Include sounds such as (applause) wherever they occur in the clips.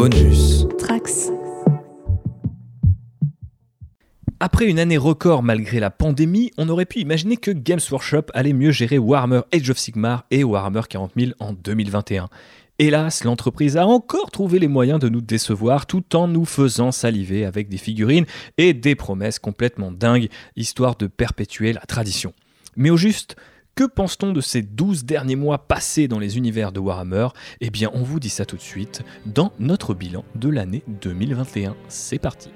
Bonus. Trax. Après une année record malgré la pandémie, on aurait pu imaginer que Games Workshop allait mieux gérer Warhammer Age of Sigmar et Warhammer 40 000 en 2021. Hélas, l'entreprise a encore trouvé les moyens de nous décevoir tout en nous faisant saliver avec des figurines et des promesses complètement dingues, histoire de perpétuer la tradition. Mais au juste, que pense-t-on de ces 12 derniers mois passés dans les univers de Warhammer? Eh bien, on vous dit ça tout de suite dans notre bilan de l'année 2021. C'est parti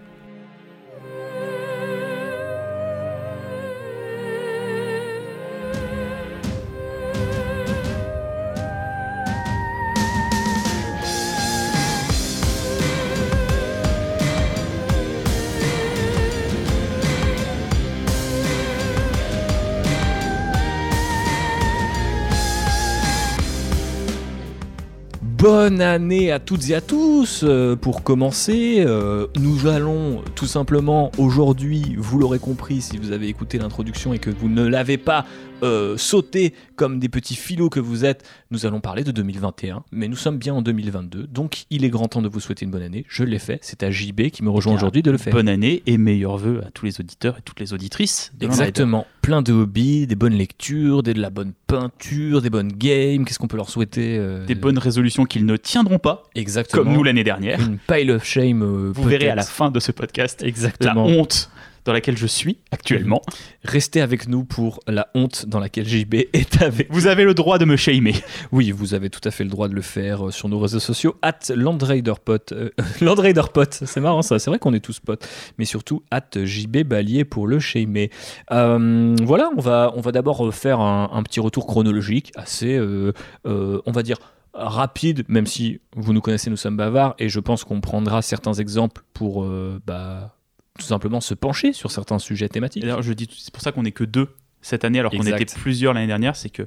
Bonne année à toutes et à tous. Euh, Pour commencer, euh, nous allons tout simplement aujourd'hui, vous l'aurez compris si vous avez écouté l'introduction et que vous ne l'avez pas euh, sauté comme des petits filots que vous êtes, nous allons parler de 2021, mais nous sommes bien en 2022, donc il est grand temps de vous souhaiter une bonne année. Je l'ai fait, c'est à JB qui me rejoint aujourd'hui de le faire. Bonne année et meilleurs vœux à tous les auditeurs et toutes les auditrices. de Exactement, plein de hobbies, des bonnes lectures, des- de la bonne peinture, des bonnes games, qu'est-ce qu'on peut leur souhaiter euh, Des bonnes résolutions qu'ils ne tiendront pas, Exactement. comme nous l'année dernière. Une pile of shame. euh, Vous verrez à la fin de ce podcast la Exactement. honte dans laquelle je suis actuellement. (laughs) Restez avec nous pour la honte dans laquelle JB est avec. Vous avez le droit de me shamer. (laughs) Oui, vous avez tout à fait le droit de le faire euh, sur nos réseaux sociaux. At LandRaiderPot. euh, (laughs) LandRaiderPot, c'est marrant ça. C'est vrai qu'on est tous potes. Mais surtout, at JB Balier pour le shamer. Euh, voilà, on va, on va d'abord faire un, un petit retour chronologique assez, euh, euh, on va dire, rapide, même si vous nous connaissez, nous sommes bavards. Et je pense qu'on prendra certains exemples pour euh, bah, tout simplement se pencher sur certains sujets thématiques. D'ailleurs, je dis, c'est pour ça qu'on est que deux cette année, alors qu'on était plusieurs l'année dernière. C'est que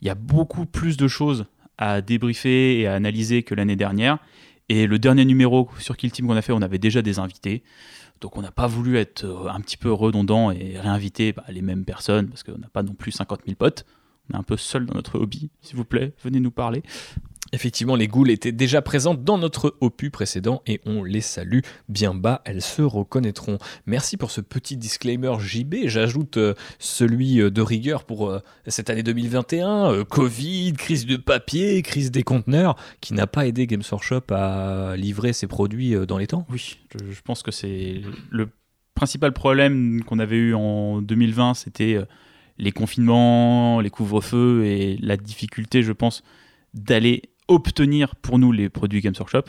il y a beaucoup plus de choses à débriefer et à analyser que l'année dernière. Et le dernier numéro sur Kill Team qu'on a fait, on avait déjà des invités. Donc on n'a pas voulu être euh, un petit peu redondant et réinviter bah, les mêmes personnes parce qu'on n'a pas non plus 50 000 potes. On est un peu seul dans notre hobby. S'il vous plaît, venez nous parler. Effectivement, les ghouls étaient déjà présentes dans notre opus précédent et on les salue bien bas, elles se reconnaîtront. Merci pour ce petit disclaimer JB. J'ajoute euh, celui euh, de rigueur pour euh, cette année 2021, euh, Covid, crise de papier, crise des conteneurs, qui n'a pas aidé Games Workshop à livrer ses produits dans les temps. Oui, je, pense que c'est le principal problème qu'on avait eu en 2020, c'était les confinements, les couvre-feux et la difficulté, je pense, d'aller obtenir pour nous les produits Games Workshop.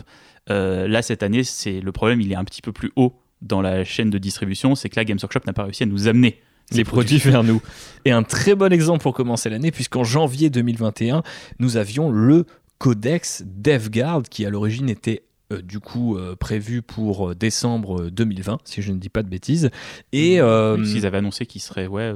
Euh, là, cette année, c'est le problème, il est un petit peu plus haut dans la chaîne de distribution, c'est que là, Games Workshop n'a pas réussi à nous amener les produits vers nous. Et un très bon exemple pour commencer l'année, puisqu'en janvier 2021, nous avions le codex DevGuard, qui à l'origine était euh, du coup euh, prévu pour décembre 2020, si je ne dis pas de bêtises. Et euh, Oui, Ils avaient annoncé qu'il serait ouais,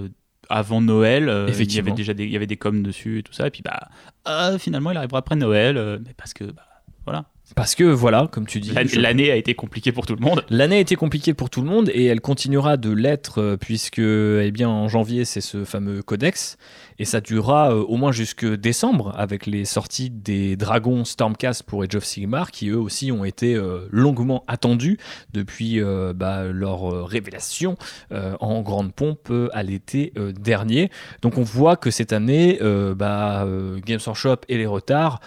avant Noël. euh, Il y avait déjà des, il y avait des coms dessus et tout ça. Et puis bah, ah, finalement, il arrivera après Noël. euh, mais parce que bah, voilà, parce que voilà, comme tu dis, L'année- je- a été compliquée pour tout le monde. L'année a été compliquée pour tout le monde et elle continuera de l'être euh, puisque eh bien, en janvier c'est ce fameux codex et ça durera euh, au moins jusque décembre avec les sorties des dragons Stormcast pour Age of Sigmar qui eux aussi ont été euh, longuement attendus depuis euh, bah, leur révélation euh, en grande pompe à l'été euh, dernier. Donc on voit que cette année, bah, Games Workshop et les retards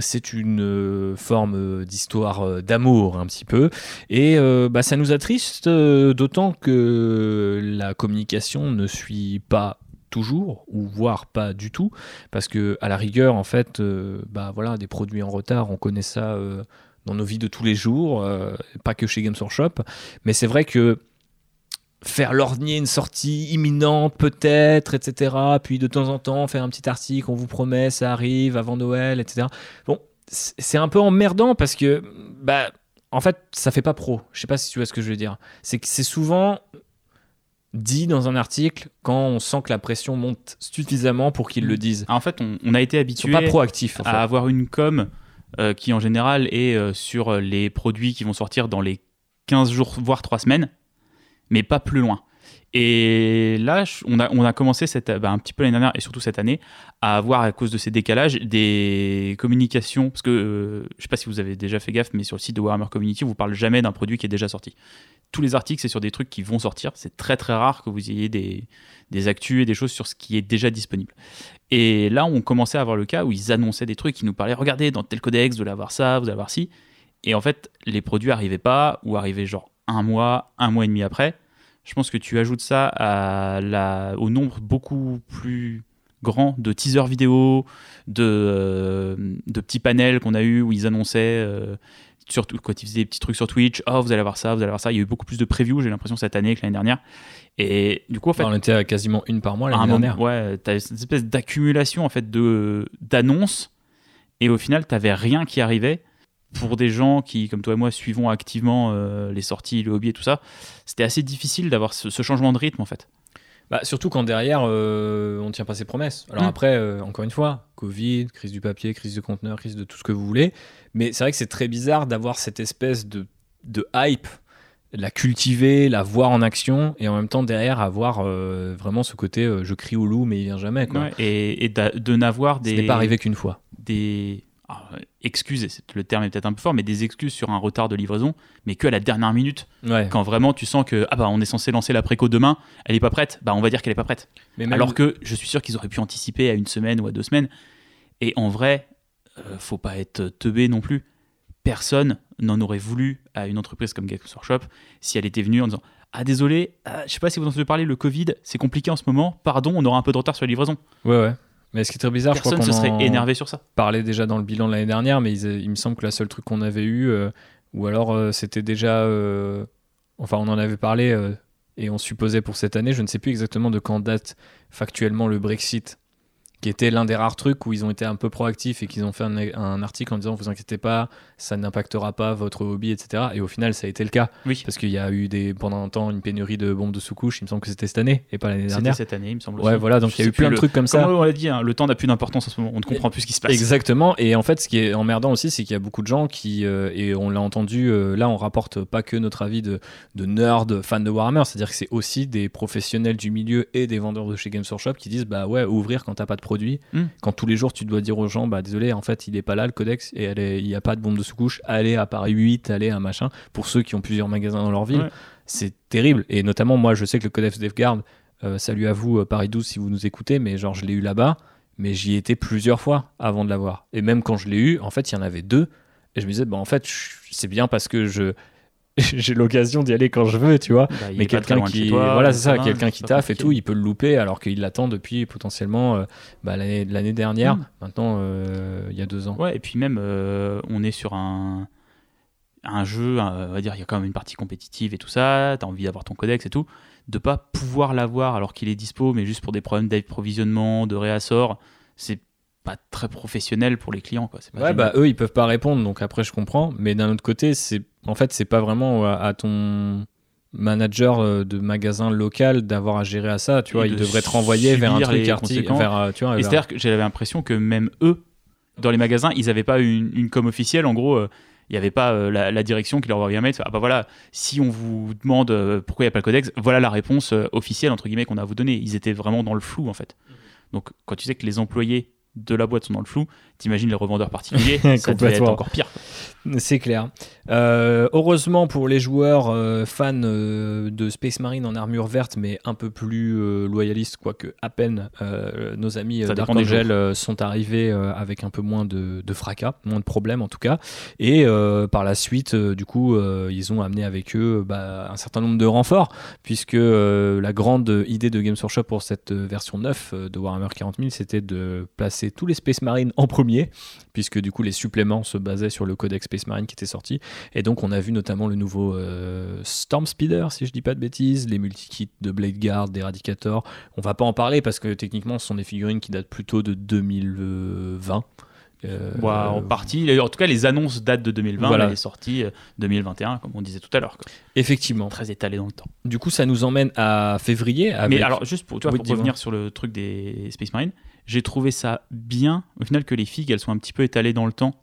c'est une euh, forme euh, d'histoire euh, d'amour un petit peu. Et bah, ça nous attriste d'autant que la communication ne suit pas toujours ou voire pas du tout parce que à la rigueur en fait bah voilà des produits en retard on connaît ça dans nos vies de tous les jours pas que chez Games Workshop. Mais c'est vrai que faire lorgner une sortie imminente peut-être etc puis de temps en temps faire un petit article on vous promet ça arrive avant Noël etc bon c'est un peu emmerdant parce que bah en fait ça fait pas pro. Je sais pas si tu vois ce que je veux dire. C'est que c'est souvent dit dans un article quand on sent que la pression monte suffisamment pour qu'ils le disent. En fait, on, on a été habitué pas proactifs en fait. à avoir une com euh, qui, en général, est euh, sur les produits qui vont sortir dans les 15 jours, voire 3 semaines, mais pas plus loin. Et là, on a, on a commencé cette, bah, un petit peu l'année dernière et surtout cette année à avoir, à cause de ces décalages, des communications. Parce que euh, je ne sais pas si vous avez déjà fait gaffe, mais sur le site de Warhammer Community, on vous parle jamais d'un produit qui est déjà sorti. Tous les articles, c'est sur des trucs qui vont sortir. C'est très très rare que vous ayez des, des actus et des choses sur ce qui est déjà disponible. Et là, on commençait à avoir le cas où ils annonçaient des trucs qui nous parlaient regardez, dans tel codex, vous allez avoir ça, vous allez avoir ci. Et en fait, les produits n'arrivaient pas ou arrivaient genre un mois, un mois et demi après. Je pense que tu ajoutes ça à la, au nombre beaucoup plus grand de teasers vidéo, de, euh, de petits panels qu'on a eu où ils annonçaient, euh, surtout quand ils faisaient des petits trucs sur Twitch, oh vous allez avoir ça, vous allez avoir ça. Il y a eu beaucoup plus de previews, j'ai l'impression, cette année que l'année dernière. Et du coup, en fait. on était à quasiment une par mois l'année dernière. ouais, tu as cette espèce d'accumulation en fait d'annonces et au final, tu n'avais rien qui arrivait pour des gens qui, comme toi et moi, suivons activement euh, les sorties, le hobby et tout ça, c'était assez difficile d'avoir ce, changement de rythme en fait. Bah, surtout quand derrière, euh, on ne tient pas ses promesses. Alors mm. après, euh, encore une fois, Covid, crise du papier, crise de conteneur, crise de tout ce que vous voulez. Mais c'est vrai que c'est très bizarre d'avoir cette espèce de, de hype, la cultiver, la voir en action, et en même temps derrière avoir vraiment ce côté je crie au loup, mais il vient jamais. Quoi. et, et de n'avoir des. Ce n'est pas arrivé qu'une fois. Des excuses, le terme est peut-être un peu fort, mais des excuses sur un retard de livraison, mais que à la dernière minute, quand vraiment tu sens que ah bah on est censé lancer la préco demain, elle est pas prête, bah on va dire qu'elle est pas prête. Alors que je suis sûr qu'ils auraient pu anticiper à une semaine ou à deux semaines. Et en vrai, euh, faut pas être teubé non plus. Personne n'en aurait voulu à une entreprise comme Games Workshop si elle était venue en disant ah désolé, ah, je sais pas si vous en avez parlé, le Covid, c'est compliqué en ce moment. Pardon, on aura un peu de retard sur la livraison. Ouais ouais. Mais ce qui est très bizarre, Personne je crois qu'on se serait énervé sur ça. Parlait déjà dans le bilan de l'année dernière, mais il, me semble que la seule truc qu'on avait eu, euh, ou alors euh, c'était déjà, euh, enfin on en avait parlé et on supposait pour cette année, je ne sais plus exactement de quand date factuellement le Brexit qui était l'un des rares trucs où ils ont été un peu proactifs et qu'ils ont fait un, article en disant vous inquiétez pas, ça n'impactera pas votre hobby, etc. Et au final, ça a été le cas. Oui. Parce qu'il y a eu des, pendant un temps une pénurie de bombes de sous-couche, il me semble que c'était cette année et pas l'année dernière. C'était cette année, il me semble. Ouais, voilà, donc il y a eu plein de trucs comme ça. Comme on l'a dit, hein, le temps n'a plus d'importance en ce moment, on ne comprend plus ce qui se passe. Exactement, et en fait, ce qui est emmerdant aussi, c'est qu'il y a beaucoup de gens qui, euh, et on l'a entendu, euh, là, on rapporte pas que notre avis de, de nerd, fan de Warhammer, c'est-à-dire que c'est aussi des professionnels du milieu et des vendeurs de chez Games Workshop qui disent bah ouais, ouvrir quand t'as pas de produit, hmm. quand tous les jours tu dois dire aux gens bah désolé en fait il est pas là le codex et il n'y a pas de bombe de sous-couche allez à Paris 8 allez à machin pour ceux qui ont plusieurs magasins dans leur ville. C'est terrible. Et notamment moi je sais que le codex DevGuard euh, salut à vous euh, Paris 12 si vous nous écoutez mais genre je l'ai eu là-bas mais j'y étais plusieurs fois avant de l'avoir. Et même quand je l'ai eu en fait il y en avait deux et je me disais bah en fait c'est bien parce que je (laughs) j'ai l'occasion d'y aller quand je veux, tu vois. Bah, mais quelqu'un qui, voilà, c'est ça, quelqu'un qui taffe et tout, il peut le louper alors qu'il l'attend depuis potentiellement euh, bah, l'année dernière. Hmm. Maintenant, euh, il y a deux ans. Ouais, et puis même, euh, on est sur un un jeu, on va dire, il y a quand même une partie compétitive et tout ça. T'as envie d'avoir ton codex et tout, de pas pouvoir l'avoir alors qu'il est dispo, mais juste pour des problèmes d'approvisionnement, de réassort, c'est pas très professionnel pour les clients. Quoi. ouais, bah eux, ils peuvent pas répondre, donc après, je comprends. Mais d'un autre côté, c'est en fait, c'est pas vraiment à, ton manager euh, de magasin local d'avoir à gérer à ça. Tu vois, il devrait te renvoyer vers un truc article. Euh, tu vois, et c'est-à-dire que j'avais l'impression que même eux, dans les magasins, ils n'avaient pas une, une, com officielle. En gros, euh, il n'y avait pas la, direction qui leur envoyait un mail. Ah bah voilà, si on vous demande pourquoi il n'y a pas le codex, voilà la réponse officielle entre guillemets qu'on a à vous donner. Ils étaient vraiment dans le flou en fait. Donc quand tu sais que les employés de la boîte sont dans le flou, t'imagines les revendeurs particuliers, (laughs) ça devait être encore pire. C'est clair. Euh, heureusement pour les joueurs euh, fans euh, de Space Marine en armure verte, mais un peu plus loyalistes, quoique à peine, nos amis Dark Angel sont arrivés avec un peu moins de, fracas, moins de problèmes en tout cas. Et par la suite, du coup, ils ont amené avec eux bah, un certain nombre de renforts, puisque la grande idée de Games Workshop pour cette version 9 de Warhammer 40 000, c'était de placer tous les Space Marines en premier, puisque du coup les suppléments se basaient sur le codex Space Marine qui était sorti. Et donc on a vu notamment le nouveau euh, Storm Speeder, si je dis pas de bêtises, les multikits de Blade Guard, d'Eradicator. On va pas en parler parce que techniquement ce sont des figurines qui datent plutôt de 2020. Euh, en partie. En tout cas, les annonces datent de 2020, voilà. elle est sortie 2021, euh, comme on disait tout à l'heure. Effectivement. Très étalé dans le temps. Du coup, ça nous emmène à février. Mais alors, juste pour, tu pour revenir sur le truc des Space Marines, j'ai trouvé ça bien, au final, que les figues, elles soient un petit peu étalées dans le temps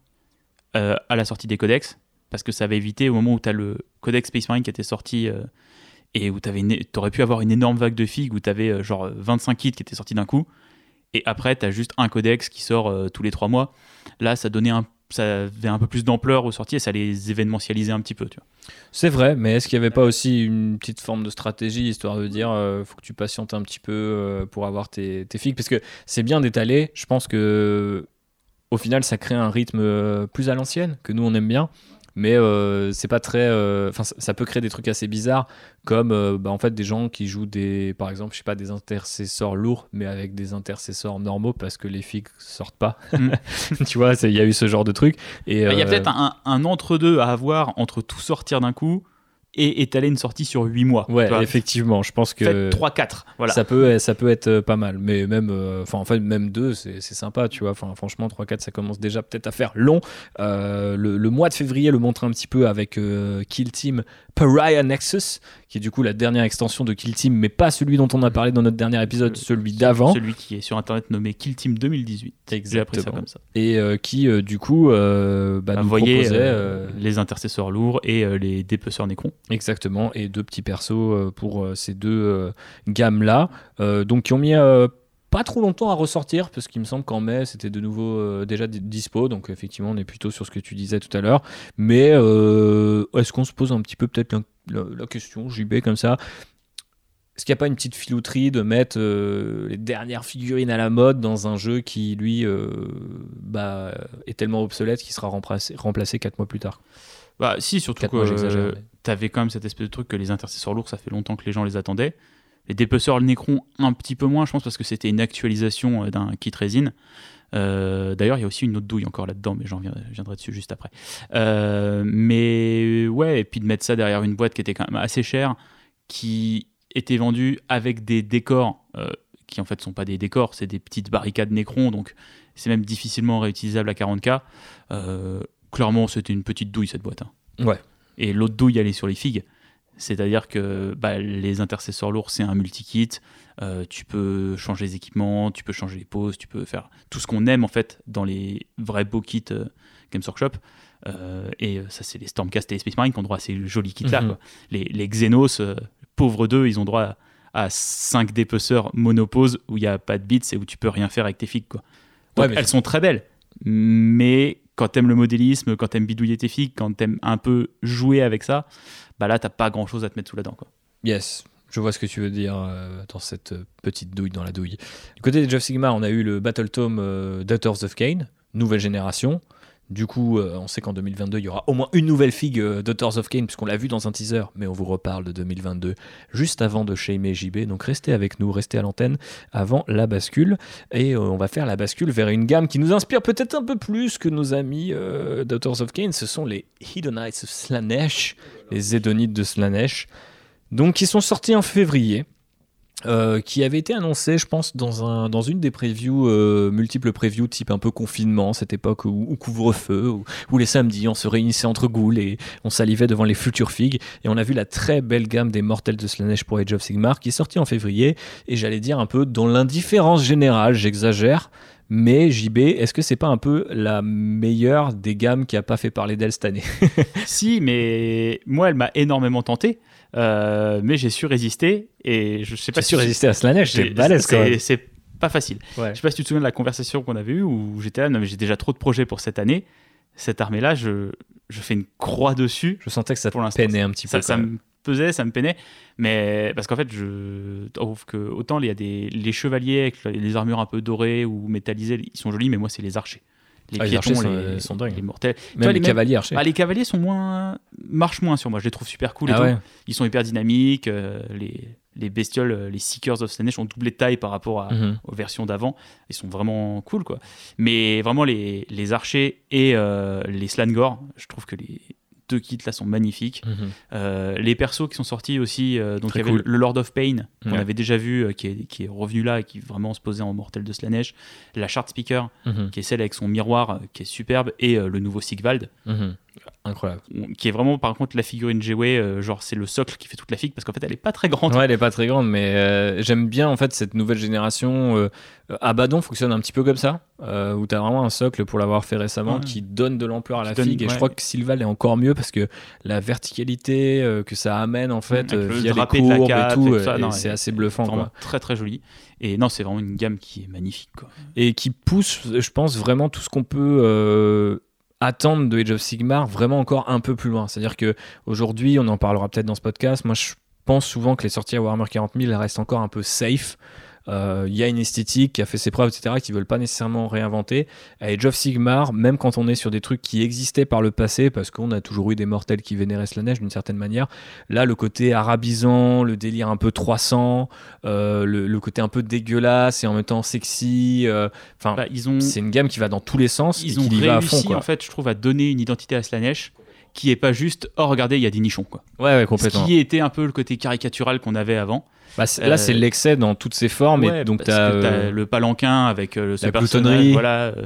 à la sortie des codex, parce que ça va éviter au moment où tu as le codex Space Marine qui était sorti et où tu aurais pu avoir une énorme vague de figues où tu avais genre 25 kits qui étaient sortis d'un coup. Et après, tu as juste un codex qui sort tous les trois mois. Là, ça donnait un ça avait un peu plus d'ampleur aux sorties et ça les événementialisait un petit peu. C'est vrai, mais est-ce qu'il n'y avait pas aussi une petite forme de stratégie, histoire de dire, euh, faut que tu patientes un petit peu euh, pour avoir tes, tes figues? Parce que c'est bien d'étaler, je pense que au final, ça crée un rythme euh, plus à l'ancienne, que nous on aime bien mais euh, c'est pas très euh, enfin ça peut créer des trucs assez bizarres comme euh, bah, en fait des gens qui jouent des par exemple je sais pas des intercesseurs lourds mais avec des intercesseurs normaux parce que les figues sortent pas mm. (laughs) tu vois il y a eu ce genre de truc et bah, il y a peut-être un, un entre deux à avoir entre tout sortir d'un coup et étaler une sortie sur 8 mois. Ouais, effectivement, je pense que 3 4, voilà. Ça peut ça peut être euh, pas mal, mais même euh, enfin en fait même 2 c'est sympa, tu vois. Enfin franchement 3 4 ça commence déjà peut-être à faire long. Euh, le, le, mois de février le montre un petit peu avec Kill Team Pariah Nexus, qui est du coup la dernière extension de Kill Team, mais pas celui dont on a parlé dans notre dernier épisode, celui d'avant. Celui qui est sur internet nommé Kill Team 2018. Exactement. Ça comme ça. Et euh, qui euh, du coup euh, bah, nous proposait les intercesseurs lourds et les dépeceurs nécrons. Exactement. Et deux petits persos pour ces deux gammes là, donc qui ont mis pas trop longtemps à ressortir parce qu'il me semble qu'en mai c'était de nouveau euh, déjà dispo donc effectivement on est plutôt sur ce que tu disais tout à l'heure mais euh, est-ce qu'on se pose un petit peu peut-être la, question JB comme ça est-ce qu'il n'y a pas une petite filouterie de mettre euh, les dernières figurines à la mode dans un jeu qui lui bah, est tellement obsolète qu'il sera remplacé, remplacé 4 mois plus tard? Bah si surtout que tu avais quand même cette espèce de truc que les intercesseurs lourds ça fait longtemps que les gens les attendaient les dépeceurs le Necron un petit peu moins, je pense, parce que c'était une actualisation euh, d'un kit résine. Euh, d'ailleurs, il y a aussi une autre douille encore là-dedans, mais j'en viendrai dessus juste après. Euh, mais ouais, et puis de mettre ça derrière une boîte qui était quand même assez chère, qui était vendue avec des décors qui en fait sont pas des décors, c'est des petites barricades Necron, donc c'est même difficilement réutilisable à 40K. Clairement, c'était une petite douille cette boîte. Hein. Ouais. Et l'autre douille, elle est sur les figues. C'est-à-dire que bah, les intercesseurs lourds, c'est un multi-kit. Euh, tu peux changer les équipements, tu peux changer les poses, tu peux faire tout ce qu'on aime en fait dans les vrais beaux kits euh, Games Workshop. Euh, et ça, c'est les Stormcast et les Space Marine qui ont droit à ces jolis kits-là. Mhm. Les, les, Xenos, pauvres d'eux, ils ont droit à, 5 dépeceurs monopose où il n'y a pas de bits et où tu peux rien faire avec tes figues. Quoi. elles sont très belles, mais quand t'aimes le modélisme, quand t'aimes bidouiller tes figues, quand t'aimes un peu jouer avec ça, bah là, t'as pas grand chose à te mettre sous la dent. Quoi. Yes, je vois ce que tu veux dire euh, dans cette euh, petite douille dans la douille. Du côté de of Sigma, on a eu le Battle Tome euh, Daughters of Kane, nouvelle génération. Du coup, euh, on sait qu'en 2022, il y aura au moins une nouvelle figue euh, Daughters of Kane, puisqu'on l'a vu dans un teaser, mais on vous reparle de 2022 juste avant de shamer JB. Donc restez avec nous, restez à l'antenne avant la bascule. Et on va faire la bascule vers une gamme qui nous inspire peut-être un peu plus que nos amis Daughters of Kane. Ce sont les Hedonites of Slanesh, les Zédonites de Slanesh. Donc, qui sont sortis en février. Euh, qui avait été annoncé, je pense, dans, un, dans une des previews, euh, multiples previews type un peu confinement, cette époque où, couvre-feu, où, les samedis on se réunissait entre ghouls et on salivait devant les futures figues. Et on a vu la très belle gamme des Mortels de Slanesh pour Age of Sigmar qui est sortie en février. Et j'allais dire un peu dans l'indifférence générale, j'exagère. Mais JB, est-ce que c'est pas un peu la meilleure des gammes qui a pas fait parler d'elle cette année? (laughs) Si, mais moi, elle m'a énormément tenté. Euh, mais j'ai su résister et je sais pas si su résister à Slanesh, c'est balèze C'est pas facile. Je sais pas si tu te souviens de la conversation qu'on avait eue où j'étais là, non mais j'ai déjà trop de projets pour cette année. Cette armée-là, je, je fais une croix dessus. Je sentais que ça pour peinait un petit peu. Ça, me pesait, ça me peinait. Mais parce qu'en fait, je trouve que autant il y a des les chevaliers avec les armures un peu dorées ou métallisées, ils sont jolis, mais moi c'est les archers les ah, piétons, les, sont, les, mortels. Même les, cavaliers archers. Ah, les cavaliers sont moins marchent moins sur moi. Je les trouve super cool. Et ah Ils sont hyper dynamiques. Euh, les, les bestioles, euh, les Seekers of Slanesh ont doublé de taille par rapport mhm. aux versions d'avant. Ils sont vraiment cool, quoi. Mais vraiment, les, les archers et euh, les Slangor, je trouve que les, deux kits là sont magnifiques. Mhm. Euh, les persos qui sont sortis aussi, euh, donc il y avait le Lord of Pain qu'on avait déjà vu, euh, qui, est, qui, est, revenu là et qui vraiment se posait en mortel de Slanesh. La Shard Speaker, mhm. qui est celle avec son miroir, qui est superbe, et le nouveau Sigvald. Mhm. Incroyable. qui est vraiment par contre la figurine G-Way, euh, genre c'est le socle qui fait toute la figue parce qu'en fait elle est pas très grande. Ouais, elle est pas très grande, mais euh, j'aime bien en fait cette nouvelle génération. Euh, Abaddon fonctionne un petit peu comme ça, euh, où tu as vraiment un socle pour l'avoir fait récemment Ouais. qui donne de l'ampleur à la donne- figue. Et je crois que Sylval est encore mieux parce que la verticalité que ça amène en fait le via les drapé de la courbes et tout, tout c'est assez bluffant. vraiment Quoi. très très joli. Et non, c'est vraiment une gamme qui est magnifique. Quoi. et qui pousse, je pense, vraiment tout ce qu'on peut attendre de Age of Sigmar vraiment encore un peu plus loin. C'est-à-dire que aujourd'hui, on en parlera peut-être dans ce podcast. Moi, je pense souvent que les sorties à Warhammer 40 000 elles restent encore un peu safe. Euh, Il y a une esthétique qui a fait ses preuves, etc., qui veulent pas nécessairement réinventer. À Age of Sigmar, même quand on est sur des trucs qui existaient par le passé, parce qu'on a toujours eu des mortels qui vénéraient Slanesh d'une certaine manière, là, le côté arabisant, le délire un peu 300, euh, le, le côté un peu dégueulasse et en même temps sexy, euh, enfin, Bah, ont, c'est une gamme qui va dans tous les sens ils et ont qui y va à réussi fond. Quoi. en fait, je trouve, à donner une identité à Slanesh qui est pas juste oh regardez il y a des nichons quoi. Ouais, ouais, Ce complètement. qui était un peu le côté caricatural qu'on avait avant. Bah, là, Euh, c'est l'excès dans toutes ses formes. Ouais, et donc, t'as, euh, le palanquin avec euh, ce la personnage, voilà, euh,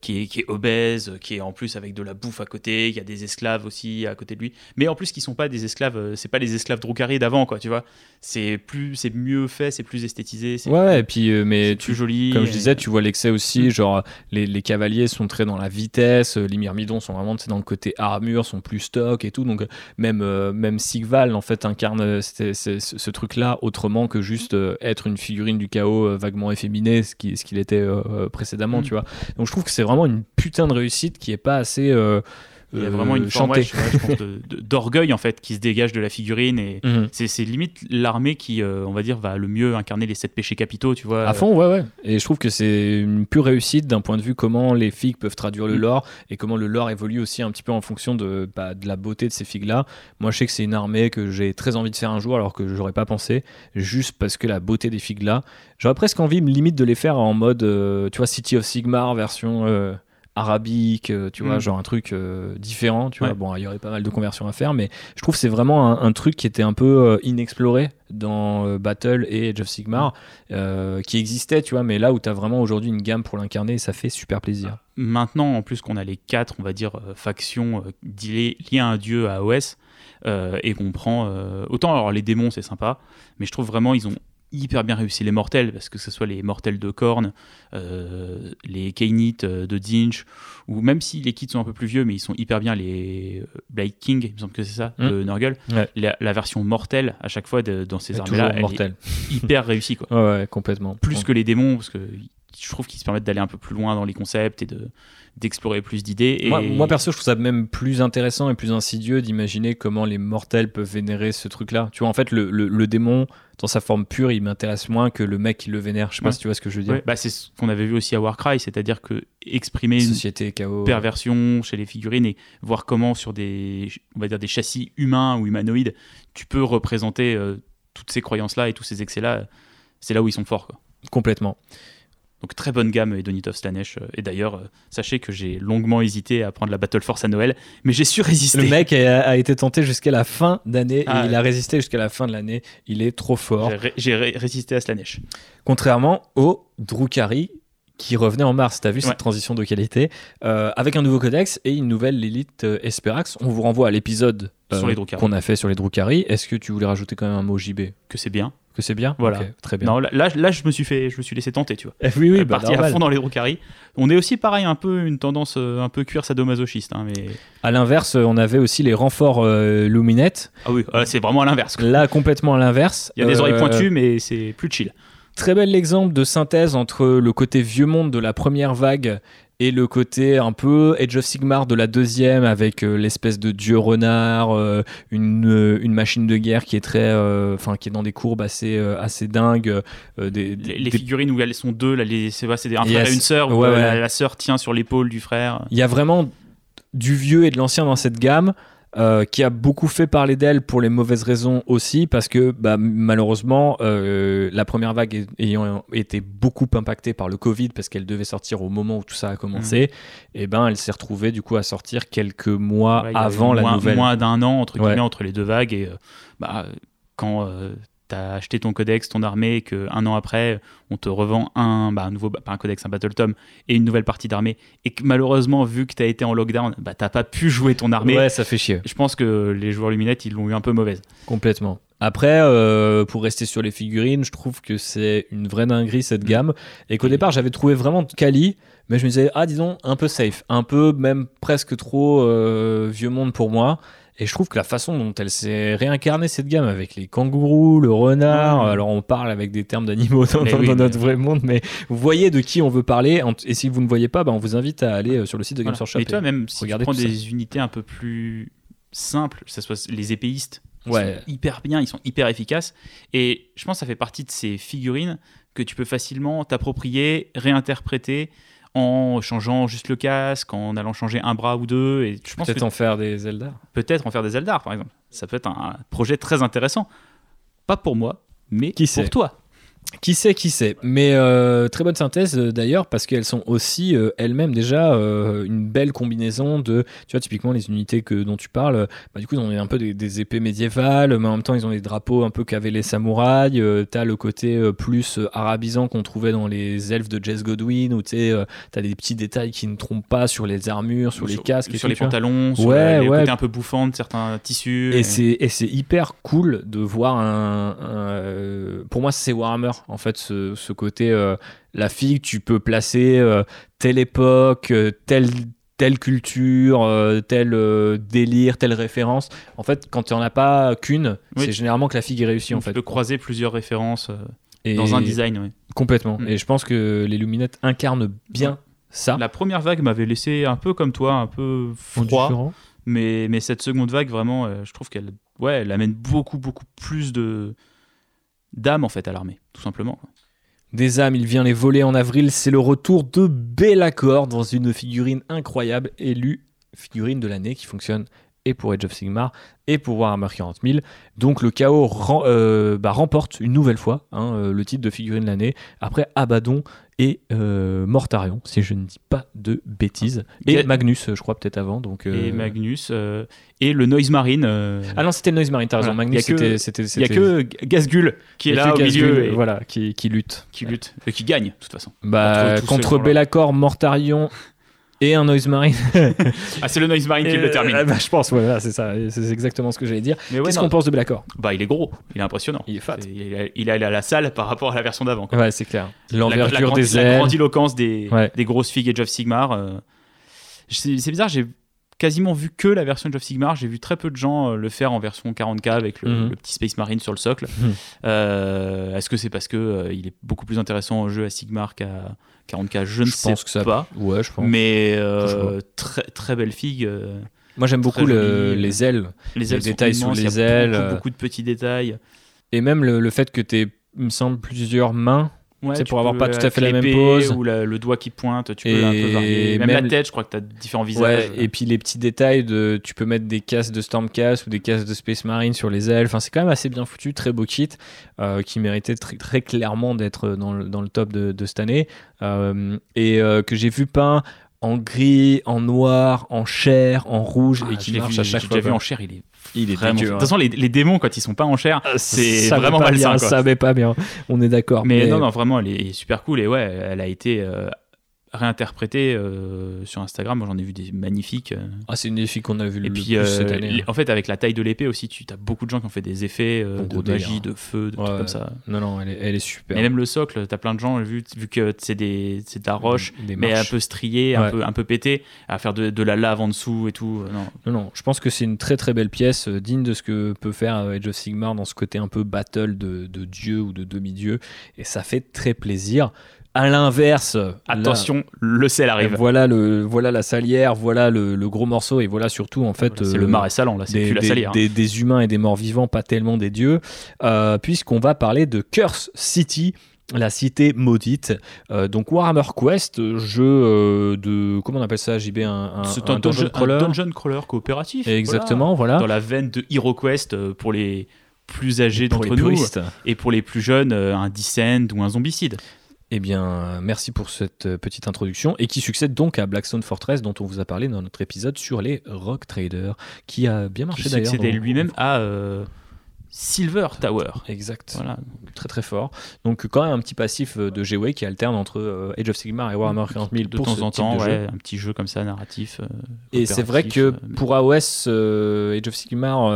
qui est, qui est obèse, qui est en plus avec de la bouffe à côté, il y a des esclaves aussi à côté de lui, mais en plus qui sont pas des esclaves, euh, c'est pas les esclaves Drukhari d'avant quoi, tu vois, c'est plus, c'est mieux fait, c'est plus esthétisé, Ouais, et puis, euh, mais tu, plus joli. comme je disais, tu vois l'excès aussi. Mm. Genre, les, les cavaliers sont très dans la vitesse, les myrmidons sont vraiment dans le côté armure, sont plus stock et tout. Donc, même, euh, même Sigval, en fait, incarne ce, ce truc-là autrement que juste euh, être une figurine du chaos vaguement efféminé, ce qui- ce qu'il était précédemment, Mm. tu vois. Donc, je trouve que c'est vraiment une putain de réussite qui est pas assez. Il y a euh, vraiment une forme, ouais, d'orgueil en fait qui se dégage de la figurine et Mhm. c'est c'est limite l'armée qui, euh, on va dire, va le mieux incarner les sept péchés capitaux, tu vois. À fond, ouais, ouais. Et je trouve que c'est une pure réussite d'un point de vue comment les figues peuvent traduire le Mm. lore et comment le lore évolue aussi un petit peu en fonction de, bah, de la beauté de ces figues-là. Moi, je sais que c'est une armée que j'ai très envie de faire un jour alors que j'aurais pas pensé, juste parce que la beauté des figues-là. J'aurais presque envie, limite, de les faire en mode, euh, tu vois, City of Sigmar version. euh, arabique, euh, tu vois, Mm. genre un truc euh, différent, tu vois. Bon, il y aurait pas mal de conversions à faire, mais je trouve que c'est vraiment un, un truc qui était un peu euh, inexploré dans euh, Battle et Age of Sigmar, euh, qui existait, tu vois, mais là où tu as vraiment aujourd'hui une gamme pour l'incarner, ça fait super plaisir. Maintenant, en plus qu'on a les quatre, on va dire, factions liées à un dieu à OS, et qu'on prend. autant, alors les démons, c'est sympa, mais je trouve vraiment ils ont hyper bien réussi les mortels, parce que ce soit les mortels de Korn, euh, les Kainites euh, de Dinch, ou même si les kits sont un peu plus vieux, mais ils sont hyper bien, les euh, Blade King, il me semble que c'est ça, de Nurgle. Ouais. La, la version mortelle, à chaque fois, de- dans ces armées-là, mortel. est hyper réussie, quoi. (laughs) Ouais, ouais, complètement. Plus que les démons, parce que je trouve qu'ils se permettent d'aller un peu plus loin dans les concepts et de d'explorer plus d'idées. Et... Moi, moi, perso, je trouve ça même plus intéressant et plus insidieux d'imaginer comment les mortels peuvent vénérer ce truc-là. Tu vois, en fait, le, le- le démon, dans sa forme pure, il m'intéresse moins que le mec qui le vénère. Je sais pas si tu vois ce que je veux dire. Ouais, bah, c'est ce qu'on avait vu aussi à Warcry, c'est-à-dire que exprimer une Société, chaos. perversion chez les figurines et voir comment sur des, on va dire des châssis humains ou humanoïdes, tu peux représenter euh, toutes ces croyances-là et tous ces excès-là. C'est là où ils sont forts. Quoi. Complètement. Donc très bonne gamme Edonitov Slanesh. euh, Et d'ailleurs, euh, sachez que j'ai longuement hésité à prendre la Battle Force à Noël, mais j'ai su résister. Le mec a, a été tenté jusqu'à la fin d'année Ah, et il ouais. a résisté jusqu'à la fin de l'année. Il est trop fort. J'ai ré- J'ai ré- résisté à Slanesh. Contrairement au Drukhari qui revenait en mars. T'as vu Ouais. cette transition de qualité euh, avec un nouveau codex et une nouvelle Lilith euh, Esperax. On vous renvoie à l'épisode euh, qu'on a fait sur les Drukhari. Est-ce que tu voulais rajouter quand même un mot JB Que c'est bien. Que c'est bien? Voilà. Très bien. Non, là, là, là, je me suis fait, je me suis laissé tenter, tu vois. Eh oui, oui, bah, parti à fond dans les Drukhari. On est aussi pareil, un peu une tendance un peu cuir sadomasochiste. Hein, mais... À l'inverse, on avait aussi les renforts euh, Luminette. Ah oui, c'est vraiment à l'inverse. Là, complètement à l'inverse. Il y a des oreilles pointues, mais c'est plus chill. Très bel exemple de synthèse entre le côté vieux monde de la première vague et le côté un peu Age of Sigmar de la deuxième avec euh, l'espèce de dieu renard, euh, une, euh, une machine de guerre qui est très, enfin qui est dans des courbes assez, assez dingues. des, des- Les, les des- figurines où elles sont deux, là, les, c'est, ouais, c'est un frère et une sœur, ouais. La, la sœur tient sur l'épaule du frère. Il y a vraiment du vieux et de l'ancien dans cette gamme. Euh, qui a beaucoup fait parler d'elle pour les mauvaises raisons aussi, parce que bah, malheureusement, euh, la première vague ayant été beaucoup impactée par le Covid, parce qu'elle devait sortir au moment où tout ça a commencé, et ben elle s'est retrouvée du coup à sortir quelques mois Ouais, avant la moins, nouvelle. Moins d'un an, entre Ouais. guillemets, entre les deux vagues. Et euh, bah, quand as acheté ton codex, ton armée, et qu'un an après, on te revend un, bah, un nouveau, pas un codex, un Battle Tom et une nouvelle partie d'armée, et que malheureusement, vu que tu as été en lockdown, bah, t'as pas pu jouer ton armée. Ouais, ça fait chier. Je pense que les joueurs Luminette, ils l'ont eu un peu mauvaise. Complètement. Après, euh, pour rester sur les figurines, je trouve que c'est une vraie dinguerie cette Mm. gamme. Et qu'au départ, j'avais trouvé vraiment quali, mais je me disais, ah, disons, un peu safe, un peu même presque trop euh, vieux monde pour moi. Et je trouve que la façon dont elle s'est réincarnée cette gamme avec les kangourous, le renard, alors on parle avec des termes d'animaux dans, Mais dans- oui, dans mais- notre vrai monde, mais vous voyez de qui on veut parler. Et si vous ne voyez pas, bah, on vous invite à aller euh, sur le site de Games Voilà. Workshop. Mais toi, et- même si tu prends ça. des unités un peu plus simples, que ce soit les épéistes, ils Ouais. sont hyper bien, ils sont hyper efficaces. Et je pense que ça fait partie de ces figurines que tu peux facilement t'approprier, réinterpréter en changeant juste le casque, en allant changer un bras ou deux. Et je pense Peut-être en faire des Zelda. peut-être en faire des Eldar, par exemple. Ça peut être un projet très intéressant. Pas pour moi, mais Qui pour toi. Qui sait, qui sait. Mais euh, très bonne synthèse euh, d'ailleurs, parce qu'elles sont aussi euh, elles-mêmes déjà euh, une belle combinaison de, tu vois, typiquement les unités que, dont tu parles, bah, du coup, ils ont un peu des, des épées médiévales, mais en même temps, ils ont des drapeaux un peu qu'avaient les samouraïs. T'as le côté plus arabisant qu'on trouvait dans les elfes de Jess Godwin, où tu t'as des petits détails qui ne trompent pas sur les armures, sur, les casques, sur les pantalons, sur Ouais, le- les ouais. côtés un peu bouffants de certains tissus. Et c'est et c'est hyper cool de voir un. un, pour moi, c'est Warhammer, en fait, ce, ce côté. euh, la fille, tu peux placer euh, telle époque, euh, telle, telle culture, euh, tel euh, délire, telle référence. En fait, quand tu n'en as pas qu'une, Oui. c'est généralement que la figue est réussie, en Donc, fait. Tu peux croiser plusieurs références euh, Et- dans un design. ouais. Complètement. Mm. Et je pense que les Luminettes incarnent bien ça. La première vague m'avait laissé un peu comme toi, un peu froid. Mais, mais cette seconde vague, vraiment, euh, je trouve qu'elle ouais, elle amène beaucoup, beaucoup plus de d'âme en fait à l'armée, tout simplement. Des âmes, il vient les voler en avril. C'est le retour de Bellacor dans une figurine incroyable, élue figurine de l'année qui fonctionne et pour Age of Sigmar et pour Warhammer 40 000. Donc le chaos euh, bah, remporte une nouvelle fois hein, euh, le titre de figurine de l'année après Abaddon et euh, Mortarion, si je ne dis pas de bêtises. Et Ga- Magnus, je crois, peut-être avant. Donc, euh, Et Magnus euh, et le Noise Marine. euh, Ah non, c'était le Noise Marine, t'as raison. Voilà. Magnus, Il y a que- c'était. il y a que G- Gazgul qui est là au Gazgul, milieu et voilà, qui, qui lutte. qui lutte, et qui gagne de toute façon. Bah, contre gens-là. Bellacor, Mortarion et un Noise Marine. (laughs) Ah, c'est le Noise Marine qui le termine. euh, bah, je pense, voilà, c'est ça. C'est exactement ce que j'allais dire. Ouais, Qu'est-ce qu'on pense de Bellacor bah, il est gros, il est impressionnant. Il est fat. Il est, il est allé à la salle par rapport à la version d'avant. Ouais, c'est clair. La- L'envergure la, des la ailes. grandiloquence des, Ouais. des grosses figues Age of Sigmar. euh, C'est bizarre, j'ai quasiment vu que la version Age of Sigmar. J'ai vu très peu de gens euh, le faire en version 40K avec le, Mhm. le petit Space Marine sur le socle. Mhm. Euh, Est-ce que c'est parce que il est beaucoup plus intéressant en jeu à Sigmar qu'à 40K Je ne Je sais pense que ça. pas. Ouais, je pense. Mais euh, très, très belle figue. euh, Moi, j'aime beaucoup le- joli. les ailes. les Les ailes détails sur immenses, il y a les ailes, Beaucoup, euh, beaucoup de petits détails. Et même le, le fait que tu aies, il me semble, plusieurs mains. Ouais, C'est pour avoir pas tout à fait la même pose. Ou la- le doigt qui pointe, tu peux Et un peu varier. Même, même- la tête, je crois que tu as différents visages. Ouais, et puis les petits détails de. Tu peux mettre des casques de Stormcast ou des casques de Space Marine sur les ailes. Enfin, c'est quand même assez bien foutu, très beau kit, euh, qui méritait très, très clairement d'être dans le, dans le top de, de cette année. Euh, et euh, que j'ai vu peint en gris, en noir, en chair, en rouge, Ah, et qui marche vu, à chaque j'ai fois. déjà vu en chair, il est Il est vraiment. dégueu, De hein. toute façon, les, les démons, quand ils sont pas en chair, c'est Ça va vraiment pas malsain. bien, quoi. Ça va pas bien, on est d'accord. Mais, non, non, vraiment, elle est super cool. Et ouais, elle a été euh, réinterprétée euh, sur Instagram. Moi, j'en ai vu des magnifiques. euh. Ah, c'est une des filles qu'on a vu le plus puis, euh, cette année. hein. en fait, avec la taille de l'épée aussi, tu as beaucoup de gens qui ont fait des effets Bon, de délire, magie, hein. de feu, de Ouais, trucs comme ça. Non, non, elle est, elle est super. Et même le socle, tu as plein de gens, vu, vu que c'est de la roche, Des mais un peu strié, un, Ouais. peu, un peu pété, à faire de, de la lave en dessous et tout. Non. Non, non, je pense que c'est une très très belle pièce, digne de ce que peut faire Age of Sigmar dans ce côté un peu battle de, de dieu ou de demi-dieu, et ça fait très plaisir. À l'inverse, là, Attention, le sel arrive. voilà, le, voilà la salière, voilà le, le gros morceau, et voilà surtout en fait. c'est euh, le marais salant, là, c'est plus la des- salière. hein. des- des humains et des morts vivants, pas tellement des dieux, euh, puisqu'on va parler de Curse City, la cité maudite. Euh, donc Warhammer Quest, jeu euh, de comment on appelle ça, JB, un, un, C'est un un, dungeon dungeon, un crawler. coopératif. Exactement, voilà. voilà. Dans la veine de HeroQuest euh, pour les plus âgés d'entre nous puristes. et pour les plus jeunes, un Descend ou un Zombicide. Eh bien, euh, merci pour cette euh, petite introduction et qui succède donc à Blackstone Fortress dont on vous a parlé dans notre épisode sur les Rock Traders, qui a bien marché Qui d'ailleurs. succédait lui-même à euh, Silver Tower. Exact. Voilà. Très très fort. Donc quand même un petit passif euh, de G-Way qui alterne entre euh, Age of Sigmar et Warhammer 40 000 De pour temps en temps, ouais, un petit jeu comme ça, narratif. euh, Et c'est vrai que euh, mais- pour AOS, euh, Age of Sigmar,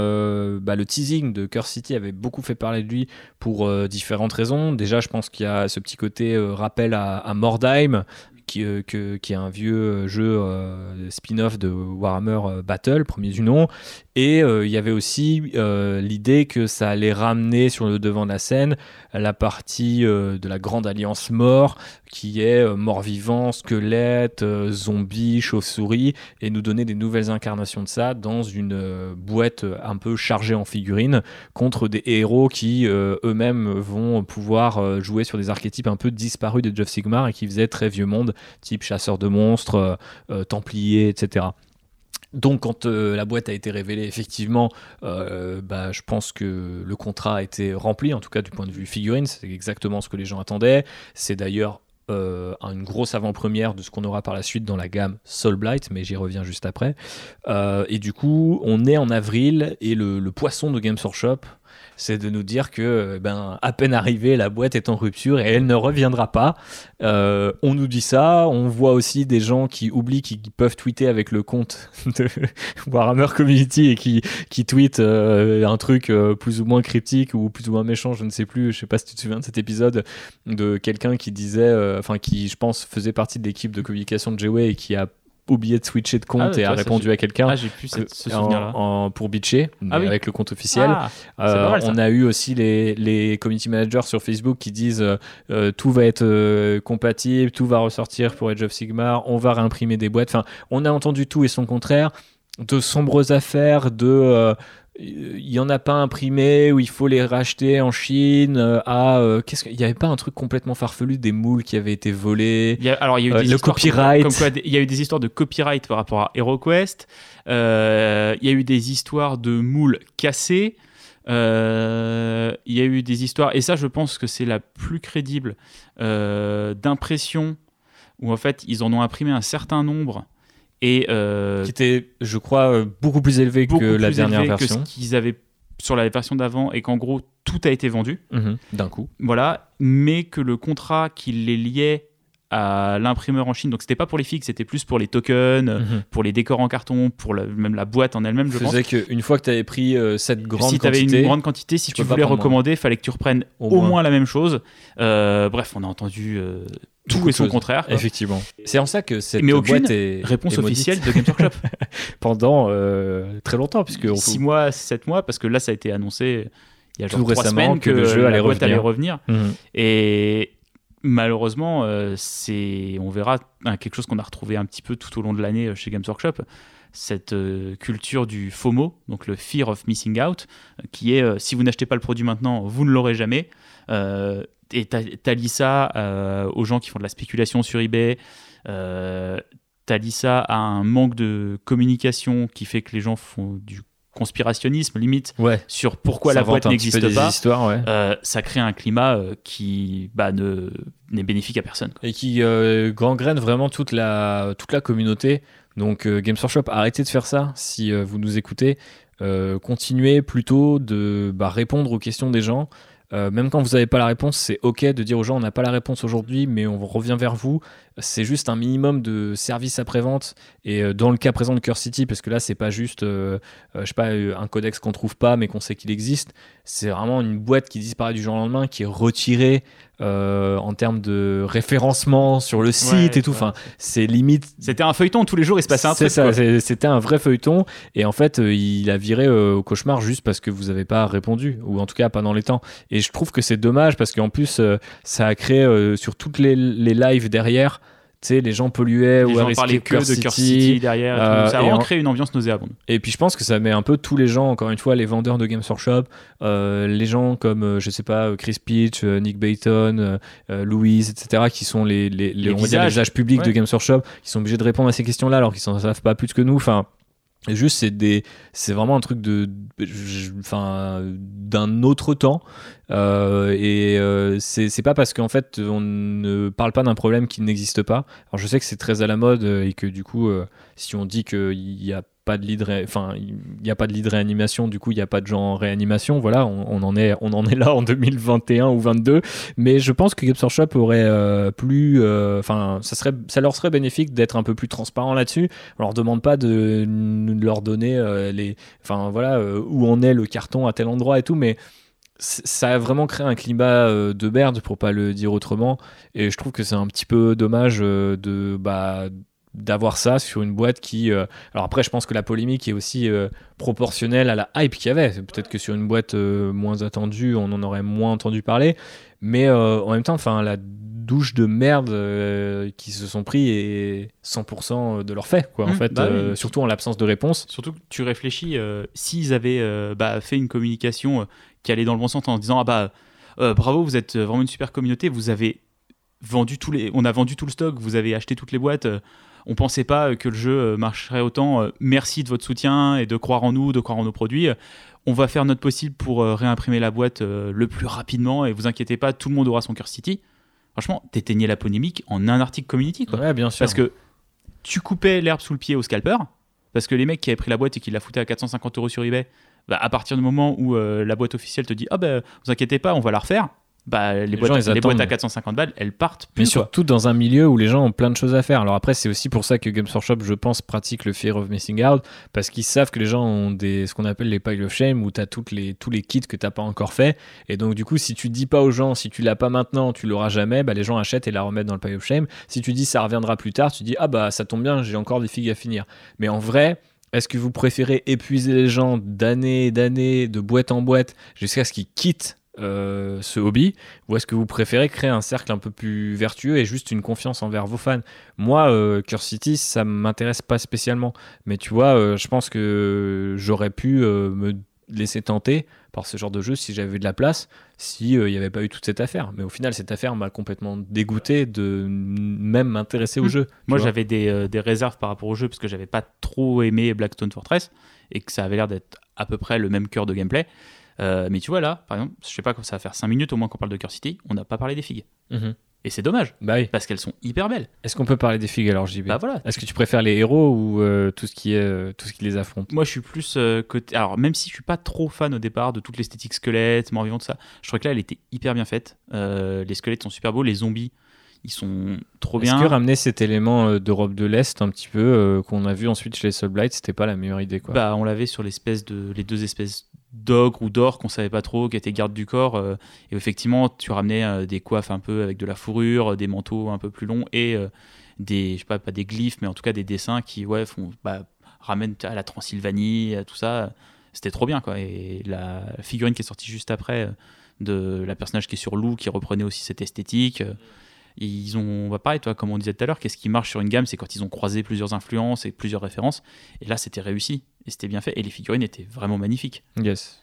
bah, le teasing de Curse City avait beaucoup fait parler de lui pour différentes raisons. Déjà, je pense qu'il y a ce petit côté rappel à, à Mordheim, qui, euh, que- qui est un vieux euh, jeu euh, spin-off de Warhammer Battle, premier du nom. Et il y avait aussi l'idée que ça allait ramener sur le devant de la scène la partie de la Grande Alliance Mort, qui est mort-vivant, squelette, zombie, chauve-souris, et nous donner des nouvelles incarnations de ça dans une boîte un peu chargée en figurines contre des héros qui eux-mêmes vont pouvoir jouer sur des archétypes un peu disparus de Jeff Sigmar et qui faisaient très vieux monde, type chasseur de monstres, euh, euh, templier, etc. Donc quand euh, la boîte a été révélée, effectivement, bah, je pense que le contrat a été rempli, en tout cas du point de vue figurine, c'est exactement ce que les gens attendaient. C'est d'ailleurs une grosse avant-première de ce qu'on aura par la suite dans la gamme Soul Blight, mais j'y reviens juste après. Et du coup, on est en avril et le, le poisson de Games Workshop, c'est de nous dire que, euh, ben, à peine arrivée, la boîte est en rupture et elle ne reviendra pas. Euh, on nous dit ça. On voit aussi des gens qui oublient qu'ils peuvent tweeter avec le compte (laughs) de Warhammer Community et qui, qui tweetent euh, un truc plus ou moins cryptique ou plus ou moins méchant. Je ne sais plus. Je sais pas si tu te souviens de cet épisode de quelqu'un qui disait, enfin, qui, je pense, faisait partie de l'équipe de communication de G-Way et qui a oublié de switcher de compte Ah, et a répondu à quelqu'un. Ah, cette- ce en- en- pour bitcher, mais Ah oui. avec le compte officiel. Ah, Euh, mal, on a eu aussi les, les community managers sur Facebook qui disent euh, euh, tout va être euh, compatible, tout va ressortir pour Age of Sigmar, on va réimprimer des boîtes. Enfin, on a entendu tout et son contraire. De sombres affaires, de euh, il y en a pas imprimé ou il faut les racheter en Chine euh, à euh, qu'est-ce qu'il y avait pas un truc complètement farfelu des moules qui avaient été volés Il y a- alors, il y a eu Euh, des le comme- copyright. comme quoi des- il y a eu des histoires de copyright par rapport à HeroQuest. Euh, il y a eu des histoires de moules cassés. Il y a eu des histoires, et ça, je pense que c'est la plus crédible, d'impression où en fait ils en ont imprimé un certain nombre et euh, qui était je crois euh, beaucoup plus élevé beaucoup que la dernière version que ce qu'ils avaient sur la version d'avant et qu'en gros tout a été vendu. Mhm, d'un coup. Voilà, mais que le contrat qui les liait à l'imprimeur en Chine, donc c'était pas pour les fixes, c'était plus pour les tokens, Mhm. pour les décors en carton, pour la- même la boîte en elle-même, je pense. faisait qu'une fois que tu avais pris euh, cette grande si tu avais quantité une grande quantité, si tu voulais moins. recommander, il fallait que tu reprennes Au au, moins. moins. la même chose. Euh, bref, on a entendu euh, tout et son contraire. quoi. Effectivement. C'est en ça que cette Mais aucune boîte est Réponse est officielle de Games Workshop. (laughs) pendant euh, très longtemps puisque on- 6 mois, 7 mois, parce que là, ça a été annoncé il y a genre Tout 3 récemment semaines que que, le jeu revenir. allait revenir. Mhm. Et malheureusement, euh, c'est, on verra hein, quelque chose qu'on a retrouvé un petit peu tout au long de l'année euh, chez Games Workshop, cette euh, culture du FOMO, donc le Fear of Missing Out, qui est si vous n'achetez pas le produit maintenant, vous ne l'aurez jamais. Et t'a- t'allies ça aux gens qui font de la spéculation sur eBay. T'allies ça à un manque de communication qui fait que les gens font du conspirationnisme limite ouais sur pourquoi la boîte n'existe pas. histoires ouais. Euh, ça crée un climat euh, qui bah, ne n'est bénéfique à personne. quoi. et qui euh, gangrène vraiment toute la toute la communauté donc Games Workshop arrêtez de faire ça si vous nous écoutez continuez plutôt de bah, répondre aux questions des gens Euh, même quand vous n'avez pas la réponse, c'est ok de dire aux gens on n'a pas la réponse aujourd'hui, mais on revient vers vous. C'est juste un minimum de service après-vente. Et euh, dans le cas présent de Curse City, parce que là, c'est pas juste euh, je sais pas, un codex qu'on trouve pas, mais qu'on sait qu'il existe. C'est vraiment une boîte qui disparaît du jour au lendemain, qui est retirée euh, en termes de référencement sur le site Ouais, et tout. ouais. Enfin, c'est limite C'était un feuilleton, tous les jours il se passait un c'est truc. ça, c'était un vrai feuilleton. Et en fait, euh, il a viré euh, au cauchemar juste parce que vous n'avez pas répondu, ou en tout cas pas dans les temps. Et je trouve que c'est dommage parce qu'en plus, euh, ça a créé sur toutes les, les lives derrière, sais, les gens polluaient Les ou gens parlaient que de Curse City derrière. euh, ça a vraiment en- créé une ambiance nauséabonde. Et puis je pense que ça met un peu tous les gens, encore une fois, les vendeurs de Games Workshop, euh, les gens comme, euh, je sais pas, euh, Chris Peach, Nick Bayton, euh, Louise, etc., qui sont les, les, les- Les on va dire les visages. publics de. Games Workshop, qui sont obligés de répondre à ces questions-là alors qu'ils s'en savent pas plus que nous. Enfin, juste, c'est des, c'est vraiment un truc de, enfin, d'un autre temps. Euh, et euh, c'est pas parce qu'en fait on ne parle pas d'un problème qui n'existe pas. Alors je sais que c'est très à la mode euh, et que du coup, euh, si on dit qu'il n'y a pas de ré- enfin il n'y a pas de de réanimation, du coup il n'y a pas de gens en réanimation. Voilà, on, en est on en est là en 2021 ou 22. Mais je pense que Games Workshop aurait euh, plus, euh, enfin ça serait ça leur serait bénéfique d'être un peu plus transparent là-dessus. On leur demande pas de, de leur donner euh, les, enfin voilà où en est le carton à tel endroit et tout, mais ça a vraiment créé un climat de merde pour pas le dire autrement et je trouve que c'est un petit peu dommage de bah d'avoir ça sur une boîte qui euh, alors après je pense que la polémique est aussi euh, proportionnelle à la hype qu'il y avait. Peut-être que sur une boîte euh, moins attendue on en aurait moins entendu parler. Mais en même temps enfin la douche de merde qui se sont pris est 100% de leur fait quoi en Mmh, fait bah oui. surtout en l'absence de réponse. Surtout que tu réfléchis, s'ils avaient bah, fait une communication qui allait dans le bon sens en disant ah bah bravo vous êtes vraiment une super communauté, vous avez vendu tous les, on a vendu tout le stock, vous avez acheté toutes les boîtes, on pensait pas euh, que le jeu euh, marcherait autant, euh, merci de votre soutien et de croire en nous, de croire en nos produits. On va faire notre possible pour réimprimer la boîte le plus rapidement et vous inquiétez pas, tout le monde aura son Curse City. Franchement, t'éteignais la polémique en un article community quoi. ouais bien sûr Parce que tu coupais l'herbe sous le pied au scalper, parce que les mecs qui avaient pris la boîte et qui la foutaient à 450 euros sur eBay, bah, à partir du moment où euh, la boîte officielle te dit Ah ben, vous inquiétez pas, on va la refaire, bah, les, Les boîtes, gens, ils les boîtes attendent. à 450 balles, elles partent Mais plus. quoi. surtout dans un milieu où les gens ont plein de choses à faire. Alors après, c'est aussi pour ça que Games Workshop, je pense, pratique le fear of missing out, parce qu'ils savent que les gens ont des, ce qu'on appelle les piles of shame, où tu as toutes les, tous les kits que tu pas encore fait. Et donc, du coup, si tu dis pas aux gens, si tu l'as pas maintenant, tu l'auras jamais, bah, les gens achètent et la remettent dans le pile of shame. Si tu dis ça reviendra plus tard, tu dis ah bah ça tombe bien, j'ai encore des figues à finir. Mais en vrai, est-ce que vous préférez épuiser les gens d'année et d'année, de boîte en boîte, jusqu'à ce qu'ils quittent euh, ce hobby ou est-ce que vous préférez créer un cercle un peu plus vertueux et juste une confiance envers vos fans? Moi, euh, Curse City, ça m'intéresse pas spécialement, mais tu vois, euh, je pense que j'aurais pu euh, me laisser tenter par ce genre de jeu si j'avais de la place, si il n'y avait pas eu toute cette affaire. Mais au final, cette affaire m'a complètement dégoûté de même m'intéresser au Mm. jeu. Moi, j'avais des, des réserves par rapport au jeu, parce que j'avais pas trop aimé Blackstone Fortress, et que ça avait l'air d'être à peu près le même cœur de gameplay. Euh, mais tu vois, là, par exemple, je sais pas, ça va faire 5 minutes au moins qu'on parle de Curse City, on n'a pas parlé des figues. Mhm. Et c'est dommage, Bah oui. parce qu'elles sont hyper belles. Est-ce qu'on peut parler des figues alors, JB Bah voilà, Est-ce que tu préfères les héros ou euh, tout ce qui est euh, tout ce qui les affronte? Moi, je suis plus euh, côté. Alors, même si je suis pas trop fan au départ de toute l'esthétique squelette, mort vivant, tout ça, je trouvais que là, elle était hyper bien faite. Les squelettes sont super beaux, les zombies, ils sont trop Est-ce bien. que ramener cet élément d'Europe de l'Est un petit peu qu'on a vu ensuite chez les Soul Blight, c'était pas la meilleure idée quoi? Bah, on l'avait sur l'espèce de les deux espèces d'ogres ou d'or qu'on savait pas trop, qui étaient gardes du corps. euh, et effectivement, tu ramenais euh, des coiffes un peu avec de la fourrure, euh, des manteaux un peu plus longs et des, je sais pas, pas des glyphes, mais en tout cas des dessins qui, ouais, font, bah, ramènent à la Transylvanie, à tout ça. C'était trop bien, quoi. Et la figurine qui est sortie juste après de la personnage qui est sur loup, qui reprenait aussi cette esthétique. Ils ont, bah pareil, toi, comme on disait tout à l'heure, qu'est-ce qui marche sur une gamme, c'est quand ils ont croisé plusieurs influences et plusieurs références. Et là, c'était réussi. Et c'était bien fait. Et les figurines étaient vraiment magnifiques. Yes.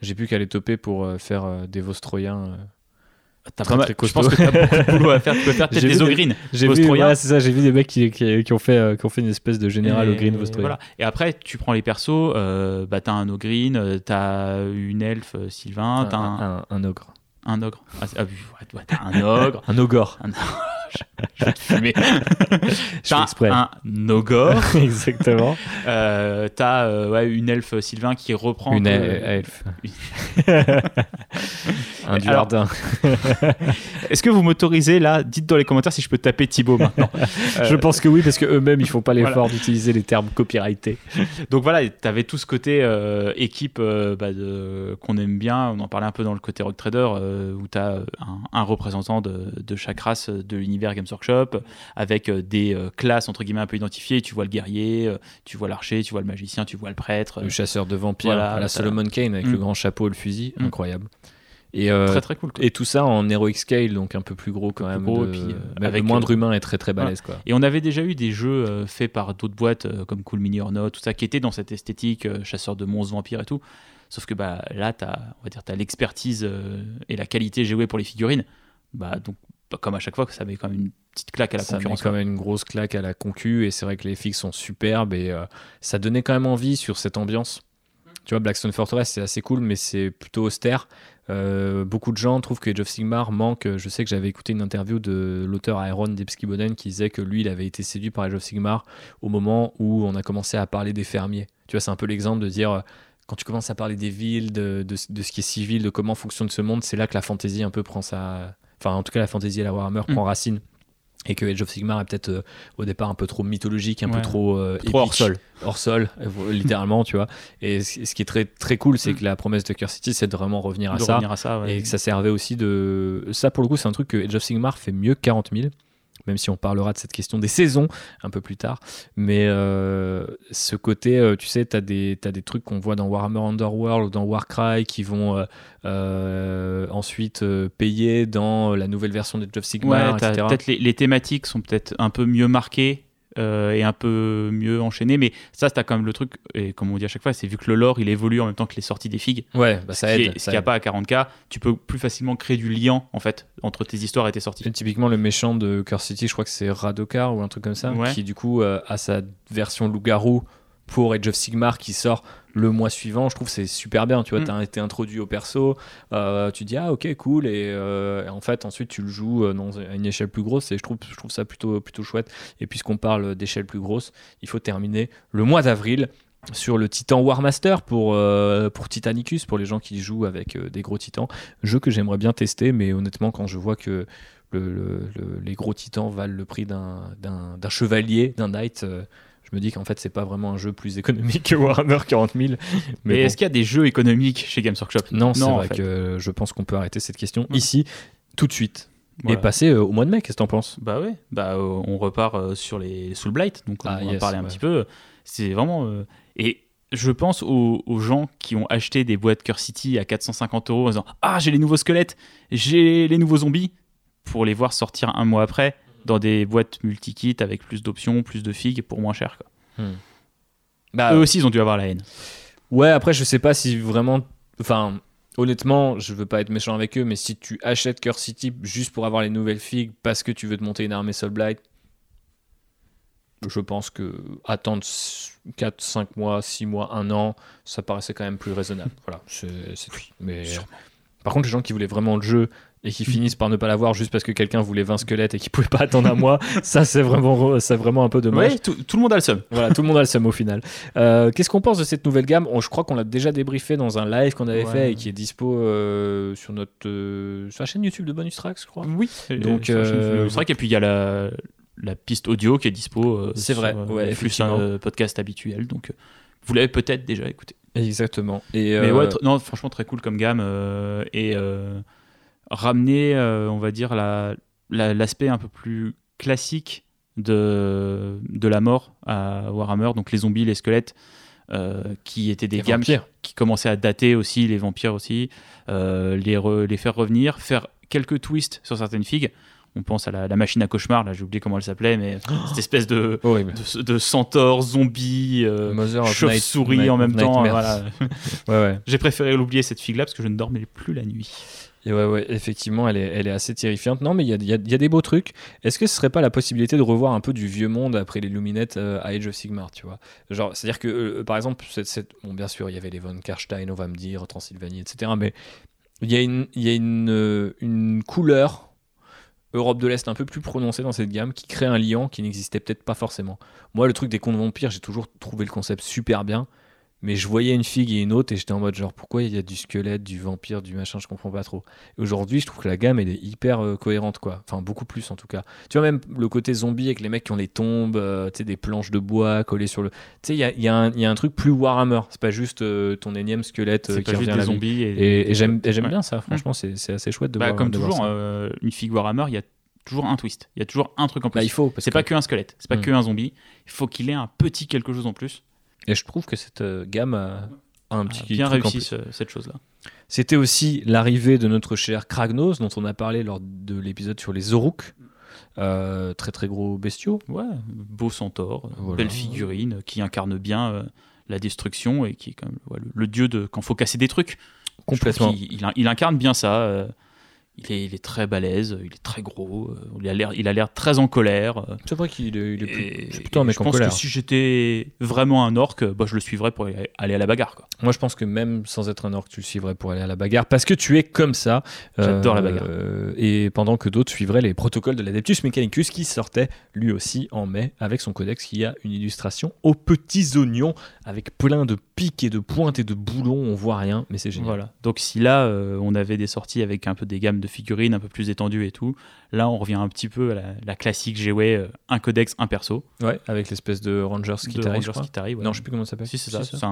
J'ai plus qu'à les toper pour euh, faire euh, des Vostroyens. euh. T'as Très, pas mal- très je pense que t'as beaucoup de boulot à faire. Tu peux faire (laughs) peut-être des ogrines. J'ai vu, voilà, c'est ça, j'ai vu des mecs qui, qui- qui ont fait, euh, qui ont fait une espèce de général green Vostroyen. voilà. Et après, tu prends les persos. Euh, bah, t'as un ogrine, t'as une elfe Sylvain, t'as un, un- un ogre. un ogre. Ah, ah, ouais, t'as un ogre. (laughs) Un ogre. (laughs) je vais te fumer. (laughs) T'as un ogre. (laughs) Exactement. Euh, t'as euh, ouais, une elfe Sylvain qui reprend. Une un e- peu- elfe. un Alors- duardin. Est-ce que vous m'autorisez là Dites dans les commentaires si je peux taper Thibaut maintenant. Je pense que oui, parce qu'eux-mêmes, ils font pas l'effort Voilà. d'utiliser les termes copyrightés. Donc voilà, tu avais tout ce côté euh, équipe euh, bah, qu'on aime bien. On en parlait un peu dans le côté Rock Trader, où tu as un, un représentant de, de chaque race de l'univers Games Workshop, avec euh, des euh, classes entre guillemets un peu identifiées. Tu vois le guerrier, euh, tu vois l'archer, tu vois le magicien, tu vois le prêtre. Le chasseur de vampires Voilà, à la Solomon Kane avec Mm. le grand chapeau et le fusil. Mm. Incroyable. Et, euh, très très cool. quoi. et tout ça en heroic scale, donc un peu plus gros quand même. gros, de- puis, euh, avec, le moindre euh, humain est très très balèze. Quoi. Et on avait déjà eu des jeux faits par d'autres boîtes comme Cool Mini or Not, tout ça, qui étaient dans cette esthétique chasseur de monstres, vampires et tout. Sauf que bah, là, tu as, on va dire, t'as l'expertise et la qualité jouée pour les figurines. Bah, donc, comme à chaque fois, ça met quand même une petite claque à la ça met concurrence. quand quoi. même une grosse claque à la concu et c'est vrai que les figues sont superbes et euh, ça donnait quand même envie sur cette ambiance. Tu vois, Blackstone Fortress, c'est assez cool, mais c'est plutôt austère. Euh, beaucoup de gens trouvent que Age of Sigmar manque. Je sais que j'avais écouté une interview de l'auteur Aaron Debskiboden qui disait que lui, il avait été séduit par Age of Sigmar au moment où on a commencé à parler des fermiers. Tu vois, c'est un peu l'exemple de dire euh, quand tu commences à parler des villes, de, de, de, ce qui est civil, de comment fonctionne ce monde, c'est là que la fantasy un peu prend sa. Enfin, en tout cas, la fantasy et la Warhammer Mm. prend racine. Et que Age of Sigmar est peut-être euh, au départ un peu trop mythologique, un peu trop, euh, Trop hors sol. hors sol, euh, littéralement, tu vois. Et ce ce qui est très, très cool, c'est Mm. que la promesse de Curse City, c'est de vraiment revenir à de ça. revenir à ça. ouais. Et que ça servait aussi de. Ça, pour le coup, c'est un truc que Age of Sigmar fait mieux que 40 000. Même si on parlera de cette question des saisons un peu plus tard. Mais euh, ce côté, euh, tu sais, tu as, des trucs qu'on voit dans Warhammer Underworld ou dans Warcry qui vont euh, ensuite payer dans la nouvelle version d'Age of Sigmar, Ouais, etc. peut-être les, les thématiques sont peut-être un peu mieux marquées euh, et un peu mieux enchaînées, mais ça, t'as quand même le truc, et comme on dit à chaque fois, c'est vu que le lore il évolue en même temps que les sorties des figues, Ouais, bah, ça aide. est- ce qu'il n'y a pas à 40k, tu peux plus facilement créer du lien en fait entre tes histoires et tes sorties. Et Typiquement, le méchant de Curse City, je crois que c'est Radokar ou un truc comme ça, Ouais. qui du coup euh, a sa version loup-garou pour Age of Sigmar qui sort le mois suivant. Je trouve que c'est super bien. Tu vois, Mm. t'as été introduit au perso, euh, tu dis ah ok cool et, euh, et en fait ensuite tu le joues euh, dans, à une échelle plus grosse et je trouve, je trouve ça plutôt, plutôt chouette. Et puisqu'on parle d'échelle plus grosse, il faut terminer le mois d'avril sur le Titan Warmaster pour, euh, pour Titanicus, pour les gens qui jouent avec euh, des gros titans. Jeu que j'aimerais bien tester, mais honnêtement, quand je vois que le- le- le- les gros titans valent le prix d'un chevalier, d'un knight, euh, je me dis qu'en fait, c'est pas vraiment un jeu plus économique que Warhammer 40 000. Mais bon. est-ce qu'il y a des jeux économiques chez Games Workshop? Non, c'est vrai fait. que je pense qu'on peut arrêter cette question ici, tout de suite, Voilà. et passer euh, au mois de mai. Qu'est-ce que t'en penses? Bah ouais, bah euh, on repart euh, sur les Soul Blight, donc Ah, on va yes, parler un petit peu. C'est vraiment et je pense aux, aux gens qui ont acheté des boîtes Curse City à 450 euros en disant ah j'ai les nouveaux squelettes, j'ai les nouveaux zombies pour les voir sortir un mois après dans des boîtes multi-kit avec plus d'options, plus de figues pour moins cher. Quoi. bah, Eux aussi ils ont dû avoir la haine. Ouais, après, je sais pas si vraiment. Enfin, honnêtement, je veux pas être méchant avec eux, mais si tu achètes Curse City juste pour avoir les nouvelles figues parce que tu veux te monter une armée Soul Blight, je pense que attendre 4, 5 mois, 6 mois, 1 an, ça paraissait quand même plus raisonnable. Voilà, c'est c'est tout. Mais, Sûrement. par contre, les gens qui voulaient vraiment le jeu et qui finissent par ne pas l'avoir juste parce que quelqu'un voulait 20 squelettes et qui pouvait pas attendre un mois, (laughs) ça c'est vraiment, c'est vraiment un peu dommage. Ouais, tout, tout le monde a le seum. Voilà, tout le monde a le seum au final. Euh, Qu'est-ce qu'on pense de cette nouvelle gamme? On- Je crois qu'on l'a déjà débriefé dans un live qu'on avait Ouais. fait et qui est dispo euh, sur notre euh, sur la chaîne YouTube de Bonus Tracks, je crois. Oui. Donc, c'est vrai qu'et puis il y a la, la piste audio qui est dispo. euh, C'est sur, vrai, euh, ouais, le flux euh, podcast habituel, donc euh, vous l'avez peut-être déjà écouté. Exactement. Et Mais ouais, tr- non, franchement très cool comme gamme euh, et euh, ramener, euh, on va dire la- la- l'aspect un peu plus classique de de la mort à Warhammer, donc les zombies, les squelettes. euh, qui étaient des les gammes vampires. qui commençaient à dater aussi, les vampires aussi, euh, les, re- les faire revenir, faire quelques twists sur certaines figues. On pense à la, la machine à cauchemar, là j'ai oublié comment elle s'appelait, mais (gasps) cette espèce de, Horrible. de, de centaure, zombie, euh, chauve-souris en même temps. Voilà. (laughs) Ouais, ouais. J'ai préféré l'oublier cette figue-là parce que je ne dormais plus la nuit. Et ouais, ouais, effectivement, elle est, elle est assez terrifiante. Non, mais il y a, y a- des beaux trucs. Est-ce que ce serait pas la possibilité de revoir un peu du vieux monde après les Luminettes euh, à Age of Sigmar, tu vois? Genre, c'est-à-dire que, euh, par exemple, cette, bon, bien sûr, il y avait les von Karstein, on va me dire, Transylvanie, etc. Mais il y a une, y a une, euh, une couleur Europe de l'Est un peu plus prononcée dans cette gamme qui crée un lien qui n'existait peut-être pas forcément. Moi, le truc des contes vampires, j'ai toujours trouvé le concept super bien. Mais je voyais une figue et une autre et j'étais en mode genre pourquoi il y a du squelette, du vampire, du machin, je comprends pas trop. Et Aujourd'hui, je trouve que la gamme elle est hyper euh, cohérente quoi. Enfin beaucoup plus en tout cas. Tu vois même le côté zombie avec les mecs qui ont les tombes, euh, tu sais des planches de bois collées sur le. Tu sais il y a, il y a un- il y a un truc plus Warhammer. C'est pas juste euh, ton énième squelette qui pas juste revient à des la zombies. Et, Et, et j'aime Ouais. bien ça. Franchement c'est c'est assez chouette de Bah, voir. comme de voir toujours, ça. une figue Warhammer, il y a toujours un twist. Il y a toujours un truc en plus. Bah, il faut. c'est que- pas que un squelette, c'est pas Mm. que un zombie. Il faut qu'il ait un petit quelque chose en plus. Et je trouve que cette euh, gamme a, a un petit Ah, bien réussi ce- cette chose-là. C'était aussi l'arrivée de notre cher Kragnos, dont on a parlé lors de l'épisode sur les Zoruk. Euh, très très gros bestiaux. Ouais, beau centaure, Voilà. belle figurine qui incarne bien euh, la destruction et qui est quand même ouais, le, le dieu de quand faut casser des trucs. Complètement. il incarne bien ça. euh, Il est, il est très balèze, il est très gros, euh, il a l'air, il a l'air très en colère. euh, C'est vrai qu'il est, il est plus- et- c'est plutôt un mec je en pense colère. que si j'étais vraiment un orc, bah, je le suivrais pour aller à la bagarre. Quoi. Moi, je pense que même sans être un orc, tu le suivrais pour aller à la bagarre parce que tu es comme ça. J'adore la bagarre. euh, Et pendant que d'autres suivraient les protocoles de l'Adeptus Mechanicus qui sortait lui aussi en mai avec son codex qui a une illustration aux petits oignons avec plein de pics et de pointes et de boulons. On voit rien, mais c'est génial. Voilà. Donc si là, euh, on avait des sorties avec un peu des gammes de figurines un peu plus étendues et tout, là, on revient un petit peu à la, la classique GW, euh, un codex, un perso. Ouais, avec l'espèce de Rangers qui t'arrive. Ouais. Non, je sais plus comment ça s'appelle. Si, c'est ça. C'est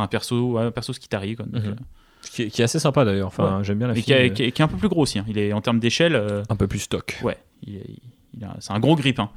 un, perso, ouais, un perso Skitari. Quoi. Donc, Mhm. euh, Qui, est, qui est assez sympa d'ailleurs. Enfin, j'aime bien la mais qui, est- euh, qui est- qui est un peu plus gros aussi. hein. Il est en termes d'échelle, euh, Un peu plus stock. ouais, c'est un gros grippin.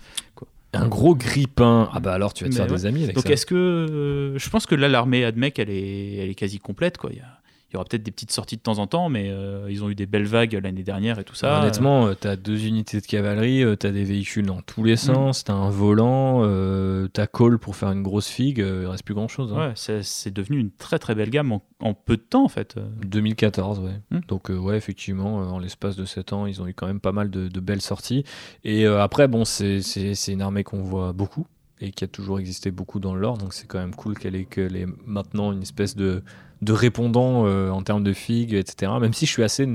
Un gros grippin. Ah bah alors tu vas te Mais faire ouais. des amis avec Donc ça. est-ce que euh, je pense que là l'armée Admec elle est elle est quasi complète quoi. Il y, a- il y aura peut-être des petites sorties de temps en temps, mais euh, ils ont eu des belles vagues l'année dernière et tout ça. Honnêtement, euh, t'as deux unités de cavalerie, euh, t'as des véhicules dans tous les sens, t'as un volant, euh, t'as call pour faire une grosse figue, il reste plus grand chose. Ouais, c'est devenu une très très belle gamme en, en peu de temps en fait. Euh, 2014, ouais. Hmm. Donc, ouais, effectivement, en l'espace de 7 ans, ils ont eu quand même pas mal de, de belles sorties. Et après, bon, c'est une armée qu'on voit beaucoup et qui a toujours existé beaucoup dans le lore. Donc, c'est quand même cool qu'elle ait, maintenant une espèce de, répondant euh, en termes de figues, etc. Même si je suis assez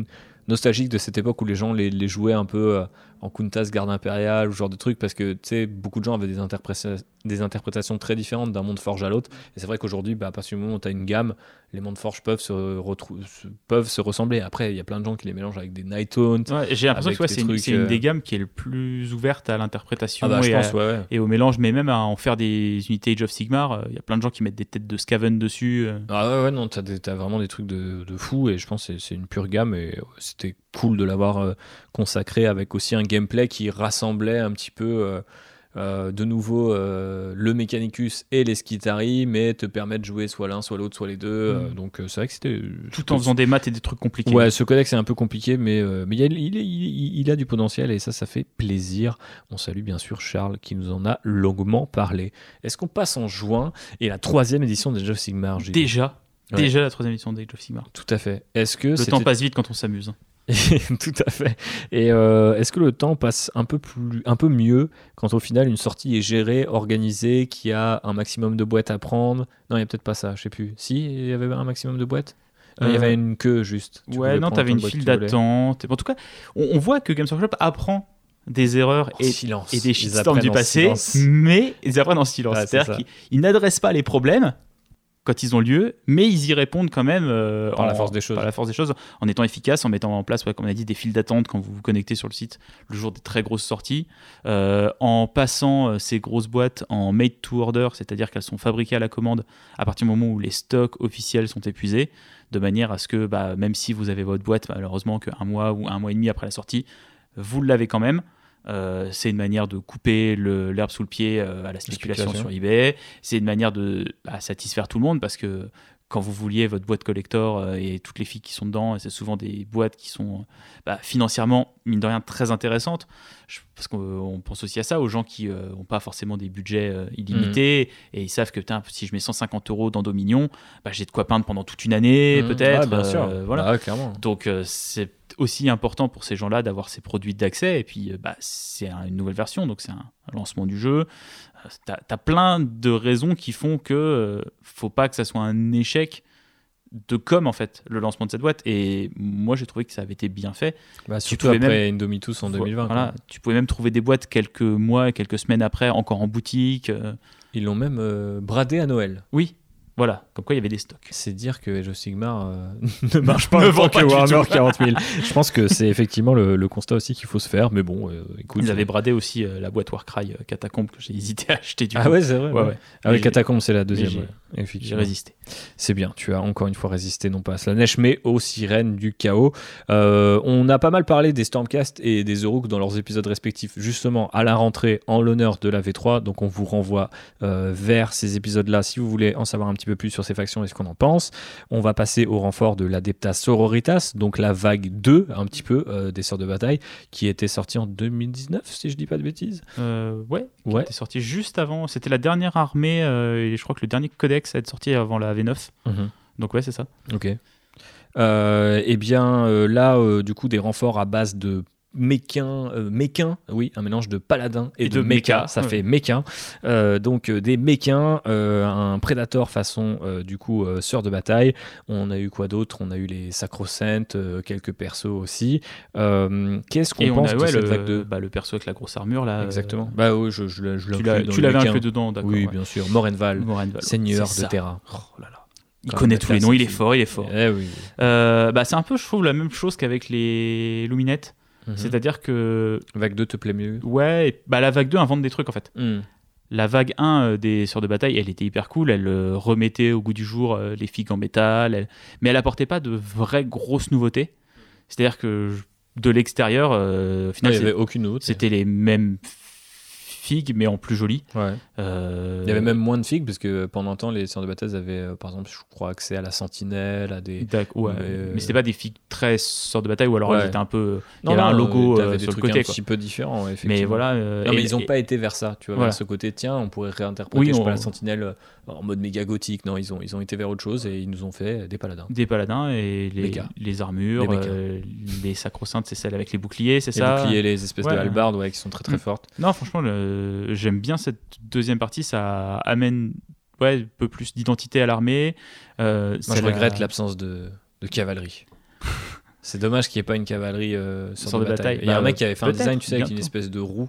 nostalgique de cette époque où les gens les, jouaient un peu euh, en Kuntas, garde impériale, ou ce genre de trucs, parce que tu sais, beaucoup de gens avaient des interprétations très différentes d'un monde forge à l'autre. Et c'est vrai qu'aujourd'hui, bah, à partir du moment où tu as une gamme, les mondes forge peuvent se, peuvent se ressembler. Après, il y a plein de gens qui les mélangent avec des Night Haunt. ouais, J'ai l'impression que ouais, c'est une, euh, des gammes qui est le plus ouverte à l'interprétation Ah bah, et, ouais, au mélange, mais même à en faire des unités Age of Sigmar. euh, Il y a plein de gens qui mettent des têtes de Skaven dessus. euh. Ah ouais, ouais, non, t'as, vraiment des trucs de, de fou et je pense que c'est, une pure gamme et c'était cool de l'avoir consacré avec aussi un gameplay qui rassemblait un petit peu euh, euh, de nouveau euh, le Mechanicus et les Skitari, mais te permet de jouer soit l'un, soit l'autre, soit les deux. euh, Mm. donc c'est vrai que c'était. tout en faisant des maths et des trucs compliqués. Ouais, ce codex est un peu compliqué, mais, mais il, a- il est- il- il a du potentiel et ça, ça fait plaisir. On salue bien sûr Charles qui nous en a longuement parlé. Est-ce qu'on passe en juin et la troisième édition de Age of Sigmar. Déjà, Ouais. déjà la troisième édition d'Age of Sigmar. Tout à fait. Est-ce que Le temps passe vite quand on s'amuse. (laughs) Tout à fait. Et euh, est-ce que le temps passe un peu plus, un peu mieux quand au final une sortie est gérée, organisée, qu'il y a un maximum de boîtes à prendre? Non, il y a peut-être pas ça. Je sais plus. Si, il y avait un maximum de boîtes? Il y Euh, avait une queue juste. Tu ouais, non, t'avais une file d'attente. En tout cas, on, on voit que Games Workshop apprend des erreurs et, silence. et des shitstorms du passé, silence. mais ils apprennent en silence. C'est-à-dire qu'ils ils n'adressent pas les problèmes quand ils ont lieu, mais ils y répondent quand même euh, Par la en- force des choses. par la force des choses, en étant efficaces, en mettant en place, ouais, comme on a dit, des files d'attente quand vous vous connectez sur le site le jour des très grosses sorties, euh, en passant euh, ces grosses boîtes en made to order, c'est-à-dire qu'elles sont fabriquées à la commande à partir du moment où les stocks officiels sont épuisés, de manière à ce que bah, même si vous avez votre boîte, malheureusement qu'un mois ou un mois et demi après la sortie, vous l'avez quand même. Euh, c'est une manière de couper l'herbe sous le pied euh, à la spéculation, sur eBay. C'est une manière de bah, satisfaire tout le monde parce que quand vous vouliez votre boîte collector euh, et toutes les filles qui sont dedans, c'est souvent des boîtes qui sont bah, financièrement, mine de rien, très intéressantes. Je- parce qu'on on pense aussi à ça, aux gens qui n'ont pas forcément des budgets illimités et ils savent que si je mets 150 euros dans Dominion, bah, j'ai de quoi peindre pendant toute une année, Mmh. peut-être. Ouais, bien sûr. voilà. Clairement. Donc c'est aussi important pour ces gens-là d'avoir ces produits d'accès. Et puis euh, bah, c'est un- une nouvelle version, donc c'est un lancement du jeu. Euh, T'as as plein de raisons qui font que euh, faut pas que ça soit un échec de com en fait le lancement de cette boîte et moi j'ai trouvé que ça avait été bien fait Bah, Tu surtout après Indomitus en 2020. voilà quoi. tu pouvais même trouver des boîtes quelques mois quelques semaines après encore en boutique euh, Ils l'ont même euh, bradé à Noël. oui voilà comme quoi il y avait des stocks C'est dire que Age of Sigmar euh, (laughs) ne marche pas autant que Warhammer tout. 40 000. Je pense que c'est effectivement le, le constat aussi qu'il faut se faire. Mais bon, euh, écoute. ils avaient bradé aussi euh, la boîte Warcry euh, Catacombe que j'ai hésité à acheter du Ah coup. ouais, c'est vrai. Ouais, ouais. ouais. Ah oui, Catacombe, c'est la deuxième. j'ai- ouais. résisté C'est bien, tu as encore une fois résisté non pas à Slanesh, mais aux sirènes du chaos. Euh, on a pas mal parlé des Stormcast et des Eurook dans leurs épisodes respectifs, justement à la rentrée en l'honneur de la V3. Donc on vous renvoie euh, vers ces épisodes-là si vous voulez en savoir un petit peu plus sur ces factions et ce qu'on en pense. On va passer au renfort de l'Adepta Sororitas, donc la vague 2, un petit peu, euh, des Sœurs de Bataille, qui était sortie en 2019, si je dis pas de bêtises. Euh, ouais, qui Ouais. était sorti juste avant. C'était la dernière armée, euh, et je crois que le dernier codex à être sorti avant la V9. Mhm. Donc ouais, c'est ça. Ok. Euh, eh bien, euh, là, euh, du coup, des renforts à base de méquins, euh, méquins, oui, un mélange de paladin et, Et de, de méca, méca, ça ouais. fait méquin. Euh, donc euh, des méquins, un prédateur façon du coup sœur de bataille. On a eu quoi d'autre? On a eu les sacro-saintes, quelques persos aussi. Qu'est-ce qu'on on pense a de ouais, cette le, vague de bah, le perso avec la grosse armure là. Exactement. Bah oui, je, je, l'ai- je Tu l'avais méquin. inclus dedans, d'accord. Oui, ouais. bien sûr. Morenval, Morenval. seigneur de. Terra. Oh là là. Il Quand connaît tous les noms, il est fort, il est fort. Eh oui. Euh, bah, c'est un peu, je trouve, la même chose qu'avec les Luminettes. Mhm. C'est-à-dire que, Vague 2 te plaît mieux ouais, et- bah, la vague 2 invente des trucs en fait. Hmm. La vague 1 euh, des Sœurs de Bataille, elle était hyper cool. Elle euh, remettait au goût du jour euh, les figues en métal. elle- Mais elle apportait pas de vraies grosses nouveautés. C'est-à-dire que je- de l'extérieur, euh, au Non, final, il n'y c'est- avait aucune autre. c'était les mêmes figues, mais en plus. Ouais. Euh, Il y avait même moins de figues parce que pendant un temps, les sœurs de bataille avaient, euh, par exemple, je crois, accès à la sentinelle, à des. Ouais, Mais, euh, mais c'était pas des figues très Sœurs de Bataille, ou alors elles étaient un peu. Non, il y avait non, un logo des sur le trucs côté. un quoi. petit peu effectivement. Mais voilà. Non, mais et- ils n'ont et- pas été vers ça, tu vois, Voilà. vers ce côté, tiens, on pourrait réinterpréter, Oui, je sais on- pas, la sentinelle en mode méga gothique. Non, ils ont, ils ont été vers autre chose et ils nous ont fait des paladins. des paladins et les, les armures, Les euh, les sacro-saintes, c'est celles avec les boucliers, c'est Les ça boucliers, les espèces de halbardes, ouais, qui sont très très Mm. fortes. Non, franchement, le- j'aime bien cette deuxième partie. Ça amène ouais, un peu plus d'identité à l'armée. Euh, Moi, je la- regrette l'absence de, de cavalerie. (laughs) C'est dommage qu'il n'y ait pas une cavalerie euh, sur Sur de de bataille. bataille. Il y a un Bah, mec qui avait fait un design, tu sais, avec une espèce de roue.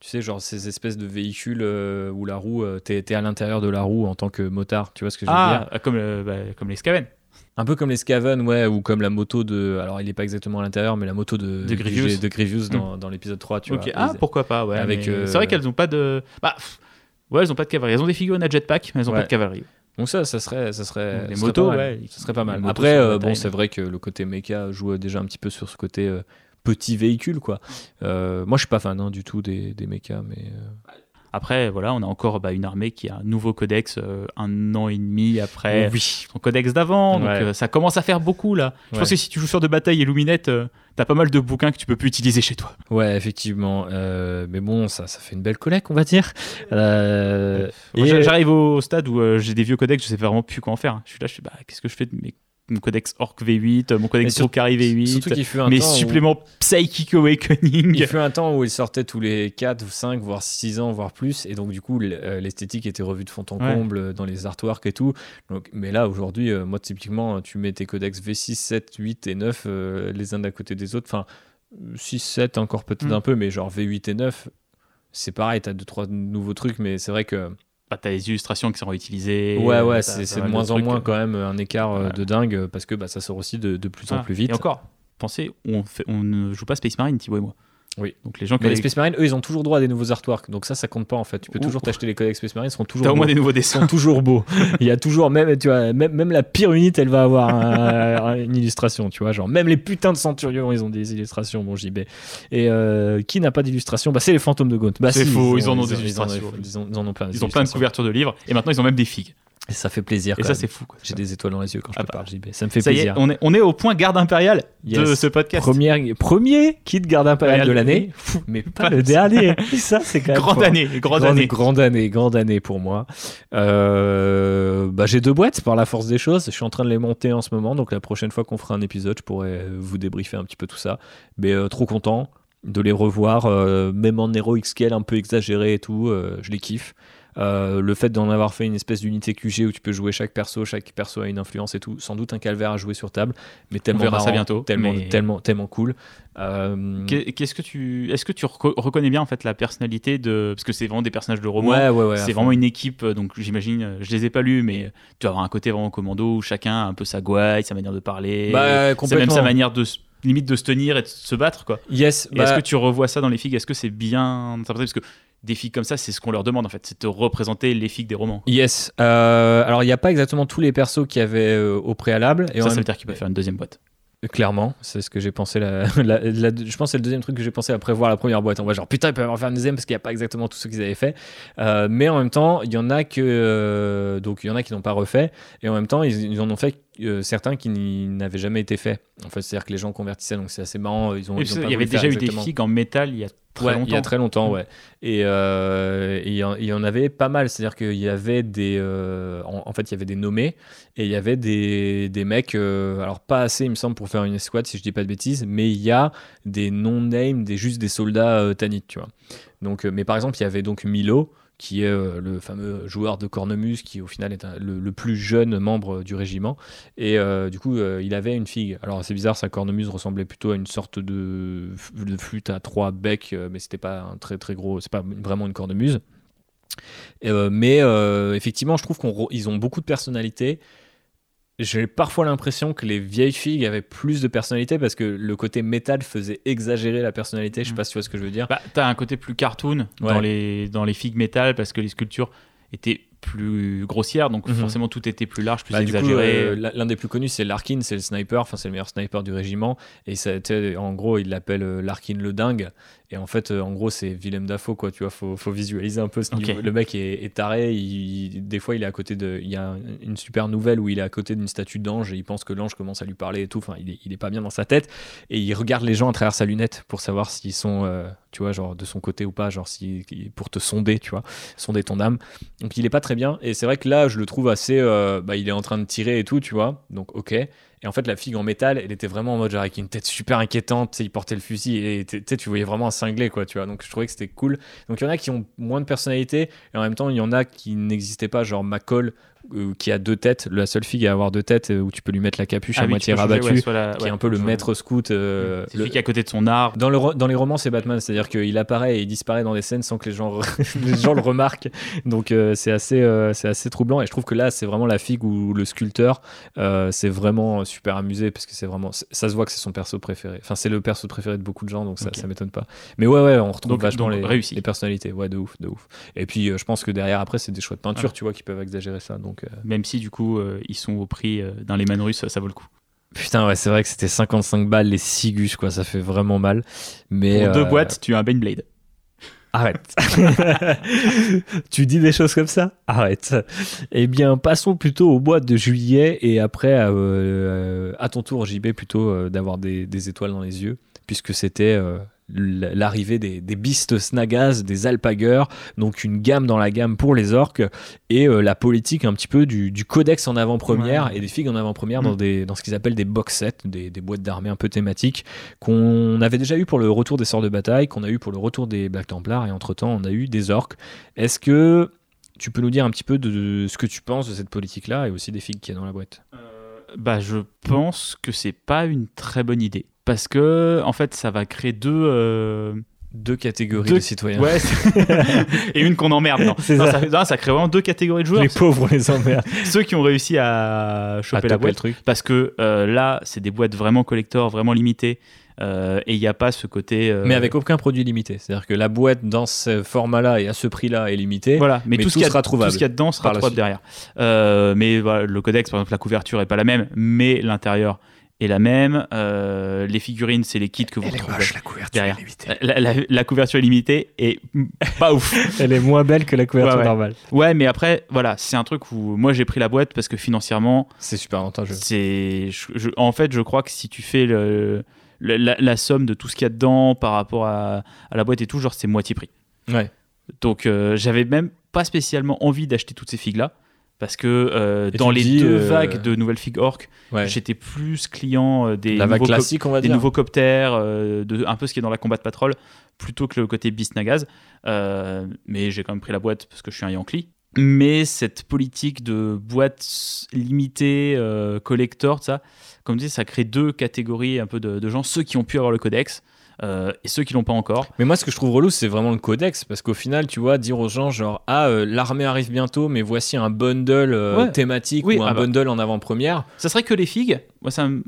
Tu sais, genre ces espèces de véhicules euh, où la roue, euh, t'es à l'intérieur de la roue en tant que motard. Tu vois ce que je veux dire? Ah, comme, le- bah, comme les Skaven. Un peu comme les Skaven, ouais, ou comme la moto de. Alors, il n'est pas exactement à l'intérieur, mais la moto de, De Grievous. de Grievous dans, dans l'épisode 3, tu vois. Ah, Ils- pourquoi pas, ouais. Avec, euh, C'est vrai qu'elles n'ont pas de. Bah, pff, ouais, elles n'ont pas de cavalerie. Elles ont des figurines à jetpack, mais elles n'ont Ouais. pas de cavalerie. Donc, ça, ça serait. Ça serait Les ça serait motos, ouais. Ça serait pas mal. Les Après, euh, bon, c'est vrai que le côté mecha joue déjà un petit peu sur ce côté euh, petit véhicule, quoi. Moi, je suis pas fan hein, du tout des, des mechas, mais. Après, voilà, on a encore bah, une armée qui a un nouveau codex euh, un an et demi après oui. son codex d'avant. Donc euh, ça commence à faire beaucoup là. Je Ouais. pense que si tu joues sur de bataille et Luminette, euh, t'as pas mal de bouquins que tu peux plus utiliser chez toi. Ouais, effectivement. Mais bon, ça, ça fait une belle collecte, on va dire. Et- J'arrive au stade où j'ai des vieux codex, je sais vraiment plus quoi en faire. Je suis là, je suis bah, qu'est-ce que je fais de mes mon codex Orc V8, euh, mon codex Drukhari V8, Surtout qu'il fut un mes temps où- suppléments Psychic Awakening. Il fut un temps où il sortait tous les 4 ou 5, voire 6 ans, voire plus. Et donc, du coup, euh, l'esthétique était revue de fond en Ouais. comble euh, dans les artworks et tout. Donc, mais là, aujourd'hui, euh, moi, typiquement, tu mets tes codex V6, 7, 8 et 9 euh, les uns à côté des autres. Enfin, 6, 7 encore peut-être Mm. un peu, mais genre V8 et 9, c'est pareil, t'as 2-3 nouveaux trucs, mais c'est vrai que. Bah, t'as les illustrations qui sont réutilisées. ouais, ouais, c'est de moins en moins euh. quand même un écart euh, de dingue euh, parce que bah, ça sort aussi de, de plus en plus vite. Et encore, pensez, on, fait, on ne joue pas Space Marine, Thibaut et moi. Oui. Donc les gens qui Mais les Space Marines, eux, ils ont toujours droit à des nouveaux artworks. Donc ça, ça compte pas en fait. Tu peux Ouh. toujours t'acheter les codex Space Marines, ils seront toujours T'as au moins des nouveaux Ils dessins. sont toujours beaux. (laughs) Il y a toujours même tu vois même, même la pire unité elle va avoir un- (laughs) une illustration tu vois genre même les putains de centurions ils ont des illustrations bon JB et euh, qui n'a pas d'illustration bah c'est les fantômes de Gaunt bah C'est si, faux, ils en ont ils des illustrations. ils, ont, ils en ont plein Ils ont plein de couvertures de livres et maintenant ils ont même des figues. Et ça fait plaisir Et ça c'est fou. J'ai des étoiles dans les yeux quand je Ah te bah. parle JB ça me fait Ça y est, plaisir on est, on est au point garde impériale de ce podcast. Premier, premier kit garde impérial Impérial de l'année, mais pas Pas le dernier. Ça, c'est quand même Grande année, grande année. grande année, grande année pour moi. Euh, bah, j'ai deux boîtes par la force des choses. Je suis en train de les monter en ce moment, donc la prochaine fois qu'on fera un épisode, je pourrais vous débriefer un petit peu tout ça. Mais euh, trop content de les revoir, euh, même en Heroic Scale un peu exagéré et tout, je les kiffe. Euh, le fait d'en avoir fait une espèce d'unité QG où tu peux jouer chaque perso, chaque perso a une influence et tout, sans doute un calvaire à jouer sur table, mais tellement verra ça bientôt, tellement, mais- tellement, tellement cool. Euh, Qu'est- Qu'est-ce que tu, est-ce que tu reco- reconnais bien en fait la personnalité de, parce que c'est vraiment des personnages de roman. ouais, ouais, ouais. à c'est vraiment une équipe, euh, donc j'imagine, je les ai pas lus, mais tu vas avoir un côté vraiment commando où chacun a un peu sa gouaille, sa manière de parler, Bah, c'est même sa manière de limite de se tenir et de se battre quoi. Yes, Et bah, est-ce que tu revois ça dans les figues Est-ce que c'est bien interprété? Parce que des figues comme ça, c'est ce qu'on leur demande en fait, c'est de représenter les figues des romans. Yes. Euh, alors, il n'y a pas exactement tous les persos qu'il y avait euh, au préalable. Et ça, ça veut dire qu'il peut faire une deuxième boîte. Clairement, c'est ce que j'ai pensé. La, (laughs) la- la- je pense que c'est le deuxième truc que j'ai pensé après voir la première boîte. On va genre putain, ils peuvent en faire une deuxième parce qu'il n'y a pas exactement tout ce qu'ils avaient fait. Euh, mais en même temps, il y en a que euh, donc il y en a qui n'ont pas refait et en même temps ils, ils en ont fait euh, certains qui n'avaient jamais été faits. En fait, c'est-à-dire que les gens convertissaient, donc c'est assez marrant. Ils ont, Et ils ont il y avait déjà eu des figues en métal il y a très Ouais, longtemps. Il y a très longtemps, Mm. ouais. Et euh, il y, en- il y en avait pas mal. C'est-à-dire qu'il y avait des. euh, en, en fait, il y avait des nommés et il y avait des, des mecs. alors, pas assez, il me semble, pour faire une escouade, si je dis pas de bêtises, mais il y a des non-names, des, juste des soldats Tanit, tu vois. Donc, mais par exemple, il y avait donc Milo qui est euh, le fameux joueur de cornemuse qui au final est le, plus jeune membre du régiment. Et euh, du coup euh, il avait une figue. Alors c'est bizarre sa cornemuse ressemblait plutôt à une sorte de, flûte à trois becs mais c'était pas un très très gros c'est pas vraiment une cornemuse. Mais effectivement je trouve qu'ils ont beaucoup de personnalité j'ai parfois l'impression que les vieilles figues avaient plus de personnalité parce que le côté métal faisait exagérer la personnalité je sais Mm. pas si tu vois ce que je veux dire Bah, t'as un côté plus cartoon dans les dans les figues métal parce que les sculptures étaient plus grossières, donc Mhm. forcément tout était plus large, plus Bah, exagéré. euh, l'un des plus connus, c'est Larkin, c'est le sniper, enfin c'est le meilleur sniper du régiment. Et ça, en gros, il l'appelle euh, Larkin le dingue. Et en fait, euh, en gros, c'est Willem Dafoe, quoi. Tu vois, faut, faut visualiser un peu ce Ok. niveau. Le mec est, est taré. il- des fois, il est à côté de. Il y a un- une super nouvelle où il est à côté d'une statue d'ange et il pense que l'ange commence à lui parler et tout. Enfin, il est, il est pas bien dans sa tête. Et il regarde les gens à travers sa lunette pour savoir s'ils sont, euh, tu vois, genre de son côté ou pas, genre si, pour te sonder, tu vois, sonder ton âme. Donc il est pas très bien. Et c'est vrai que là, je le trouve assez. euh, bah, il est en train de tirer et tout, tu vois. Donc ok. Et en fait, la figue en métal, elle était vraiment en mode genre avec une tête super inquiétante. Il portait le fusil et tu voyais vraiment un cinglé, quoi, tu vois. Donc je trouvais que c'était cool. Donc il y en a qui ont moins de personnalité et en même temps, il y en a qui n'existaient pas, genre McCall qui a deux têtes. La seule figue à avoir deux têtes euh, où tu peux lui mettre la capuche Ah à oui, moitié rabattue, ouais, qui ouais, est un peu le maître scout. euh, C'est le- celui qui est à côté de son arbre. dans, le ro- dans les romans, c'est Batman, c'est-à-dire qu'il apparaît et il disparaît dans des scènes sans que les gens, (laughs) les gens le remarquent. Donc euh, c'est assez, euh, c'est assez troublant. Et je trouve que là, c'est vraiment la figue où le sculpteur euh, c'est vraiment super amusé parce que c'est vraiment, ça se voit que c'est son perso préféré. Enfin, c'est le perso préféré de beaucoup de gens, donc ça, Ok. ça m'étonne pas. Mais ouais, ouais, on retrouve Donc- vachement donc les, personnalités. Ouais, de ouf, de ouf. Et puis, euh, je pense que derrière, après, c'est des choix de peinture, tu vois, qui peuvent exagérer ça. Donc. Euh, Même si du coup euh, ils sont au prix euh, d'un Lehman russe, ça vaut le coup. Putain, ouais, c'est vrai que c'était 55 balles les Sigus, quoi, ça fait vraiment mal. Mais Pour deux boîtes, tu as un Baneblade. Arrête. (laughs) tu dis des choses comme ça? Arrête. Eh bien, passons plutôt au mois de juillet et après, euh, euh, à ton tour, JB, plutôt euh, d'avoir des, des étoiles dans les yeux, puisque c'était euh, l'arrivée des, des Beast Snagas, des Alpagers, donc une gamme dans la gamme pour les orques, et euh, la politique un petit peu du, du codex en avant-première Ouais. et des figues en avant-première dans, Mm. des, dans ce qu'ils appellent des box sets, des, des boîtes d'armée un peu thématiques, qu'on avait déjà eu pour le retour des sorts de bataille, qu'on a eu pour le retour des Black Templars, et entre-temps, on a eu des orques. Est-ce que tu peux nous dire un petit peu de, de ce que tu penses de cette politique-là et aussi des figues qu'il y a dans la boîte? Bah, je pense que c'est pas une très bonne idée. Parce que, en fait, ça va créer deux. euh, Deux catégories Deux- de citoyens. Ouais, (laughs) et une qu'on emmerde. Non. Ça. ça. non, ça crée vraiment deux catégories de joueurs. Les pauvres, on les emmerde. (laughs) Ceux qui ont réussi à choper À la taper le boîte. truc. Parce que euh, là, c'est des boîtes vraiment collector, vraiment limitées. euh, et il n'y a pas ce côté. euh, Mais avec aucun produit limité. C'est-à-dire que la boîte dans ce format-là et à ce prix-là est limitée. Voilà, mais, mais tout, tout ce qu'il y a- sera trouvable tout ce qu'il y a dedans sera trouvable derrière. Euh, mais voilà, le codex, par exemple, la couverture est pas la même, mais l'intérieur est la même. Euh, les figurines, c'est les kits que vous retrouvez la couverture derrière. La, la- la couverture est limitée et pas ouf. (laughs) Elle est moins belle que la couverture Ouais, ouais. normale. Ouais, mais après, voilà, c'est un truc où moi j'ai pris la boîte parce que financièrement, C'est super avantageux. c'est. je- je- en fait, je crois que si tu fais le, le- la, la somme de tout ce qu'il y a dedans par rapport à, à la boîte et tout, genre c'est moitié prix. Ouais. Donc euh, j'avais même pas spécialement envie d'acheter toutes ces figues là. Parce que euh, dans les dis, deux euh, vagues de nouvelles figues orc, ouais. j'étais plus client euh, des, La vague nouveaux, co- classique, on va des dire. nouveaux coptères, euh, de, un peu ce qui est dans la combat de patrol, plutôt que le côté beast nagaz. Mais j'ai quand même pris la boîte parce que je suis un Yankee. Mais cette politique de boîte limitée, collector, ça, comme dit, ça crée deux catégories un peu de, de gens ceux qui ont pu avoir le codex euh, et ceux qui l'ont pas encore. Mais moi, ce que je trouve relou, c'est vraiment le codex, parce qu'au final, tu vois, dire aux gens, genre, ah, euh, l'armée arrive bientôt, mais voici un bundle euh, Ouais. thématique Oui, ou un ah bah. bundle en avant-première. Ça serait que les figues. Moi, ça me-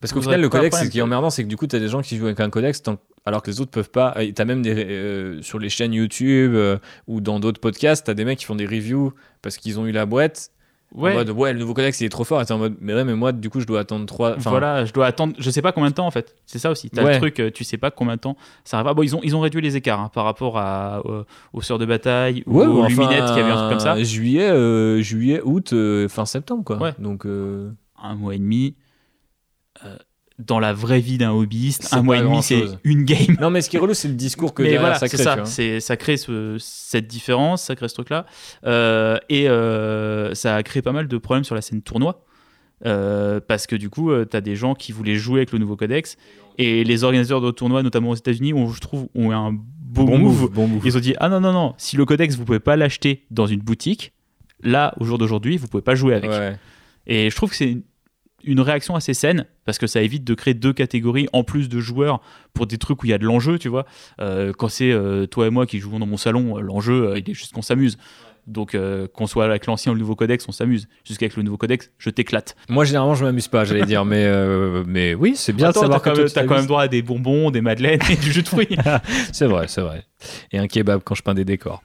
Parce qu'au final, le codex, ce qui est emmerdant, c'est que du coup, tu as des gens qui jouent avec un codex, tant- alors que les autres peuvent pas. Et t'as même des. euh, sur les chaînes YouTube euh, ou dans d'autres podcasts, t'as des mecs qui font des reviews parce qu'ils ont eu la boîte. Ouais. En mode, ouais, le nouveau codex, il est trop fort. Et t'es en mode, mais ouais, mais moi, du coup, je dois attendre trois. Enfin, voilà, je dois attendre, je sais pas combien de temps en fait. C'est ça aussi. T'as Ouais. le truc, euh, tu sais pas combien de temps ça arrivera. Bon, ils ont, ils ont réduit les écarts hein, par rapport à, euh, aux sœurs de bataille ou Ouais, aux enfin, luminettes qui avaient un truc comme ça. Juillet, euh, juillet, août, euh, fin septembre, quoi. Ouais. Donc. un mois et demi. Dans la vraie vie d'un hobbyiste, un mois et demi, c'est une game. Non, mais ce qui est relou, c'est le discours que Mais derrière voilà, ça crée. ça, c'est- ça crée ce- cette différence, ça crée ce truc-là. Euh, et euh, ça a créé pas mal de problèmes sur la scène tournoi. Euh, parce que du coup, tu as des gens qui voulaient jouer avec le nouveau codex. Et les organisateurs de tournois, notamment aux États-Unis, ont, je trouve, ont eu un beau Bon move. move, bon move. Ils ont dit Ah non, non, non, si le codex, vous pouvez pas l'acheter dans une boutique, là, au jour d'aujourd'hui, vous pouvez pas jouer avec. Ouais. Et je trouve que c'est une réaction assez saine parce que ça évite de créer deux catégories en plus de joueurs pour des trucs où il y a de l'enjeu, tu vois. Euh, quand c'est euh, toi et moi qui jouons dans mon salon, euh, l'enjeu, il est juste qu'on s'amuse. Donc euh, qu'on soit avec l'ancien ou le nouveau codex, on s'amuse. Jusqu'avec le nouveau codex, je t'éclate. Moi, généralement, je m'amuse pas, j'allais dire, mais, euh, mais oui, c'est bien Attends, de savoir quand, que même, toi, tu t'as quand même droit à des bonbons, des madeleines et du jus de fruits. (laughs) C'est vrai, c'est vrai. Et un kebab quand je peins des décors.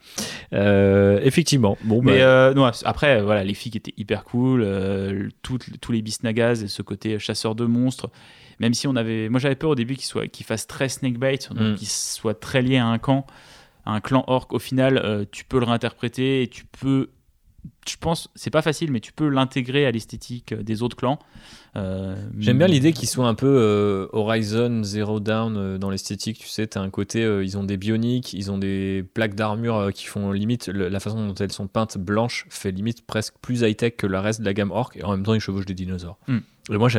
Euh, effectivement. Bon, Mais bah, non, après, voilà, les filles étaient hyper cool. toutes- tous les bisnagas et ce côté chasseur de monstres. Même si on avait. Moi, j'avais peur au début qu'ils fassent très snakebite, donc Mm. qu'ils soient très liés à un camp, un clan orc. Au final, euh, tu peux le réinterpréter et tu peux. Je pense, c'est pas facile, mais tu peux l'intégrer à l'esthétique euh, des autres clans. Euh, J'aime bien l'idée qu'ils soient un peu euh, Horizon Zero Down dans l'esthétique. Tu sais, t'as un côté, ils ont des bioniques, ils ont des plaques d'armure qui font limite, le- la façon dont elles sont peintes blanches fait limite presque plus high-tech que le reste de la gamme orc. Et en même temps, ils chevauchent des dinosaures. Mm. Et moi,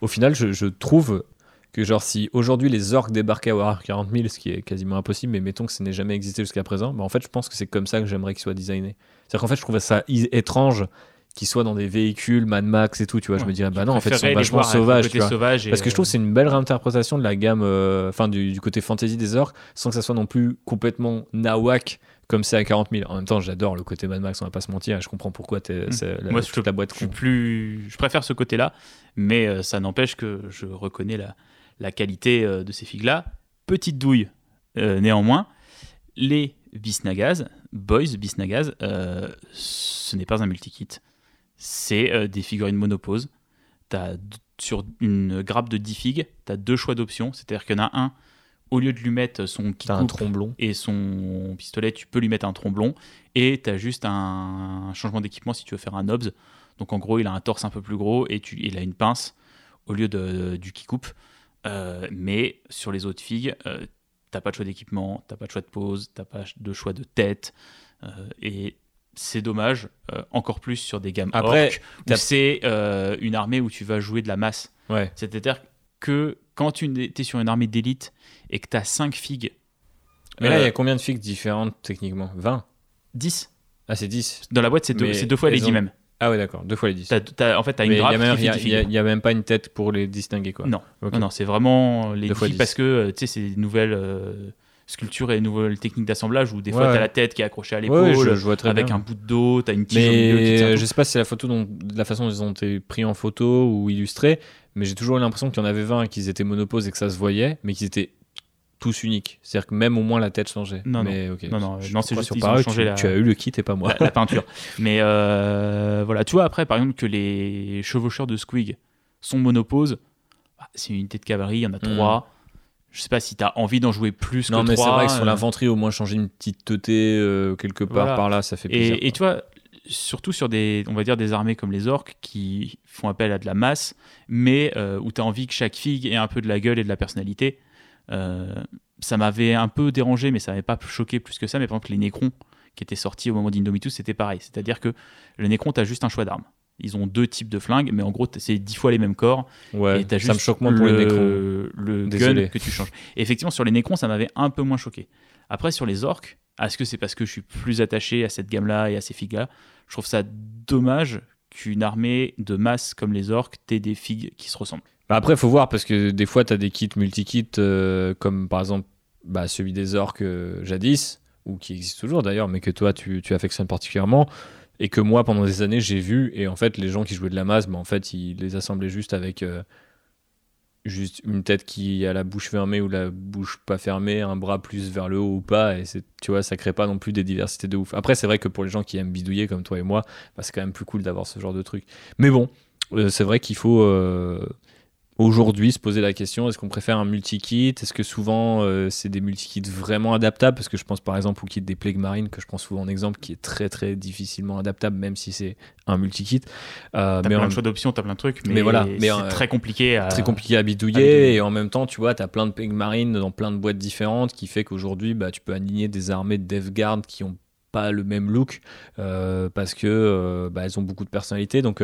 au final, je, je trouve que genre si aujourd'hui les orcs débarquaient à Warhammer 40 000, ce qui est quasiment impossible, mais mettons que ça n'ait jamais existé jusqu'à présent, bah en fait je pense que c'est comme ça que j'aimerais qu'ils soient designés. C'est-à-dire qu'en fait je trouvais ça étrange qu'ils soient dans des véhicules Mad Max et tout, tu vois. je me dirais bah non, en fait ils sont vachement sauvages, côté tu vois. sauvage Parce que je trouve euh, que c'est une belle réinterprétation de la gamme, euh, enfin du, du côté fantasy des orcs, sans que ça soit non plus complètement nawak comme c'est à 40 000. En même temps, j'adore le côté Mad Max, on va pas se mentir, je comprends pourquoi Mm. c'est la, Moi, toute je- la boîte je plus je préfère ce côté là mais euh, ça n'empêche que je reconnais la, la qualité euh, de ces figues là petite douille euh, néanmoins les bisnagas boys bisnagas euh, ce n'est pas un multikit c'est des figurines monopose T'as d- sur une grappe de 10 figues tu as deux choix d'options c'est à dire qu'il y en a un au lieu de lui mettre son T'as un tromblon. et son pistolet, tu peux lui mettre un tromblon et tu as juste un, un changement d'équipement si tu veux faire un obs. Donc en gros, il a un torse un peu plus gros et tu, il a une pince au lieu de, du qui coupe. Euh, mais sur les autres figues, euh, t'as pas de choix d'équipement, t'as pas de choix de pose, t'as pas de choix de tête. euh, et c'est dommage, euh, encore plus sur des gammes Après, orques, où t'as- c'est une armée où tu vas jouer de la masse. Ouais. C'est-à-dire que quand tu es sur une armée d'élite et que tu as 5 figues, Mais là, il y a combien de figues différentes techniquement? 20 10 Ah, c'est 10 Dans la boîte, c'est deux, fois les elles 10 ont- même. Ah ouais, d'accord, deux fois les 10. T'as- t'as- en fait, tu as Mais une qui il y fait a- 10 il y a- figues. il y a même pas une tête pour les distinguer, quoi. Non. Ok. Non, non, c'est vraiment les Deux 10 fois figues 10. parce que euh, tu sais, c'est des nouvelles euh, sculptures et des nouvelles techniques d'assemblage où des fois, Ouais. tu as la tête qui est accrochée à Ouais, l'épaule ouais, je, je vois très avec bien. un bout de dos, tu as une tige au milieu qui Mais tient euh, tout. je sais pas si c'est la photo dont, de la façon dont ils ont été pris en photo ou illustrés, mais j'ai toujours eu l'impression qu'il y en avait 20 qu'ils étaient monoposes et que ça se voyait, mais qu'ils étaient tous uniques. C'est-à-dire que même au moins la tête changeait. Non, mais, ok. Non, non, non, te c'est juste qu'ils ont changé tu, la- tu as eu le kit et pas moi. la, la (laughs) peinture. Mais euh, voilà, tu vois, après, par exemple, que les chevaucheurs de Squig sont monoposes, bah, c'est une unité de cavalerie, il y en a Mhm. trois. Je sais pas si tu as envie d'en jouer plus non, que mais c'est vrai que sur euh, l'infanterie, au moins changer une petite teuté euh, quelque part Voilà. par là, ça fait plaisir. Et, et tu vois, surtout sur des, on va dire des armées comme les orques qui font appel à de la masse, mais euh, où tu as envie que chaque figue ait un peu de la gueule et de la personnalité. Euh, ça m'avait un peu dérangé, mais ça m'avait pas choqué plus que ça. Mais par exemple, les Nécrons qui étaient sortis au moment d'Indomitus, c'était pareil. C'est-à-dire que le Nécron, tu as juste un choix d'armes. Ils ont deux types de flingues, mais en gros, c'est dix fois les mêmes corps. ouais, et t'as ça me juste choque moins pour le, les le Désolé. gun que tu changes. Et effectivement, sur les Nécrons, ça m'avait un peu moins choqué. Après, sur les orques, est-ce que c'est parce que je suis plus attaché à cette gamme-là et à ces figues-là Je trouve ça dommage qu'une armée de masse comme les orques t'ait des figues qui se ressemblent. Bah après, faut voir parce que des fois, tu as des kits multi-kits, euh, comme par exemple bah, celui des orques euh, jadis, ou qui existe toujours d'ailleurs, mais que toi, tu, tu affectionnes particulièrement, et que moi, pendant des années, j'ai vu. Et en fait, les gens qui jouaient de la masse, bah, en fait, ils les assemblaient juste avec euh, juste une tête qui a la bouche fermée ou la bouche pas fermée, un bras plus vers le haut ou pas, et tu vois, ça crée pas non plus des diversités de ouf. Après, c'est vrai que pour les gens qui aiment bidouiller comme toi et moi, bah, c'est quand même plus cool d'avoir ce genre de truc. Mais bon, c'est vrai qu'il faut. Euh, aujourd'hui se poser la question est-ce qu'on préfère un multi-kit? Est-ce que souvent euh, c'est des multi-kits vraiment adaptables? Parce que je pense par exemple au kit des Plague Marine, que je prends souvent en exemple, qui est très très difficilement adaptable, même si c'est un multi-kit. Euh, t'as plein de choix d'options, t'as plein de trucs, mais, voilà, mais c'est très compliqué à, très compliqué à bidouiller, Et en même temps, tu vois, t'as plein de Plague Marine dans plein de boîtes différentes, qui fait qu'aujourd'hui, bah, tu peux aligner des armées de Death Guard qui ont pas le même look euh, parce que bah, elles ont beaucoup de personnalité. Donc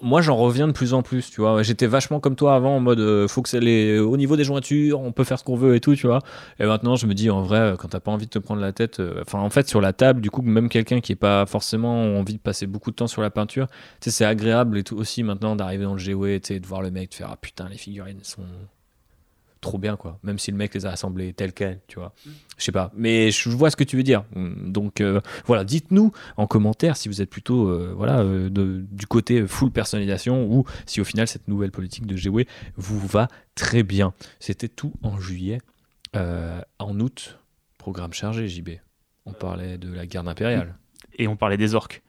moi j'en reviens de plus en plus tu vois. J'étais vachement comme toi avant en mode euh, faut que les au niveau des jointures on peut faire ce qu'on veut et tout tu vois. Et maintenant je me dis en vrai euh, quand t'as pas envie de te prendre la tête euh, enfin en fait sur la table du coup même quelqu'un qui est pas forcément envie de passer beaucoup de temps sur la peinture tu c'est agréable et tout aussi maintenant d'arriver dans le GW tu sais de voir le mec de faire ah putain les figurines sont trop bien, quoi. Même si le mec les a assemblés tel quel, tu vois. Mm. Je sais pas. Mais je vois ce que tu veux dire. Donc, euh, voilà, dites-nous en commentaire si vous êtes plutôt euh, voilà, euh, du côté full personnalisation ou si au final cette nouvelle politique de GW vous va très bien. C'était tout en juillet. en août, programme chargé, JB. On parlait de la garde impériale. Et on parlait des orques.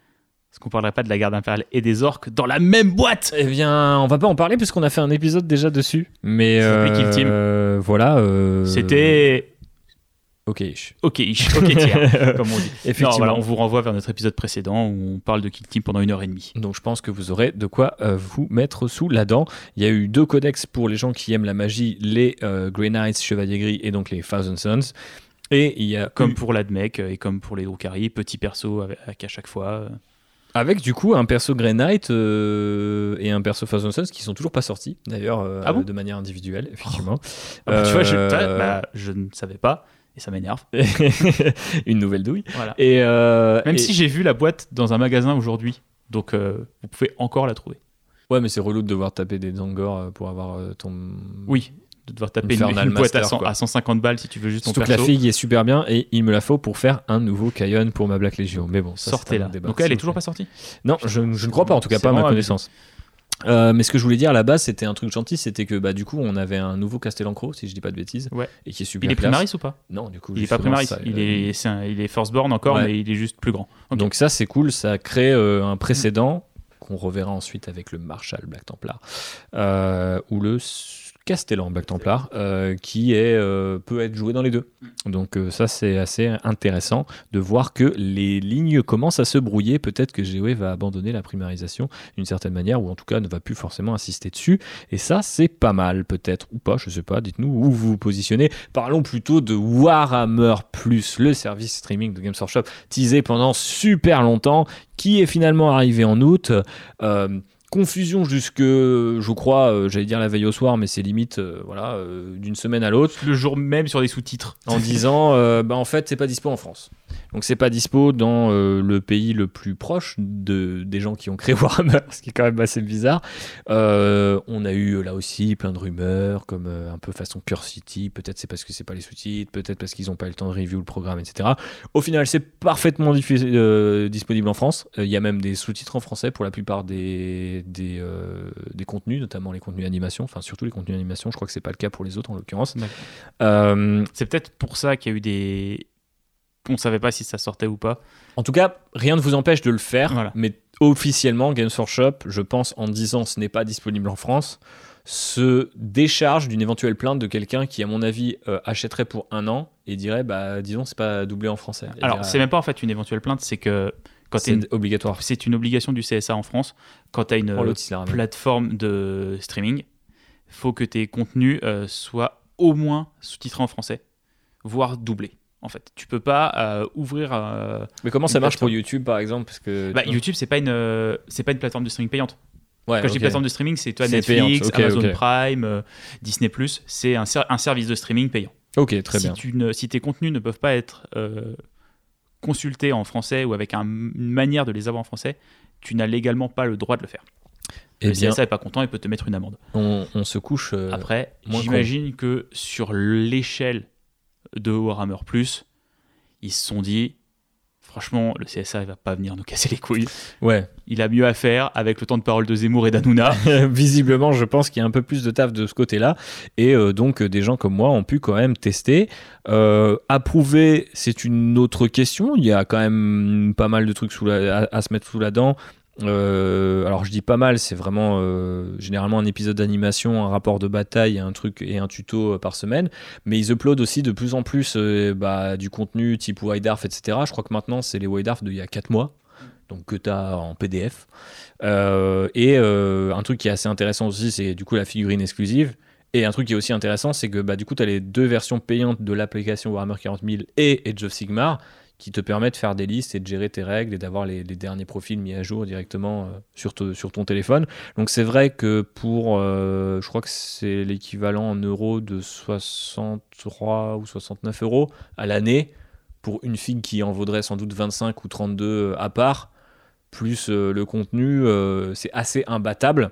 Est-ce qu'on parlerait pas de la garde impériale et des orques dans la même boîte? Eh bien, on va pas en parler puisqu'on a fait un épisode déjà dessus. Mais euh, voilà. Euh... C'était. Ok. Ok, ok, tiens, (laughs) comme on dit. Effectivement. on vous renvoie vers notre épisode précédent où on parle de Kill Team pendant une heure et demie. Donc je pense que vous aurez de quoi euh, vous mettre sous la dent. Il y a eu deux codex pour les gens qui aiment la magie les euh, Grey Knights, Chevalier Gris et donc les Thousand Sons. Et il y a. Comme pour l'Admec et comme pour les Drukari, petit perso à chaque fois. Avec du coup un perso Grey Knight euh, et un perso Thousand Sons qui sont toujours pas sortis d'ailleurs euh, ah de manière individuelle effectivement. Ah bah, tu vois, je, euh, bah, je, ne savais pas et ça m'énerve. (laughs) Une nouvelle douille. Et même si j'ai vu la boîte dans un magasin aujourd'hui, donc vous pouvez encore la trouver. Ouais, mais c'est relou de devoir taper des Zangor pour avoir ton. Oui, de devoir taper une, boîte à, 150 balles si tu veux juste Surtout ton perso. que la figue est super bien et il me la faut pour faire un nouveau Kayon pour ma Black Legion. Mais bon, sortez-la. Donc elle est toujours pas sortie? Non, je, ne crois pas, en tout cas pas à ma connaissance. Euh, mais ce que je voulais dire à la base, c'était un truc gentil, c'était que bah, du coup, on avait un nouveau Castellancro, si je dis pas de bêtises, ouais. et qui est super. Il est Primaris ou pas? Non, du coup. Il est pas Primaris, il, est, il est Forceborn encore, mais il est juste plus grand. Donc ça, c'est cool, ça crée euh, un précédent qu'on reverra ensuite avec le Marshall Black Templar, euh, ou le Castellan Black Templar, euh, qui est, euh, peut être joué dans les deux. Donc euh, ça c'est assez intéressant de voir que les lignes commencent à se brouiller. Peut-être que GW va abandonner la primarisation d'une certaine manière, ou en tout cas ne va plus forcément insister dessus. Et ça c'est pas mal, peut-être ou pas, je sais pas. Dites-nous où vous vous positionnez. Parlons plutôt de Warhammer Plus, le service streaming de Games Workshop, teasé pendant super longtemps, qui est finalement arrivé en août confusion jusque, je crois, euh, j'allais dire la veille au soir, mais c'est limite, euh, voilà, euh, d'une semaine à l'autre. Le jour même sur des sous-titres. En disant, bah en fait, c'est pas dispo en France. Donc c'est pas dispo dans le pays le plus proche de, des gens qui ont créé (laughs) Warhammer, ce qui est quand même assez bizarre. on a eu là aussi plein de rumeurs, comme un peu façon Pure City, peut-être c'est parce que c'est pas les sous-titres, peut-être parce qu'ils ont pas eu le temps de review le programme, etc. Au final, c'est parfaitement disponible en France. Il y a même des sous-titres en français pour la plupart des des, euh, des, contenus, notamment les contenus animation, enfin surtout les contenus animation, je crois que c'est pas le cas pour les autres en l'occurrence. Euh, c'est peut-être pour ça qu'il y a eu des... On savait pas si ça sortait ou pas. En tout cas, rien ne vous empêche de le faire, mais officiellement, Games Workshop, je pense en disant ce n'est pas disponible en France, se décharge d'une éventuelle plainte de quelqu'un qui, à mon avis, euh, achèterait pour un an et dirait, bah, disons, c'est pas doublé en français. Alors, c'est même pas en fait une éventuelle plainte, c'est que c'est obligatoire. C'est une obligation du CSA en France. Quand tu as une plateforme de streaming, il faut que tes contenus euh, soient au moins sous-titrés en français, voire doublés. En fait, tu peux pas euh, ouvrir. Euh, Mais comment ça marche pour YouTube, par exemple Parce que bah, YouTube, c'est pas une, c'est pas une plateforme de streaming payante. Quand je dis plateforme de streaming, c'est toi Netflix, Amazon Prime, Disney+. C'est un, un, service de streaming payant. Ok, très si bien. Tu ne, si tes contenus ne peuvent pas être consulter en français ou avec une manière de les avoir en français, tu n'as légalement pas le droit de le faire. Et eh le CSA n'est pas content, il peut te mettre une amende. On, se couche. Euh, Après, j'imagine que sur l'échelle de Warhammer Plus, ils se sont dit franchement, le CSA, il va pas venir nous casser les couilles. Ouais. Il a mieux à faire avec le temps de parole de Zemmour et d'Anouna. (laughs) Visiblement, je pense qu'il y a un peu plus de taf de ce côté-là. Et euh, donc, des gens comme moi ont pu quand même tester. Euh, approuver, c'est une autre question. Il y a quand même pas mal de trucs sous à, se mettre sous la dent. Euh, alors je dis pas mal, c'est vraiment euh, généralement un épisode d'animation, un rapport de bataille, un truc et un tuto euh, par semaine. Mais ils uploadent aussi de plus en plus bah, du contenu type WideArf, etc. Je crois que maintenant c'est les WideArf d'il y a 4 mois, donc que tu as en PDF. et un truc qui est assez intéressant aussi, c'est du coup la figurine exclusive. Et un truc qui est aussi intéressant, c'est que bah, du coup, tu as les deux versions payantes de l'application Warhammer 40 000 et Age of Sigmar qui te permet de faire des listes et de gérer tes règles et d'avoir les, derniers profils mis à jour directement euh, sur, ton téléphone. Donc c'est vrai que pour, euh, je crois que c'est l'équivalent en euros de 63 ou 69 euros à l'année pour une figue qui en vaudrait sans doute 25 ou 32 euh, à part, plus le contenu, c'est assez imbattable.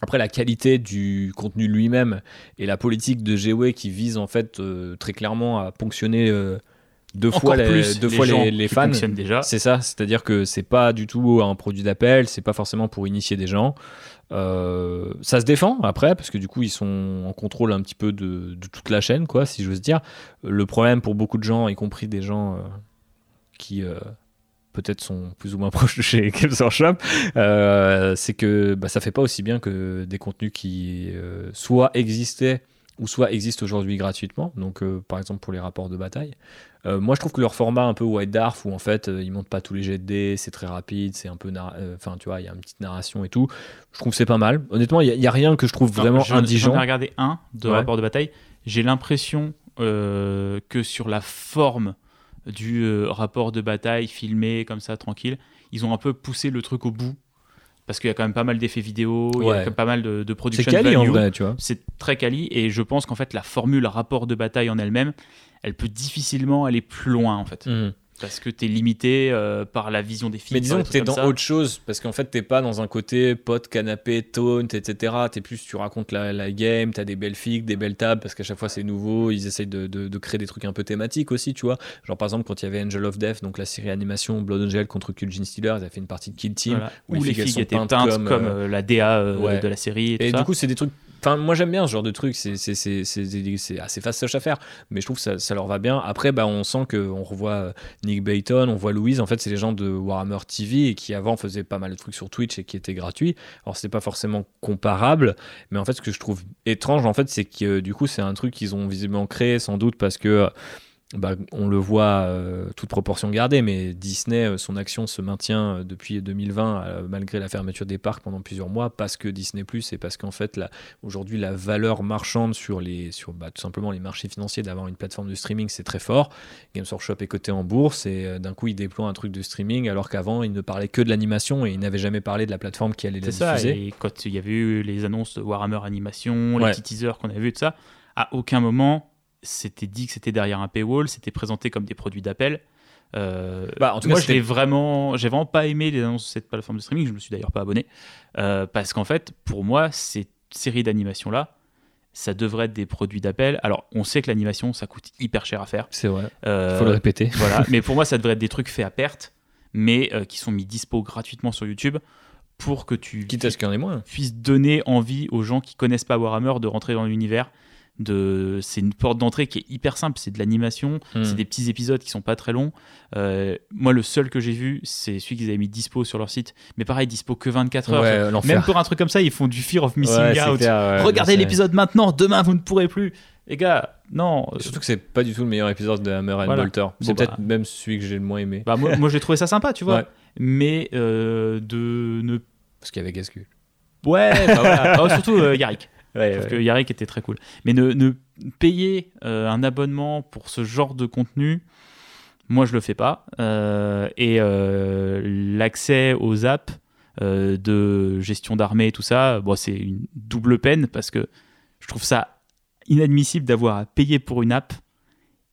Après, la qualité du contenu lui-même et la politique de GW qui vise en fait très clairement à ponctionner deux fois les, deux fois les, fans. déjà. C'est ça, c'est-à-dire que c'est pas du tout un produit d'appel, c'est pas forcément pour initier des gens. Euh, ça se défend après parce que du coup ils sont en contrôle un petit peu de, toute la chaîne, quoi, si j'ose dire. Le problème pour beaucoup de gens, y compris des gens euh, qui euh, peut-être sont plus ou moins (laughs) proches de chez Games Workshop, c'est que bah, ça fait pas aussi bien que des contenus qui soit existaient ou soit existent aujourd'hui gratuitement, donc par exemple pour les rapports de bataille, euh, moi, je trouve que leur format un peu White Dwarf, où en fait, euh, ils montent pas tous les jets de dés, c'est très rapide, c'est un peu. Euh, enfin, tu vois, il y a une petite narration et tout. Je trouve que c'est pas mal. Honnêtement, il n'y a, rien que je trouve vraiment indigent. J'en ai regardé un de rapport de bataille. J'ai l'impression que sur la forme du rapport de bataille filmé comme ça, tranquille, ils ont un peu poussé le truc au bout parce qu'il y a quand même pas mal d'effets vidéo, il y a quand même pas mal de, de production C'est quali en vrai, tu vois. C'est très quali et je pense qu'en fait la formule rapport de bataille en elle-même, elle peut difficilement aller plus loin en fait. Mhm parce que tu es limité euh, par la vision des films. Mais disons que tu es dans autre chose, parce qu'en fait, tu pas dans un côté pote, canapé, taunt, etc. Tu plus, tu racontes la, game, tu as des belles figues, des belles tables, parce qu'à chaque fois c'est nouveau, ils essayent de, de, créer des trucs un peu thématiques aussi, tu vois. Genre par exemple, quand il y avait Angel of Death, donc la série animation Blood Angel contre Kulgin Stealer, ils avaient fait une partie de Kill Team, où, les, figues, étaient peintes, comme, euh, la DA euh, de la série. Et, et du coup, c'est des trucs Enfin, moi j'aime bien ce genre de truc, c'est assez fastoche à faire, mais je trouve que ça, ça leur va bien. Après, bah, on sent qu'on revoit euh, Nick Bayton, on voit Louise, en fait, c'est les gens de Warhammer TV et qui avant faisaient pas mal de trucs sur Twitch et qui étaient gratuits. Alors, c'est pas forcément comparable, mais en fait, ce que je trouve étrange, en fait, c'est que du coup, c'est un truc qu'ils ont visiblement créé sans doute parce que bah, on le voit, euh, toute proportion gardée, mais Disney, euh, son action se maintient euh, depuis 2020 malgré la fermeture des parcs pendant plusieurs mois parce que Disney Plus et parce qu'en fait aujourd'hui la valeur marchande sur les sur bah, tout simplement les marchés financiers d'avoir une plateforme de streaming c'est très fort. Games Workshop est coté en bourse et d'un coup il déploie un truc de streaming alors qu'avant il ne parlait que de l'animation et il n'avait jamais parlé de la plateforme qui allait la diffuser. Ça, et quand il y avait eu les annonces de Warhammer Animation, les petits teasers qu'on avait vu de ça, à aucun moment c'était dit que c'était derrière un paywall, c'était présenté comme des produits d'appel. Euh, bah, en tout moi, j'ai vraiment, j'ai vraiment pas aimé les annonces de cette plateforme de streaming. Je me suis d'ailleurs pas abonné euh, parce qu'en fait, pour moi, ces séries d'animation là, ça devrait être des produits d'appel. Alors, on sait que l'animation, ça coûte hyper cher à faire. C'est vrai. Il euh, faut le répéter. (laughs) voilà. (laughs) Mais pour moi, ça devrait être des trucs faits à perte, mais qui sont mis dispo gratuitement sur YouTube pour que tu Quitte à ce qu'il y en ait moins. puisses donner envie aux gens qui connaissent pas Warhammer de rentrer dans l'univers de c'est une porte d'entrée qui est hyper simple c'est de l'animation hmm. c'est des petits épisodes qui sont pas très longs. Euh, moi le seul que j'ai vu c'est celui qu'ils avaient mis dispo sur leur site. Mais pareil dispo que 24 heures. Même pour un truc comme ça ils font du fear of missing out. regardez l'épisode maintenant demain vous ne pourrez plus. Les gars non surtout que c'est pas du tout le meilleur épisode de Hammer and Bolter. C'est peut-être bah. même celui que j'ai le moins aimé. Bah, moi, j'ai trouvé ça sympa tu vois. Mais euh, de ne parce qu'il y avait Gasku ouais bah voilà. Oh, surtout euh, Yarrick Ouais, que Yarek était très cool. Mais ne, payer euh, un abonnement pour ce genre de contenu, moi je le fais pas. Euh, et euh, l'accès aux apps de gestion d'armée et tout ça, bon, c'est une double peine parce que je trouve ça inadmissible d'avoir à payer pour une app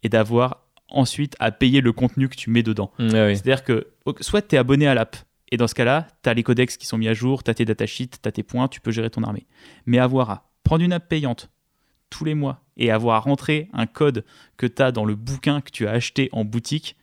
et d'avoir ensuite à payer le contenu que tu mets dedans. C'est-à-dire que soit tu es abonné à l'app, et dans ce cas-là, tu as les codex qui sont mis à jour, tu as tes datasheets, tu as tes points, tu peux gérer ton armée. Mais avoir à prendre une app payante tous les mois et avoir rentré un code que tu as dans le bouquin que tu as acheté en boutique,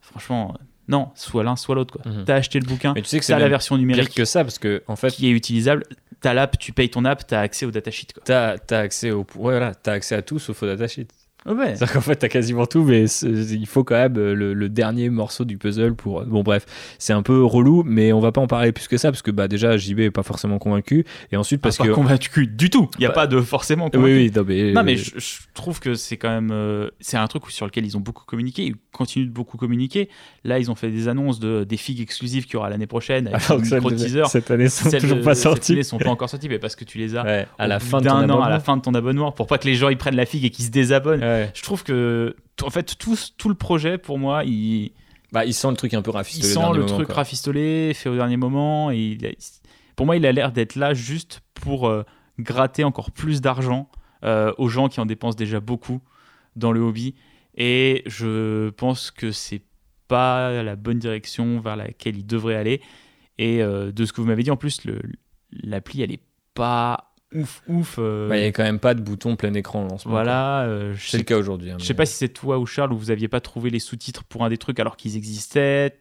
franchement, non, soit l'un, soit l'autre. Mhm. Tu as acheté le bouquin, tu sais que c'est la version numérique que ça, parce que en fait, qui est utilisable. Tu as l'app, tu payes ton app, tu as accès au datasheet. Tu as, accès au, ouais, voilà, as accès à tout sauf au datasheet. Ouais. C'est-à-dire qu'en fait, t'as quasiment tout, mais il faut quand même euh, le, le dernier morceau du puzzle pour. Bon, bref, c'est un peu relou, mais on va pas en parler plus que ça, parce que bah, déjà, JB est pas forcément convaincu, et ensuite parce pas que. convaincu du tout. Il n'y a Bah, pas de forcément Oui, convaincu. oui, non, mais. Non, mais je, je trouve que c'est quand même. euh, c'est un truc sur lequel ils ont beaucoup communiqué. Ils continuent de beaucoup communiquer. Là, ils ont fait des annonces de, des figues exclusives qu'il y aura l'année prochaine avec Alors des de micro-teasers. cette année sont Celles toujours de pas cette sorties. année sont pas encore sorties, mais parce que tu les as Ouais, à la fin de ton d'un an, à abonnement. la fin de ton abonnement, pour pas que les gens ils prennent la figue et qu'ils se désabonnent. Ouais. Je trouve que, en fait, tout, tout le projet, pour moi, il, Bah, il sent le truc un peu il rafistolé. sent au dernier le moment, truc quoi. rafistolé, fait au dernier moment. Et il a- pour moi, il a l'air d'être là juste pour euh, gratter encore plus d'argent euh, aux gens qui en dépensent déjà beaucoup dans le hobby. Et je pense que c'est pas la bonne direction vers laquelle il devrait aller. Et euh, de ce que vous m'avez dit, en plus, l'appli, elle est pas ouf, ouf. euh, Bah, Il y a quand même pas de bouton plein écran en lancement. voilà. euh, C'est le cas aujourd'hui. hein, je sais pas si c'est toi ou Charles où vous aviez pas trouvé les sous-titres pour un des trucs alors qu'ils existaient.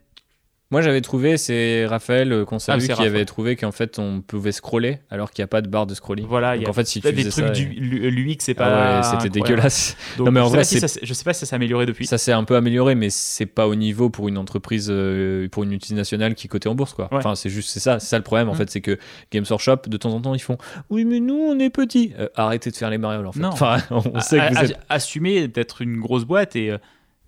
Moi, j'avais trouvé, c'est Raphaël euh, qu'on Ah, c'est qui avait trouvé qu'en fait, on pouvait scroller alors qu'il n'y a pas de barre de scrolling. Voilà, il Donc y a en fait, si tu des trucs ça, du l'UX, c'est Ah pas. ouais, c'était dégueulasse. Donc, Non, mais en je sais vrai, si c'est- ça- je sais pas si ça s'est amélioré depuis. Ça s'est un peu amélioré, mais c'est pas au niveau pour une entreprise, euh, pour une multinationale qui est cotée en bourse, quoi. Ouais. Enfin, c'est juste, c'est ça, c'est ça le problème, en Mm. fait, c'est que Games Workshop, de temps en temps, ils font, oui, mais nous, on est petits. Euh, arrêtez de faire les marioles, en fait. Non. Enfin, (laughs) on sait que vous êtes. Assumer d'être une grosse boîte et. euh,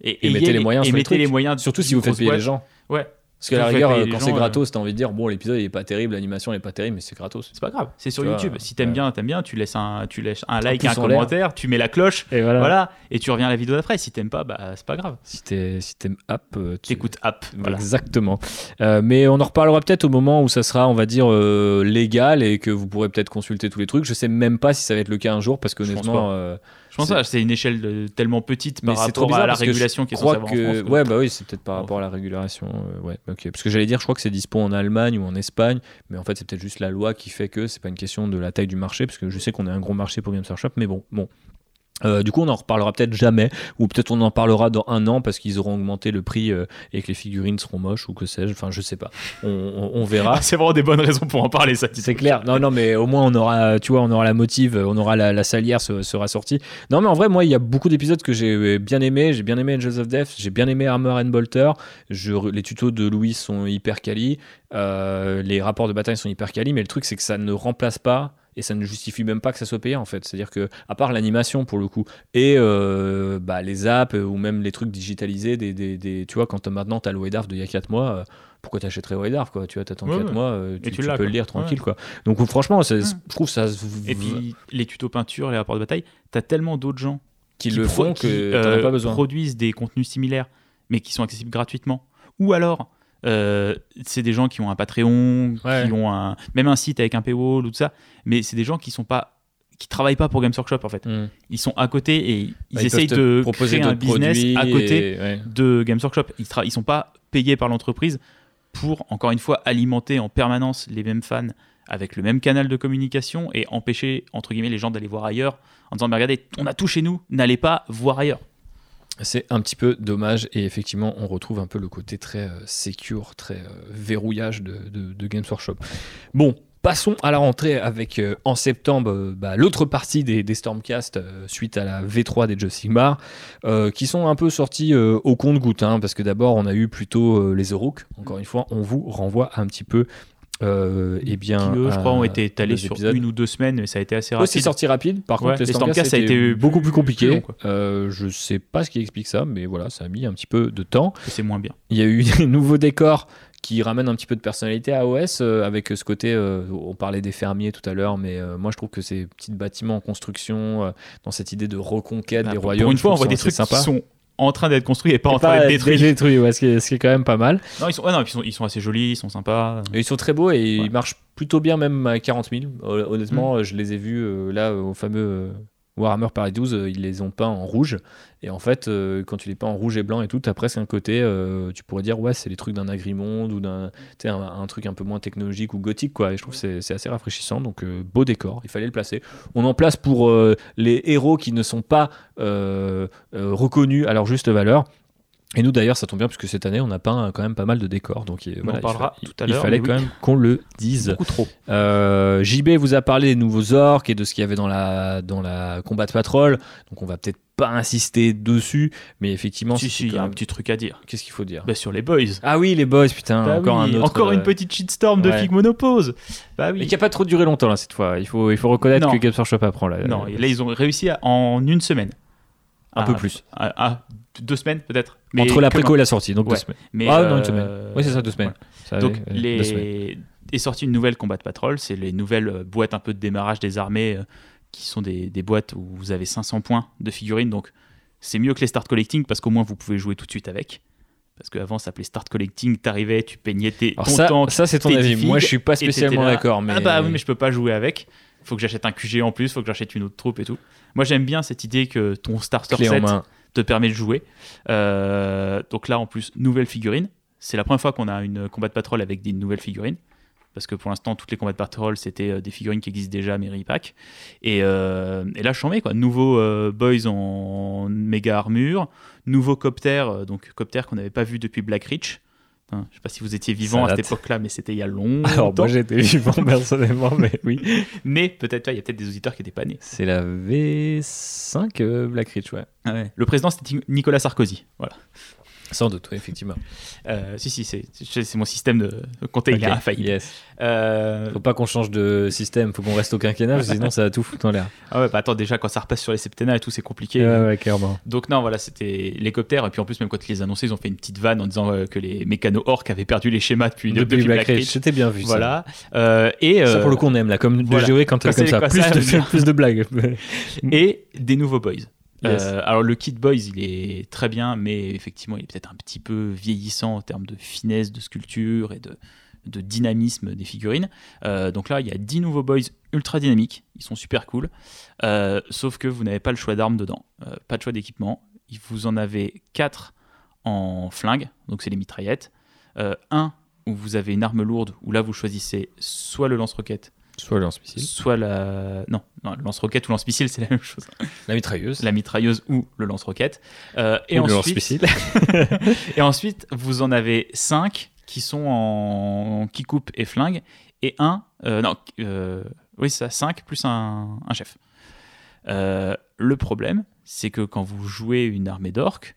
Et, Et mettez les moyens et sur les mettez les trucs. moyens Surtout si vous faites payer les gens. Ouais, Parce qu'à la rigueur, euh, quand c'est euh. gratos, t'as envie de dire, bon, l'épisode il est pas terrible, l'animation elle est pas terrible, mais c'est gratos. c'est pas grave. C'est sur Tu vois, YouTube. Si t'aimes ouais. bien, t'aimes bien. Tu laisses un, tu laisses un like, un commentaire, tu mets la cloche. Et voilà. Voilà, et tu reviens à la vidéo d'après. Si t'aimes pas, bah c'est pas grave. Si t'es si t'aimes app, euh, tu- T'écoutes app. Voilà. Exactement. Euh, mais on en reparlera peut-être au moment où ça sera, on va dire, euh, légal et que vous pourrez peut-être consulter tous les trucs. Je sais même pas si ça va être le cas un jour parce que Je pense honnêtement, pas. euh, Je pense que c'est une échelle de- tellement petite mais par c'est trop rapport bizarre à la régulation qui est censée avoir que en France. ouais bah oui c'est peut-être par rapport à la régulation euh, ouais ok. Parce que j'allais dire je crois que c'est dispo en Allemagne ou en Espagne mais en fait c'est peut-être juste la loi qui fait que c'est pas une question de la taille du marché parce que je sais qu'on est un gros marché pour Games Workshop mais bon bon Euh, du coup, on en reparlera peut-être jamais, ou peut-être on en parlera dans un an parce qu'ils auront augmenté le prix euh, et que les figurines seront moches ou que sais-je. Enfin, je sais pas. On, on- on verra. Ah, c'est vraiment des bonnes raisons pour en parler, ça. C'est clair. Non, non, mais au moins on aura, tu vois, on aura la motive, on aura la, la salière se- sera sortie. Non, mais en vrai, moi, il y a beaucoup d'épisodes que j'ai bien aimé. J'ai bien aimé Angels of Death, j'ai bien aimé Armor and Bolter. Je, les tutos de Louis sont hyper quali. Euh, les rapports de bataille sont hyper quali, mais le truc, c'est que ça ne remplace pas. Et ça ne justifie même pas que ça soit payé en fait. C'est-à-dire que, à part l'animation pour le coup, et euh, bah, les apps ou même les trucs digitalisés, des, des, des- tu vois, quand t'as- maintenant tu as le Waydarf d'il y a 4 mois, euh, pourquoi t'achèterais Waydarf quoi Tu vois, t'attends Ouais, 4 ouais. mois, euh, tu, tu tu l'as, peux le lire tranquille quoi. Donc franchement, je trouve ça Et puis les tutos peinture, les rapports de bataille, t'as tellement d'autres gens qui le font qui, que t'en euh, as pas besoin. produisent des contenus similaires, mais qui sont accessibles gratuitement. Ou alors, euh, c'est des gens qui ont un Patreon, Ouais. qui ont un, même un site avec un paywall ou tout ça, mais c'est des gens qui sont pas qui travaillent pas pour Games Workshop en fait. Mm. Ils sont à côté et ils Bah, ils essayent de proposer créer un business à côté et- ouais. de Games Workshop. Ils, ils sont pas payés par l'entreprise pour, encore une fois, alimenter en permanence les mêmes fans avec le même canal de communication et empêcher, entre guillemets, les gens d'aller voir ailleurs en disant, mais regardez, on a tout chez nous, n'allez pas voir ailleurs. C'est un petit peu dommage et effectivement on retrouve un peu le côté très euh, secure, très euh, verrouillage de, de- de Games Workshop. Bon, passons à la rentrée avec euh, en septembre euh, bah, l'autre partie des, des Stormcast suite à la V3 des Jeux Sigmar qui sont un peu sortis au compte-goutte hein, parce que d'abord on a eu plutôt les Eurook. Encore une fois, on vous renvoie un petit peu. Euh, eh bien, qui, eux, je crois, ont été étalés sur épisodes. une ou deux semaines, mais ça a été assez Ouais, c'est rapide. sorti rapide. Par Ouais, contre, les Stormcast, ça a été beaucoup plus plus compliqué. long, quoi. Euh, je sais pas ce qui explique ça, mais voilà, ça a mis un petit peu de temps. c'est moins bien. Il y a eu des (laughs) nouveaux décors qui ramènent un petit peu de personnalité à OS euh, avec ce côté. euh, on parlait des fermiers tout à l'heure, mais euh, moi je trouve que ces petits bâtiments en construction, euh, dans cette idée de reconquête Bah, des pour- royaumes, pour une fois, on voit des c'est trucs sympa. qui sont en train d'être construits et pas Et en train d'être détruits. détruits, ouais, ce, qui est, ce qui est quand même pas mal. Non, ils sont, ouais, non, ils sont, ils sont assez jolis, ils sont sympas. Et ils sont très beaux et Ouais. ils marchent plutôt bien même à 40 000. Hon- Mm. Honnêtement, euh, je les ai vus euh, là au fameux euh, Warhammer Paris 12, euh, ils les ont peints en rouge. Et en fait, euh, quand tu les peins en rouge et blanc et tout, t'as presque un côté, euh, tu pourrais dire, ouais, c'est les trucs d'un agrimonde ou d'un un, un truc un peu moins technologique ou gothique, quoi. Et je trouve que c'est- assez rafraîchissant. Donc, beau décor, il fallait le placer. On en place pour les héros qui ne sont pas reconnus à leur juste valeur. Et nous d'ailleurs, ça tombe bien parce que cette année, on a peint quand même pas mal de décors. Donc il, On voilà, en parlera il, tout à il l'heure, fallait mais quand même qu'on le dise. Beaucoup trop. Euh, JB vous a parlé des nouveaux orques et de ce qu'il y avait dans la, dans la Combat Patrol. Donc on va peut-être pas insister dessus, mais effectivement, Si, si, il y a un petit truc à dire. qu'est-ce qu'il faut dire? Bah, sur les boys. Ah oui, les boys, putain, Bah encore oui, un autre. encore une euh, petite shitstorm de. Fig Monopose. Bah Mais oui. qui a pas trop duré longtemps là cette fois. Il faut, il faut reconnaître Non. que Games Workshop apprend là. Non, et là, ils ont réussi à- en une semaine. un Ah, peu plus. Ah, ah, deux semaines peut-être. Entre la que préco et la sortie, donc Ouais. deux semaines. Mais, ah non, une euh, semaine. Oui, c'est ça, deux semaines. Ça Donc, avait, deux semaines. les... est sortie une nouvelle Combat Patrol, c'est les nouvelles euh, boîtes un peu de démarrage des armées, euh, qui sont des, des boîtes où vous avez 500 points de figurines, donc c'est mieux que les Start Collecting parce qu'au moins vous pouvez jouer tout de suite avec. Parce qu'avant ça s'appelait Start Collecting, t'arrivais, tu peignais tes, Alors ton ça, tank, ça c'est ton avis. Moi, je suis pas spécialement d'accord, mais Ah bah oui, mais je peux pas jouer avec. Faut que j'achète un QG en plus, faut que j'achète une autre troupe et tout. Moi j'aime bien cette idée que ton starter clé en set main. Te permet de jouer. Euh, donc là, en plus, nouvelle figurine. C'est la première fois qu'on a une combat de patrol avec des nouvelles figurines. Parce que pour l'instant, toutes les combats de patrol, c'était euh, des figurines qui existent déjà, mais repack. Et, euh, et là, je chambé, quoi. Nouveau Boys en méga armure. Nouveau Copter, donc Copter qu'on n'avait pas vu depuis Black Reach. Hein, je sais pas si vous étiez vivant à cette époque-là, mais c'était il y a longtemps. Alors, moi, j'étais vivant (laughs) personnellement, mais oui. mais peut-être, il y a peut-être des auditeurs qui n'étaient pas nés. C'est la V5 euh, Black Ridge, ouais. Le président, c'était Nicolas Sarkozy. Voilà. Sans doute, oui, effectivement. Euh, si, si, c'est mon système de compter, il est Ok, infaillible. Yes. Euh, Faut pas qu'on change de système, faut qu'on reste au quinquennat, sinon ça va tout foutre en l'air. Ah ouais, bah attends, déjà quand ça repasse sur les septennats et tout, c'est compliqué. Ouais, ouais, clairement. Donc non, voilà, c'était l'hélicoptère. Et puis en plus, même quand ils les annonçaient, ils ont fait une petite vanne en disant euh, que les mécanos orques avaient perdu les schémas depuis, Depuis, depuis Black Ridge, c'était bien vu. ça. Voilà. Euh, et, Ça, euh, pour le coup, on aime là, comme voilà. de jouer quand, Quand comme ça, comme plus ça, de, (laughs) plus de blagues. et des nouveaux boys. Euh, alors le kit boys, il est très bien, mais effectivement, il est peut-être un petit peu vieillissant en termes de finesse, de sculpture et de, dynamisme des figurines. Euh, donc là, il y a 10 nouveaux boys ultra dynamiques, ils sont super cool, Euh, sauf que vous n'avez pas le choix d'armes dedans, pas de choix d'équipement. Vous en avez 4 en flingue, donc c'est les mitraillettes. Euh, un où vous avez une arme lourde, où là vous choisissez soit le lance-roquette, Soit le lance-missile. soit la... Non, non le lance-roquette ou lance-missile, c'est la même chose (laughs) La mitrailleuse. la mitrailleuse ou le lance-roquette. Euh, et, Ou le ensuite, lance-missile. (laughs) et ensuite, vous en avez 5 qui sont en qui coupe et flingue, et un, euh, non, euh, oui, c'est ça, 5 plus un, un chef. Euh, le problème, c'est que quand vous jouez une armée d'orques,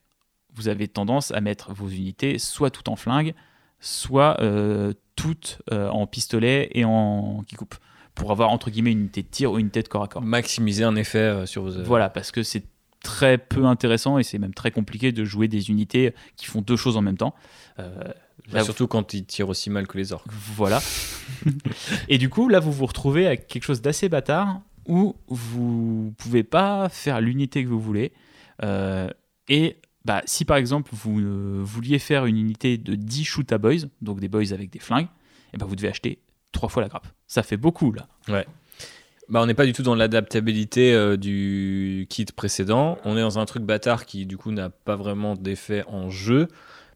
vous avez tendance à mettre vos unités soit toutes en flingue, soit euh, toutes euh, en pistolet et en qui coupe, pour avoir entre guillemets une unité de tir ou une unité de corps à corps. Maximiser un effet euh, sur vos. Voilà, parce que c'est très peu intéressant et c'est même très compliqué de jouer des unités qui font deux choses en même temps. Euh, Bah, là, surtout quand ils tirent aussi mal que les orques. Voilà. (laughs) et du coup, là, vous vous retrouvez avec quelque chose d'assez bâtard où vous pouvez pas faire l'unité que vous voulez. Euh, et bah, si par exemple vous euh, vouliez faire une unité de 10 shoot à boys, donc des boys avec des flingues, et ben vous devez acheter trois fois la grappe. Ça fait beaucoup là. Bah, on n'est pas du tout dans l'adaptabilité euh, du kit précédent. On est dans un truc bâtard qui, du coup, n'a pas vraiment d'effet en jeu.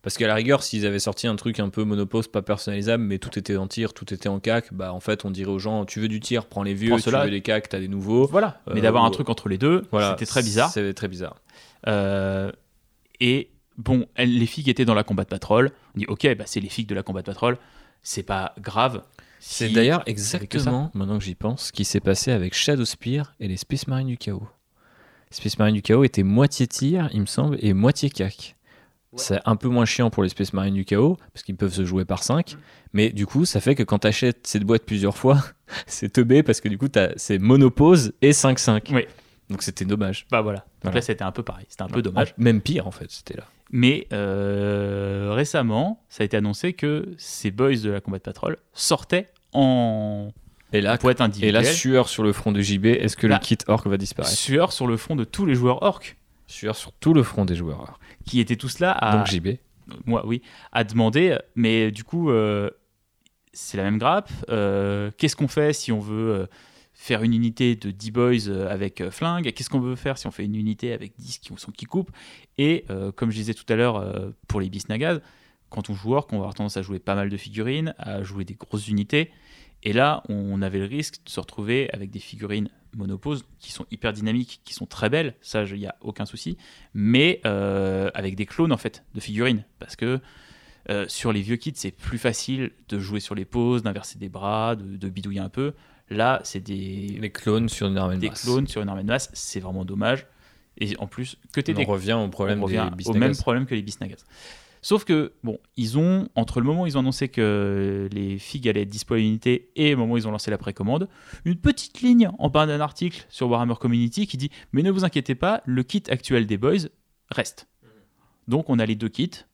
Parce qu'à la rigueur, s'ils avaient sorti un truc un peu monopose, pas personnalisable, mais tout était en tir, tout était en cac, bah en fait, on dirait aux gens tu veux du tir, prends les vieux, Prends tu veux les cacs, t'as des nouveaux. Voilà. Mais Euh, d'avoir un truc entre les deux, Voilà, c'était très bizarre. C'est très bizarre. Euh, et bon, elles- les filles qui étaient dans la combat de patrol, on dit ok, bah, c'est les filles de la combat de patrol, c'est pas grave. C'est si- d'ailleurs exactement, maintenant que j'y pense, ce qui s'est passé avec Shadow Spear et les Space Marines du chaos. Les Space Marines du chaos étaient moitié tir, il me semble, et moitié cac. C'est un peu moins chiant pour les Space Marines du chaos, parce qu'ils peuvent se jouer par 5. Mais du coup, ça fait que quand tu achètes cette boîte plusieurs fois, (laughs) c'est teubé, parce que du coup, c'est monopause et 5-5. Oui. Donc c'était dommage. Bah voilà. Donc Voilà. là, c'était un peu pareil. C'était un peu dommage. Même pire, en fait, c'était là. Mais euh, récemment, ça a été annoncé que ces boys de la combat de patrol sortaient en Et là, boîte et là sueur sur le front de JB, est-ce que Là. le kit orc va disparaître? sueur sur le front de tous les joueurs orques Sueur sur tout le front des joueurs orcs. qui étaient tous là à Donc JB. moi oui à demander mais du coup euh, c'est la même grappe euh, qu'est-ce qu'on fait si on veut faire une unité de 10 boys euh, avec euh, flingue. Qu'est-ce qu'on veut faire si on fait une unité avec 10 qui sont qui coupent? Et euh, comme je disais tout à l'heure pour les bisnagas quand on joue orc on va avoir tendance à jouer pas mal de figurines à jouer des grosses unités. Et là on avait le risque de se retrouver avec des figurines monoposes qui sont hyper dynamiques, qui sont très belles, ça, il n'y a aucun souci, mais avec des clones en fait de figurines, parce que sur les vieux kits, c'est plus facile de jouer sur les poses, d'inverser des bras, de bidouiller un peu. Là, c'est des, Les clones sur une armée de des masse. clones sur une armée de masse, c'est vraiment dommage. Et en plus, que tu On en revient au problème on des revient au même problème que les Bisnagas. Sauf que, bon, ils ont, entre le moment où ils ont annoncé que les figues allaient être dispo à l'unité et le moment où ils ont lancé la précommande, une petite ligne en bas d'un article sur Warhammer Community qui dit Mais ne vous inquiétez pas, le kit actuel des Boys reste. Donc on a les deux kits,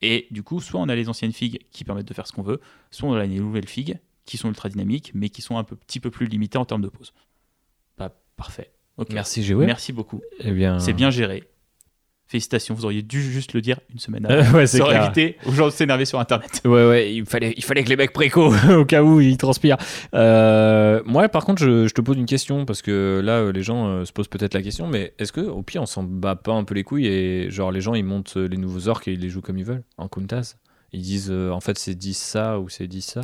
et du coup, soit on a les anciennes figues qui permettent de faire ce qu'on veut, soit on a les nouvelles figues qui sont ultra dynamiques, mais qui sont un peu, petit peu plus limitées en termes de pose. Bah, parfait. Ok. Merci, Géo. Merci beaucoup. Eh bien, C'est bien géré. Félicitations, vous auriez dû juste le dire une semaine Euh, avant. (laughs) ouais, c'est Ça aurait clair. évité aux gens de s'énerver sur Internet. (laughs) Ouais, ouais, il fallait, il fallait que les mecs préco, (laughs) au cas où ils transpirent. Euh, moi, par contre, je, je te pose une question, parce que là, euh, les gens euh, se posent peut-être la question, mais est-ce que, au pire, on s'en bat pas un peu les couilles et, genre, les gens, ils montent euh, les nouveaux orques et ils les jouent comme ils veulent, en Kuntas Ils disent, euh, en fait, c'est 10 ça ou c'est 10 ça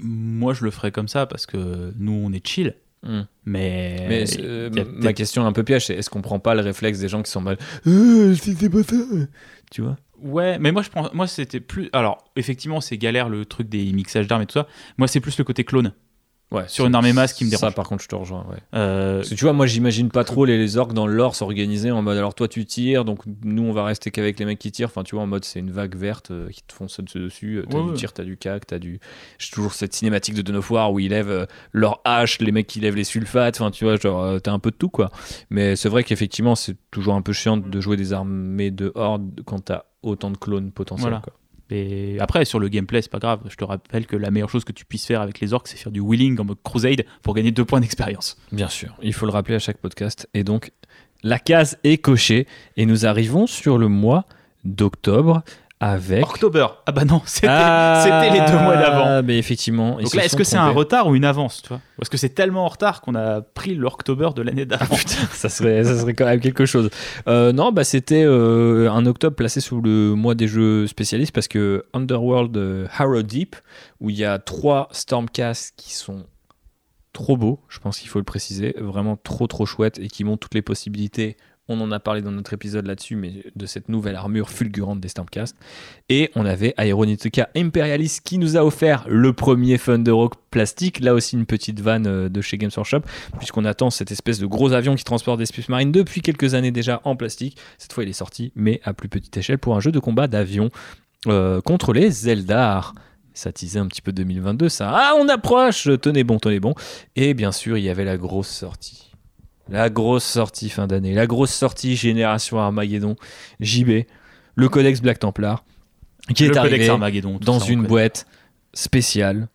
Moi, je le ferais comme ça parce que nous, on est chill. Hmm. Mais, Mais euh, ma question un peu piège, c'est est-ce qu'on prend pas le réflexe des gens qui sont mal Euh, C'était pas ça Tu vois Ouais, mais moi, je prends, moi, c'était plus. Alors, effectivement, c'est galère le truc des mixages d'armes et tout ça. Moi, c'est plus le côté clone. Ouais, Sur une armée masse qui me Ça, dérange. par contre, je te rejoins, ouais. Euh, Parce que tu vois, moi j'imagine pas trop les, les orques dans le lore s'organiser en mode alors toi tu tires, donc nous on va rester qu'avec les mecs qui tirent. Enfin, tu vois, en mode c'est une vague verte euh, qui te fonce dessus. euh, T'as Ouais, du ouais. tir, t'as du cac, t'as du. J'ai toujours cette cinématique de Dawn of War où ils lèvent leur hache, les mecs qui lèvent les sulfates. Enfin, tu vois, genre t'as un peu de tout quoi. Mais c'est vrai qu'effectivement, c'est toujours un peu chiant de jouer des armées de horde quand t'as autant de clones potentiels. Voilà. quoi. Et après, sur le gameplay, c'est pas grave. Je te rappelle que la meilleure chose que tu puisses faire avec les orques, c'est faire du wheeling en mode crusade pour gagner deux points d'expérience. Bien sûr, il faut le rappeler à chaque podcast. Et donc, la case est cochée et nous arrivons sur le mois d'octobre avec. October. Ah bah non, (laughs) c'était Ah, c'était les deux mois d'avant. Mais effectivement. Donc là, est-ce que c'est un retard ou une avance, tu vois? Ou est-ce que c'est tellement en retard qu'on a pris l'October de l'année Ah, d'avant putain, (laughs) ça serait, ça serait quand même quelque chose. Euh, non, bah c'était euh, un octobre placé sous le mois des jeux spécialistes parce que Underworld euh, Harrow Deep, où il y a trois Stormcast qui sont trop beaux, je pense qu'il faut le préciser, vraiment trop trop chouettes et qui montrent toutes les possibilités. On en a parlé dans notre épisode là-dessus, mais de cette nouvelle armure fulgurante des Stormcast. Et on avait Aeronautica Imperialis qui nous a offert le premier Thunderhawk plastique. Là aussi, une petite vanne euh, de chez Games Workshop, puisqu'on attend cette espèce de gros avion qui transporte des Space Marines depuis quelques années déjà en plastique. Cette fois, il est sorti, mais à plus petite échelle, pour un jeu de combat d'avion euh, contre les Eldar. Ça teasait un petit peu 2022, ça. Ah, on approche Tenez bon, tenez bon. Et bien sûr, il y avait la grosse sortie. La grosse sortie fin d'année. La grosse sortie Génération Armageddon. JB. Le Codex Black Templar. Qui est arrivé Armageddon. dans une boîte spéciale,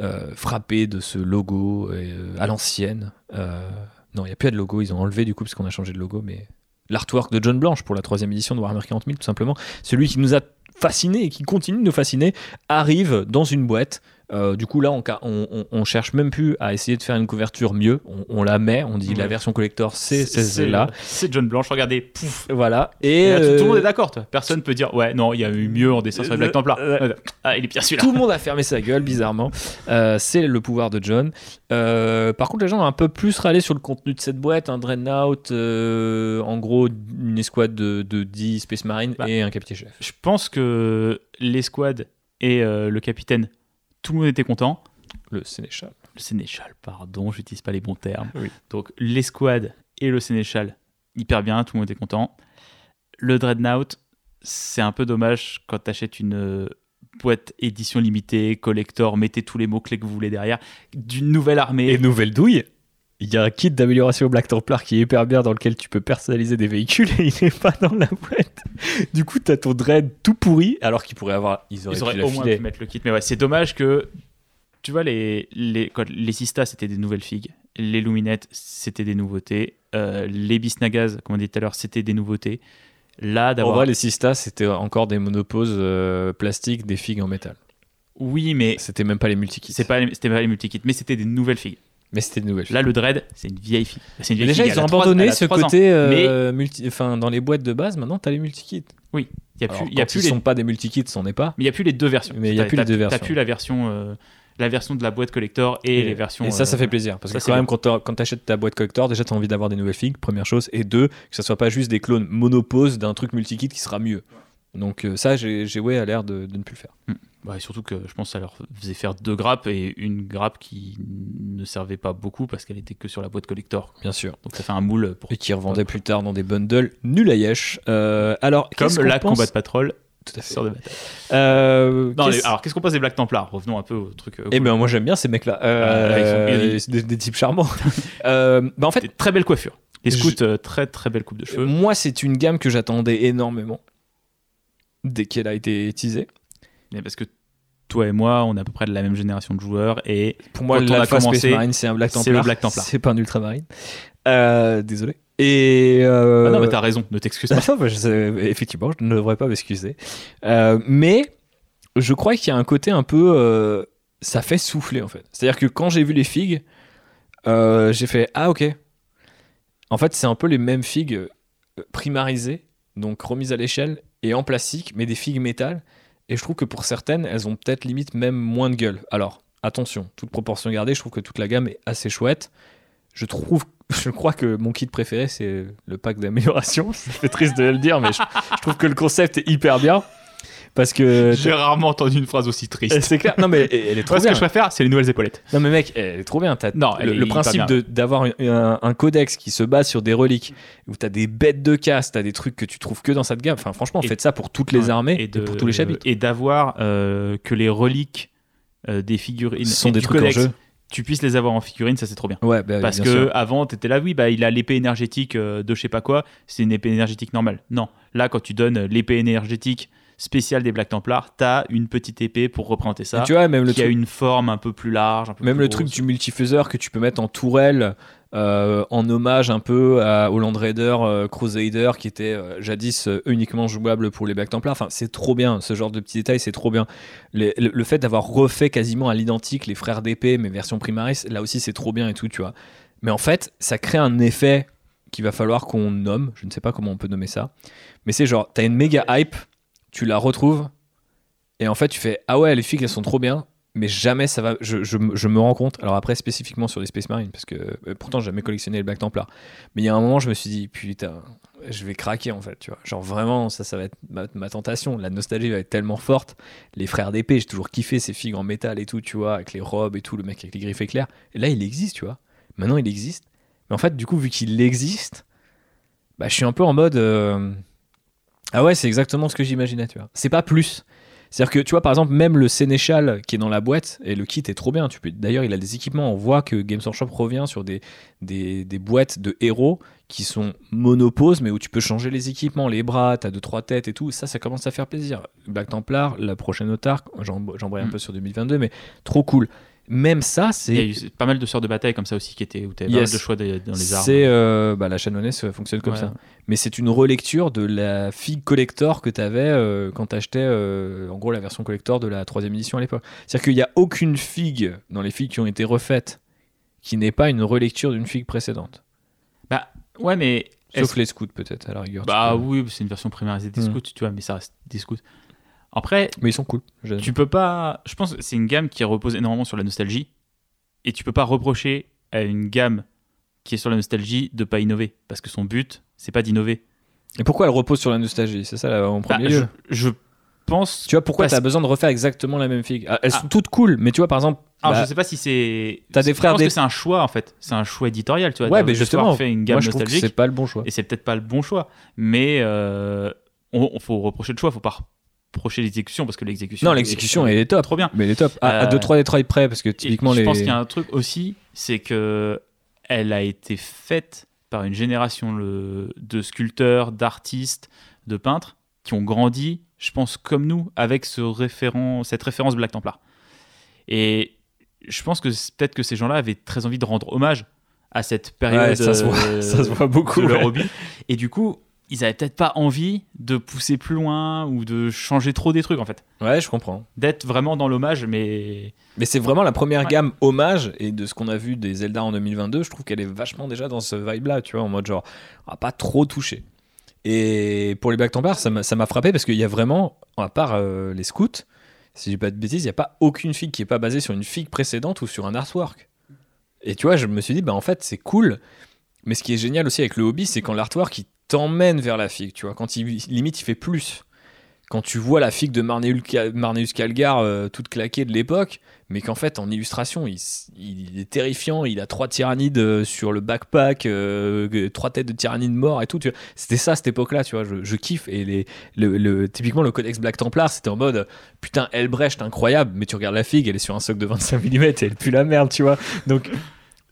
euh, frappée de ce logo euh, à l'ancienne. Euh, non, il n'y a plus de logo, ils ont enlevé du coup parce qu'on a changé de logo, mais l'artwork de John Blanche pour la troisième édition de Warhammer 40 000, tout simplement. Celui qui nous a fasciné et qui continue de nous fasciner arrive dans une boîte. Euh, du coup, là, on, cherche même plus à essayer de faire une couverture mieux. On, on la met, on dit la version collector, c'est celle-là. C'est John Blanche, regardez, pouf. Voilà. Et, Et là, tout, tout le monde euh, est d'accord, toi. Personne peut dire, ouais, non, il y a eu mieux en dessin sur les Black Templar. Euh, Ah, il est pire celui-là. Tout le monde a fermé sa gueule, bizarrement. Euh, c'est le pouvoir de John. Euh, par contre, les gens ont un peu plus râlé sur le contenu de cette boîte. Un Dreadnought, euh, en gros, une escouade de, de 10 Space Marines Bah. et un capitaine-chef. Je pense que l'escouade et euh, le capitaine, tout le monde était content. Le Sénéchal. Le sénéchal, pardon, j'utilise pas les bons termes. Oui. Donc l'escouade et le sénéchal, hyper bien, tout le monde était content. Le Dreadnought, c'est un peu dommage quand tu achètes une euh, boîte édition limitée, collector, mettez tous les mots-clés que vous voulez derrière, d'une nouvelle armée. Et nouvelle douille. Il y a un kit d'amélioration Black Templar qui est hyper bien dans lequel tu peux personnaliser des véhicules et il n'est pas dans la boîte. Du coup, t'as ton dread tout pourri alors qu'il pourrait avoir. Ils auraient, Ils auraient pu au moins pu mettre le kit. Mais ouais, c'est dommage que. Tu vois, les, les, quand les Sistas, c'était des nouvelles figues. Les Luminettes, c'était des nouveautés. Euh, les Bisnagas, comme on dit tout à l'heure, c'était des nouveautés. Là, En d'avoir. vrai, les Sistas, c'était encore des monoposes euh, plastiques, des figues en métal. Oui, mais C'était même pas les multikits. c'est pas, c'était pas les multikits, mais c'était des nouvelles figues. Mais c'était de nouvelles. Là, le Dread, c'est une vieille fille. C'est une vieille déjà, fille, ils ont abandonné ce côté euh, multi... enfin, dans les boîtes de base. Maintenant, t'as les multikits. Il y a plus, y a plus ils les sont pas des multikits, c'en est pas. Mais il n'y a plus les deux versions. Mais il y a T'as- plus les t'as- deux T'as versions. plus la version, euh, la version de la boîte collector et, les versions. Et ça, ça euh, fait plaisir. Parce ça, que c'est quand même, quand tu achètes ta boîte collector, déjà, tu as envie d'avoir des nouvelles figues, première chose. Et deux, que ça soit pas juste des clones monopose d'un truc multikit qui sera mieux. Donc ça, j'ai ouais, à l'air de, de ne plus le faire. Ouais, et surtout que je pense que ça leur faisait faire deux grappes et une grappe qui ne servait pas beaucoup parce qu'elle était que sur la boîte collector. Bien sûr. Donc ça fait un moule pour Et qui revendait plus tard dans des bundles nul à yesh. Euh, alors, comme la pense- Combat Patrol Tout à fait. de. Euh, Non, qu'est-ce- les- alors qu'est-ce qu'on pense des Black Templars Revenons un peu au truc. euh, Eh cool. ben moi j'aime bien ces mecs-là. Ah, ils sont- Euh, c'est des, des types charmants. (laughs) bah en fait, Des très belles coiffures. Les scouts, très très belle coupe de cheveux. moi c'est une gamme que j'attendais énormément dès qu'elle a été teasée. Mais parce que toi et moi, on est à peu près de la même génération de joueurs et Pour moi, l'Alpha Space Marine c'est un Black c'est Templar. le Black Templar. C'est pas un Ultramarine. Euh, désolé. Et euh, Ah non, mais t'as raison, ne t'excuse pas. (laughs) Non, bah, je sais- effectivement, je ne devrais pas m'excuser. Euh, mais je crois qu'il y a un côté un peu. euh, ça fait souffler en fait. C'est-à-dire que quand j'ai vu les figues, j'ai fait Ah, ok. En fait, c'est un peu les mêmes figues primarisées, donc remises à l'échelle et en plastique, mais des figues métal. Et je trouve que pour certaines, elles ont peut-être limite même moins de gueule. Alors, attention, toute proportion gardée, je trouve que toute la gamme est assez chouette. Je trouve, (laughs) je crois que mon kit préféré, c'est le pack d'amélioration. (laughs) Fait triste de le dire, mais je trouve que le concept est hyper bien. Parce que. J'ai rarement entendu une phrase aussi Eh, triste. C'est clair. Non, mais elle est trop Moi, ce que je préfère, c'est les nouvelles épaulettes. Non, mais mec, elle est trop bien. Non, le, le principe d'avoir un, codex qui se base sur des reliques, où t'as des bêtes de casse, t'as des trucs que tu trouves que dans cette gamme. Enfin, franchement, Et- faites ça pour toutes les armées et, de- pour tous les chapitres. Et d'avoir euh, que les reliques euh, des figurines Ce sont des trucs codex, en jeu. tu puisses les avoir en figurine, ça c'est trop bien. Ouais, bah, Parce bien que sûr. avant, t'étais là, oui, bah il a l'épée énergétique euh, de je sais pas quoi, c'est une épée énergétique normale. Non, là quand tu donnes l'épée énergétique spéciale des Black Templars, t'as une petite épée pour représenter ça, Et tu vois, même le qui a truc, une forme un peu plus large, un peu même plus le truc du multifaiseur que tu peux mettre en tourelle. euh, en hommage un peu à, au Land Raider euh, Crusader qui était euh, jadis euh, uniquement jouable pour les Black Templars. Enfin, c'est trop bien, ce genre de petits détails, c'est trop bien. Les- le, le fait d'avoir refait quasiment à l'identique les frères d'épée, mais version Primaris, là aussi c'est trop bien et tout, tu vois. Mais en fait, ça crée un effet qu'il va falloir qu'on nomme, je ne sais pas comment on peut nommer ça, mais c'est genre, t'as une méga hype, tu la retrouves, et en fait tu fais, ah ouais, les filles elles sont trop bien, mais jamais ça va. Je, je me- rends compte, alors après spécifiquement sur les Space Marines, parce que euh, pourtant j'ai jamais collectionné les Black Templar, mais il y a un moment je me suis dit, putain, je vais craquer en fait, tu vois. Genre vraiment, ça, ça va être ma, ma tentation. La nostalgie va être tellement forte. Les frères d'épée, j'ai toujours kiffé ces figues en métal et tout, tu vois, avec les robes et tout, le mec avec les griffes éclairs. Et là, il existe, tu vois. Maintenant, il existe. Mais en fait, du coup, vu qu'il existe, bah, je suis un peu en mode. euh, Ah ouais, c'est exactement ce que j'imaginais, tu vois. C'est pas plus. C'est-à-dire que, tu vois, par exemple, même le Sénéchal qui est dans la boîte, et le kit est trop bien. Tu peux... D'ailleurs, il a des équipements. On voit que Games Workshop revient sur des, des, des boîtes de héros qui sont monoposes, mais où tu peux changer les équipements, les bras, t'as deux, trois têtes et tout. Ça, ça commence à faire plaisir. Black Templar, la prochaine j'en j'embraye un Mm. peu sur 2022, mais trop cool. Même ça, Il y a c'est. eu pas mal de sorts de bataille comme ça aussi qui étaient où t'avais Yes. pas mal de choix de- dans les armes. C'est euh, bah, la chanoinesse ça fonctionne comme Ouais. ça. Mais c'est une relecture de la figue collector que tu avais quand tu achetais en gros la version collector de la troisième édition à l'époque. C'est-à-dire qu'il n'y a aucune figue dans les figues qui ont été refaites qui n'est pas une relecture d'une figue précédente. Ouais, mais Sauf les scouts peut-être à la rigueur. tu Bah peux- oui, c'est une version primarisée des Hmm. scouts, tu vois, mais ça reste des scouts. Après, Mais ils sont cool. Je- tu peux pas. Je pense que c'est une gamme qui repose énormément sur la nostalgie. Et tu peux pas reprocher à une gamme qui est sur la nostalgie de pas innover. Parce que son but, c'est pas d'innover. Et pourquoi elle repose sur la nostalgie? C'est ça là, en Bah, premier je, lieu. je pense. Tu vois pourquoi parce- tu as besoin de refaire exactement la même figue Ah, Elles Ah. sont toutes cool, mais tu vois par exemple. Alors, bah, je sais pas si c'est. T'as des je frères pense des- que c'est un choix en fait. C'est un choix éditorial, tu vois. ouais, mais justement, fait une gamme moi je trouve que nostalgique. c'est pas le bon choix. Et c'est peut-être pas le bon choix. Mais euh, on, on faut reprocher le choix, faut pas reprocher l'exécution parce que l'exécution. Non, l'exécution elle est top. trop bien. Mais elle est top. À, Euh, 2-3 détails près, parce que typiquement je les. pense qu'il y a un truc aussi, c'est que elle a été faite par une génération le- de sculpteurs, d'artistes, de peintres qui ont grandi, je pense, comme nous, avec ce référent, cette référence Black Templar. Et je pense que peut-être que ces gens-là avaient très envie de rendre hommage à cette période Ouais, ça se voit, euh, (laughs) ça se voit beaucoup. de leur ouais. hobby. Et du coup, ils avaient peut-être pas envie de pousser plus loin ou de changer trop des trucs en fait. Ouais, je comprends. D'être vraiment dans l'hommage, mais Mais c'est vraiment la première Ouais. gamme hommage, et de ce qu'on a vu des Zelda en 2022, je trouve qu'elle est vachement déjà dans ce vibe-là, tu vois, en mode genre, on va pas trop toucher. Et pour les Black Templars, ça m'a ça m'a frappé parce qu'il y a vraiment, à part euh, les scouts, si j'ai pas de bêtises, il n'y a pas aucune figue qui est pas basée sur une figue précédente ou sur un artwork. Et tu vois, je me suis dit, bah en fait, c'est cool. Mais ce qui est génial aussi avec le hobby, c'est quand l'artwork il t'emmène vers la figue, tu vois. Quand il limite, il fait plus. Quand tu vois la figue de Marneus Calgar euh, toute claquée de l'époque, mais qu'en fait en illustration il, est terrifiant il a trois tyrannides sur le backpack euh, trois têtes de tyrannides morts et tout c'était ça cette époque là tu vois je, kiffe et les, le, typiquement le codex Black Templar c'était en mode putain Elbrecht incroyable mais tu regardes la figue elle est sur un socle de 25 mm et elle pue la merde tu vois donc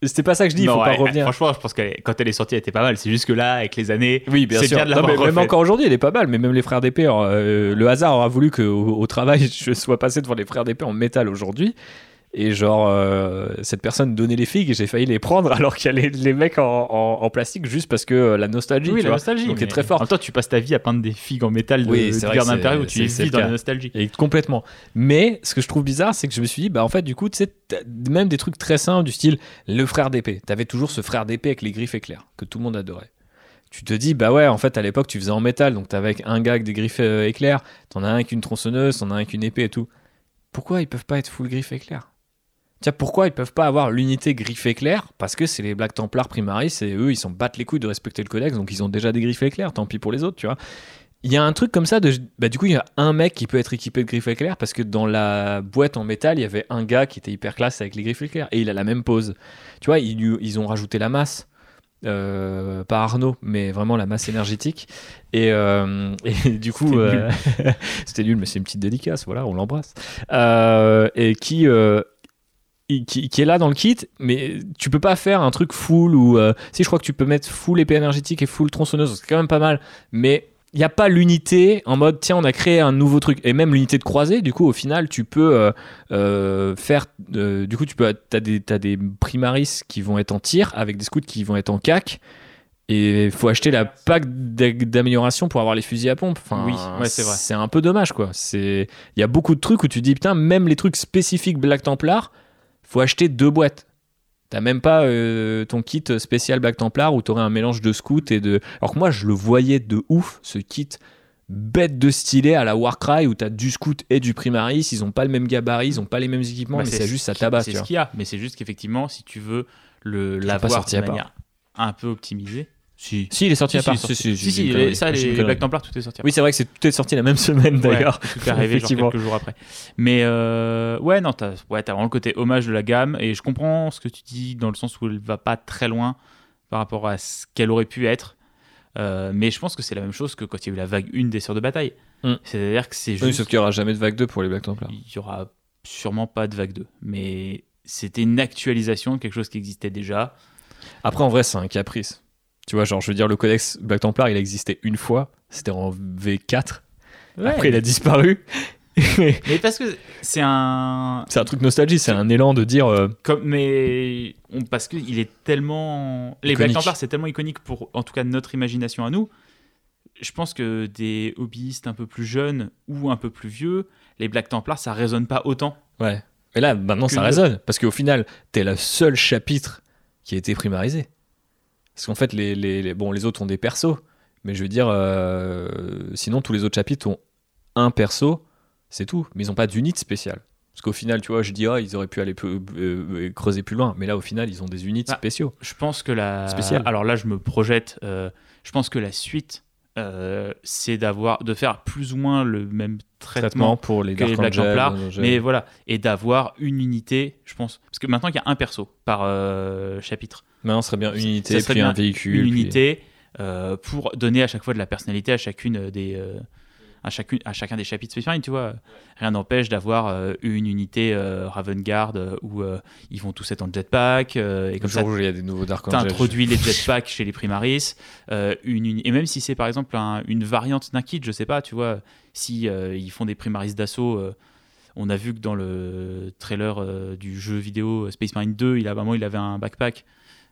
c'était pas ça que je dis, il faut pas revenir. Franchement, je pense que quand elle est sortie, elle était pas mal. C'est juste que là, avec les années, oui, bien sûr. même encore aujourd'hui, elle est pas mal. Mais même les frères d'épée, euh, le hasard aura voulu qu'au au travail, (laughs) je sois passé devant les frères d'épée en métal aujourd'hui. Et genre, euh, cette personne donnait les figues et j'ai failli les prendre (laughs) alors qu'il y a les, mecs en, plastique juste parce que euh, la nostalgie. Oui, tu la nostalgie. Donc, est très fort. En même temps, tu passes ta vie à peindre des figues en métal de, oui, de guerre d'impériaux où tu vis dans la nostalgie. Et complètement. Mais ce que je trouve bizarre, c'est que je me suis dit, bah en fait, du coup, tu sais, même des trucs très simples du style le frère d'épée. T'avais toujours ce frère d'épée avec les griffes éclairs que tout le monde adorait tu te dis, bah ouais, en fait, à l'époque, tu faisais en métal, donc t'avais un gars avec des griffes euh, éclairs, t'en as un avec une tronçonneuse, t'en as un avec une épée et tout. Pourquoi ils peuvent pas être full griffes éclairs? Tiens, pourquoi ils peuvent pas avoir l'unité griffe éclair? Parce que c'est les Black Templars primaris et eux, ils s'en battent les couilles de respecter le codex, donc ils ont déjà des griffes éclairs, tant pis pour les autres, tu vois. Il y a un truc comme ça de. Bah, du coup, il y a un mec qui peut être équipé de griffes éclair parce que dans la boîte en métal, il y avait un gars qui était hyper classe avec les griffes éclair et il a la même pose. Tu vois, ils, ils ont rajouté la masse. Euh, pas Arnaud, mais vraiment la masse énergétique. Et, euh, (laughs) du coup, c'était nul. (laughs) nul. mais c'est une petite dédicace, voilà, on l'embrasse. et qui, qui, est là dans le kit, mais tu peux pas faire un truc full ou euh, si je crois que tu peux mettre full épée énergétique et full tronçonneuse, c'est quand même pas mal, mais il n'y a pas l'unité en mode tiens on a créé un nouveau truc et même l'unité de croisée du coup au final tu peux euh, euh, faire du coup tu peux t'as des as des primaris qui vont être en tir avec des scouts qui vont être en cac et il faut acheter la pack d'amélioration pour avoir les fusils à pompe. Enfin, oui, c'est vrai. C'est un peu dommage, quoi. C'est, il y a beaucoup de trucs où tu dis putain, même les trucs spécifiques Black Templar, faut acheter deux boîtes. T'as même pas euh, ton kit spécial Black Templar où t'aurais un mélange de scout et de. Alors que moi, je le voyais de ouf, ce kit bête de stylé à la Warcry où t'as du scout et du primaris. Ils ont pas le même gabarit, ils ont pas les mêmes équipements, bah, mais c'est juste ça tabasse. C'est ce qu'il y a, mais c'est juste qu'effectivement, si tu veux le l'avoir de manière un peu optimisée, si. si, il est sorti à part. Si, si, si, ça, les, Black Templar, tout est sorti. Oui, c'est vrai que c'est tout est sorti la même semaine d'ailleurs. tout est arrivé genre quelques jours après. Mais euh, ouais, non, t'as ouais, as vraiment le côté hommage de la gamme et je comprends ce que tu dis dans le sens où elle va pas très loin par rapport à ce qu'elle aurait pu être. Euh, mais je pense que c'est la même chose que quand il y a eu la vague 1 des sœurs de bataille. Mm. C'est-à-dire que c'est juste. Oui, sauf qu'il n'y aura jamais de vague 2 pour les Black Templar. Il y aura sûrement pas de vague 2. Mais c'était une actualisation de quelque chose qui existait déjà. Après, en vrai, c'est un caprice. Tu vois, genre, je veux dire, le codex Black Templar, il a existé une fois. C'était en V4. Après, il a disparu. (laughs) mais parce que c'est un. C'est un truc nostalgie, c'est un élan de dire. Euh, Comme, mais parce qu'il est tellement. Les Black Templar, c'est tellement iconique pour, en tout cas, notre imagination à nous. Je pense que des hobbyistes un peu plus jeunes ou un peu plus vieux, les Black Templars, ça résonne pas autant. Ouais. Mais là, maintenant, ça résonne. Parce qu'au final, t'es le seul chapitre qui a été primarisé. Parce qu'en fait, les, les, bon, les autres ont des persos, mais je veux dire, euh, sinon, tous les autres chapitres ont un perso, c'est tout. Mais ils n'ont pas d'unité spéciale. Parce qu'au final, tu vois, je dis, ah, ils auraient pu aller euh, creuser plus loin. Mais là, au final, ils ont des unités bah, spéciaux. Je pense que la. Spéciale. Alors là, je me projette. Euh, je pense que la suite, c'est d'avoir de faire plus ou moins le même traitement, pour les, Black Templar, mais voilà, et d'avoir une unité, je pense, parce que maintenant il y a un perso par chapitre. Maintenant, ce serait bien une unité, puis un véhicule. Une unité euh, pour donner à chaque fois de la personnalité à chacune des. Euh, à, chacune, à chacun des chapitres Space Marine, tu vois. Rien n'empêche d'avoir euh, une unité Raven Guard où ils vont tous être en jetpack. et comme ça, il y a des nouveaux Dark Angel. introduit les jetpacks chez les Primaris. une, et même si c'est par exemple une variante d'un kit, je sais pas, tu vois, si ils font des Primaris d'assaut on a vu que dans le trailer du jeu vidéo Space Marine 2, il a, il avait un backpack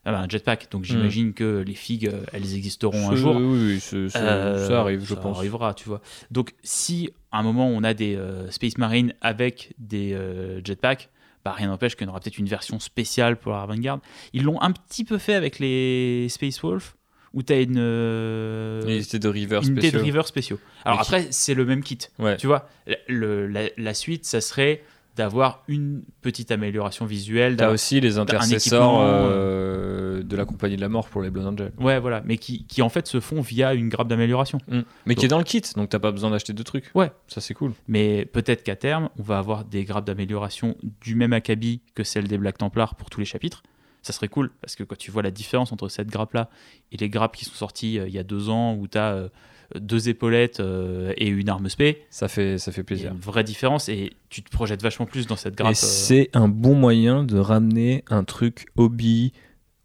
ah bah, un jetpack. Donc j'imagine mm. que les figues, euh, elles existeront un jour. Oui, oui ça euh, arrive, je pense. Ça arrivera, tu vois. Donc si à un moment on a des euh, Space Marines avec des jetpacks, bah, rien n'empêche qu'il y aura peut-être une version spéciale pour la Vanguard. Ils l'ont un petit peu fait avec les Space Wolf, où tu as une, euh, Une unité de river une unité de spéciaux. river spéciaux. Alors après, c'est le même kit. Ouais. Tu vois, le- la, la suite, ça serait d'avoir une petite amélioration visuelle. T'as aussi les intercesseurs équipement, euh, de la compagnie de la mort pour les Blood Angels. Ouais, voilà, mais qui, qui en fait se font via une grappe d'amélioration. Mm. Mais qui est dans le kit, donc t'as pas besoin d'acheter de trucs. Ouais. Ça c'est cool. Mais peut-être qu'à terme, on va avoir des grappes d'amélioration du même acabit que celle des Black Templars pour tous les chapitres. Ça serait cool, parce que quand tu vois la différence entre cette grappe-là et les grappes qui sont sorties euh, il y a deux ans, où tu as deux épaulettes euh, et une arme spé, Ça fait, ça fait plaisir. une vraie différence et tu te projettes vachement plus dans cette Et grappe. euh, c'est un bon moyen de ramener un truc hobby,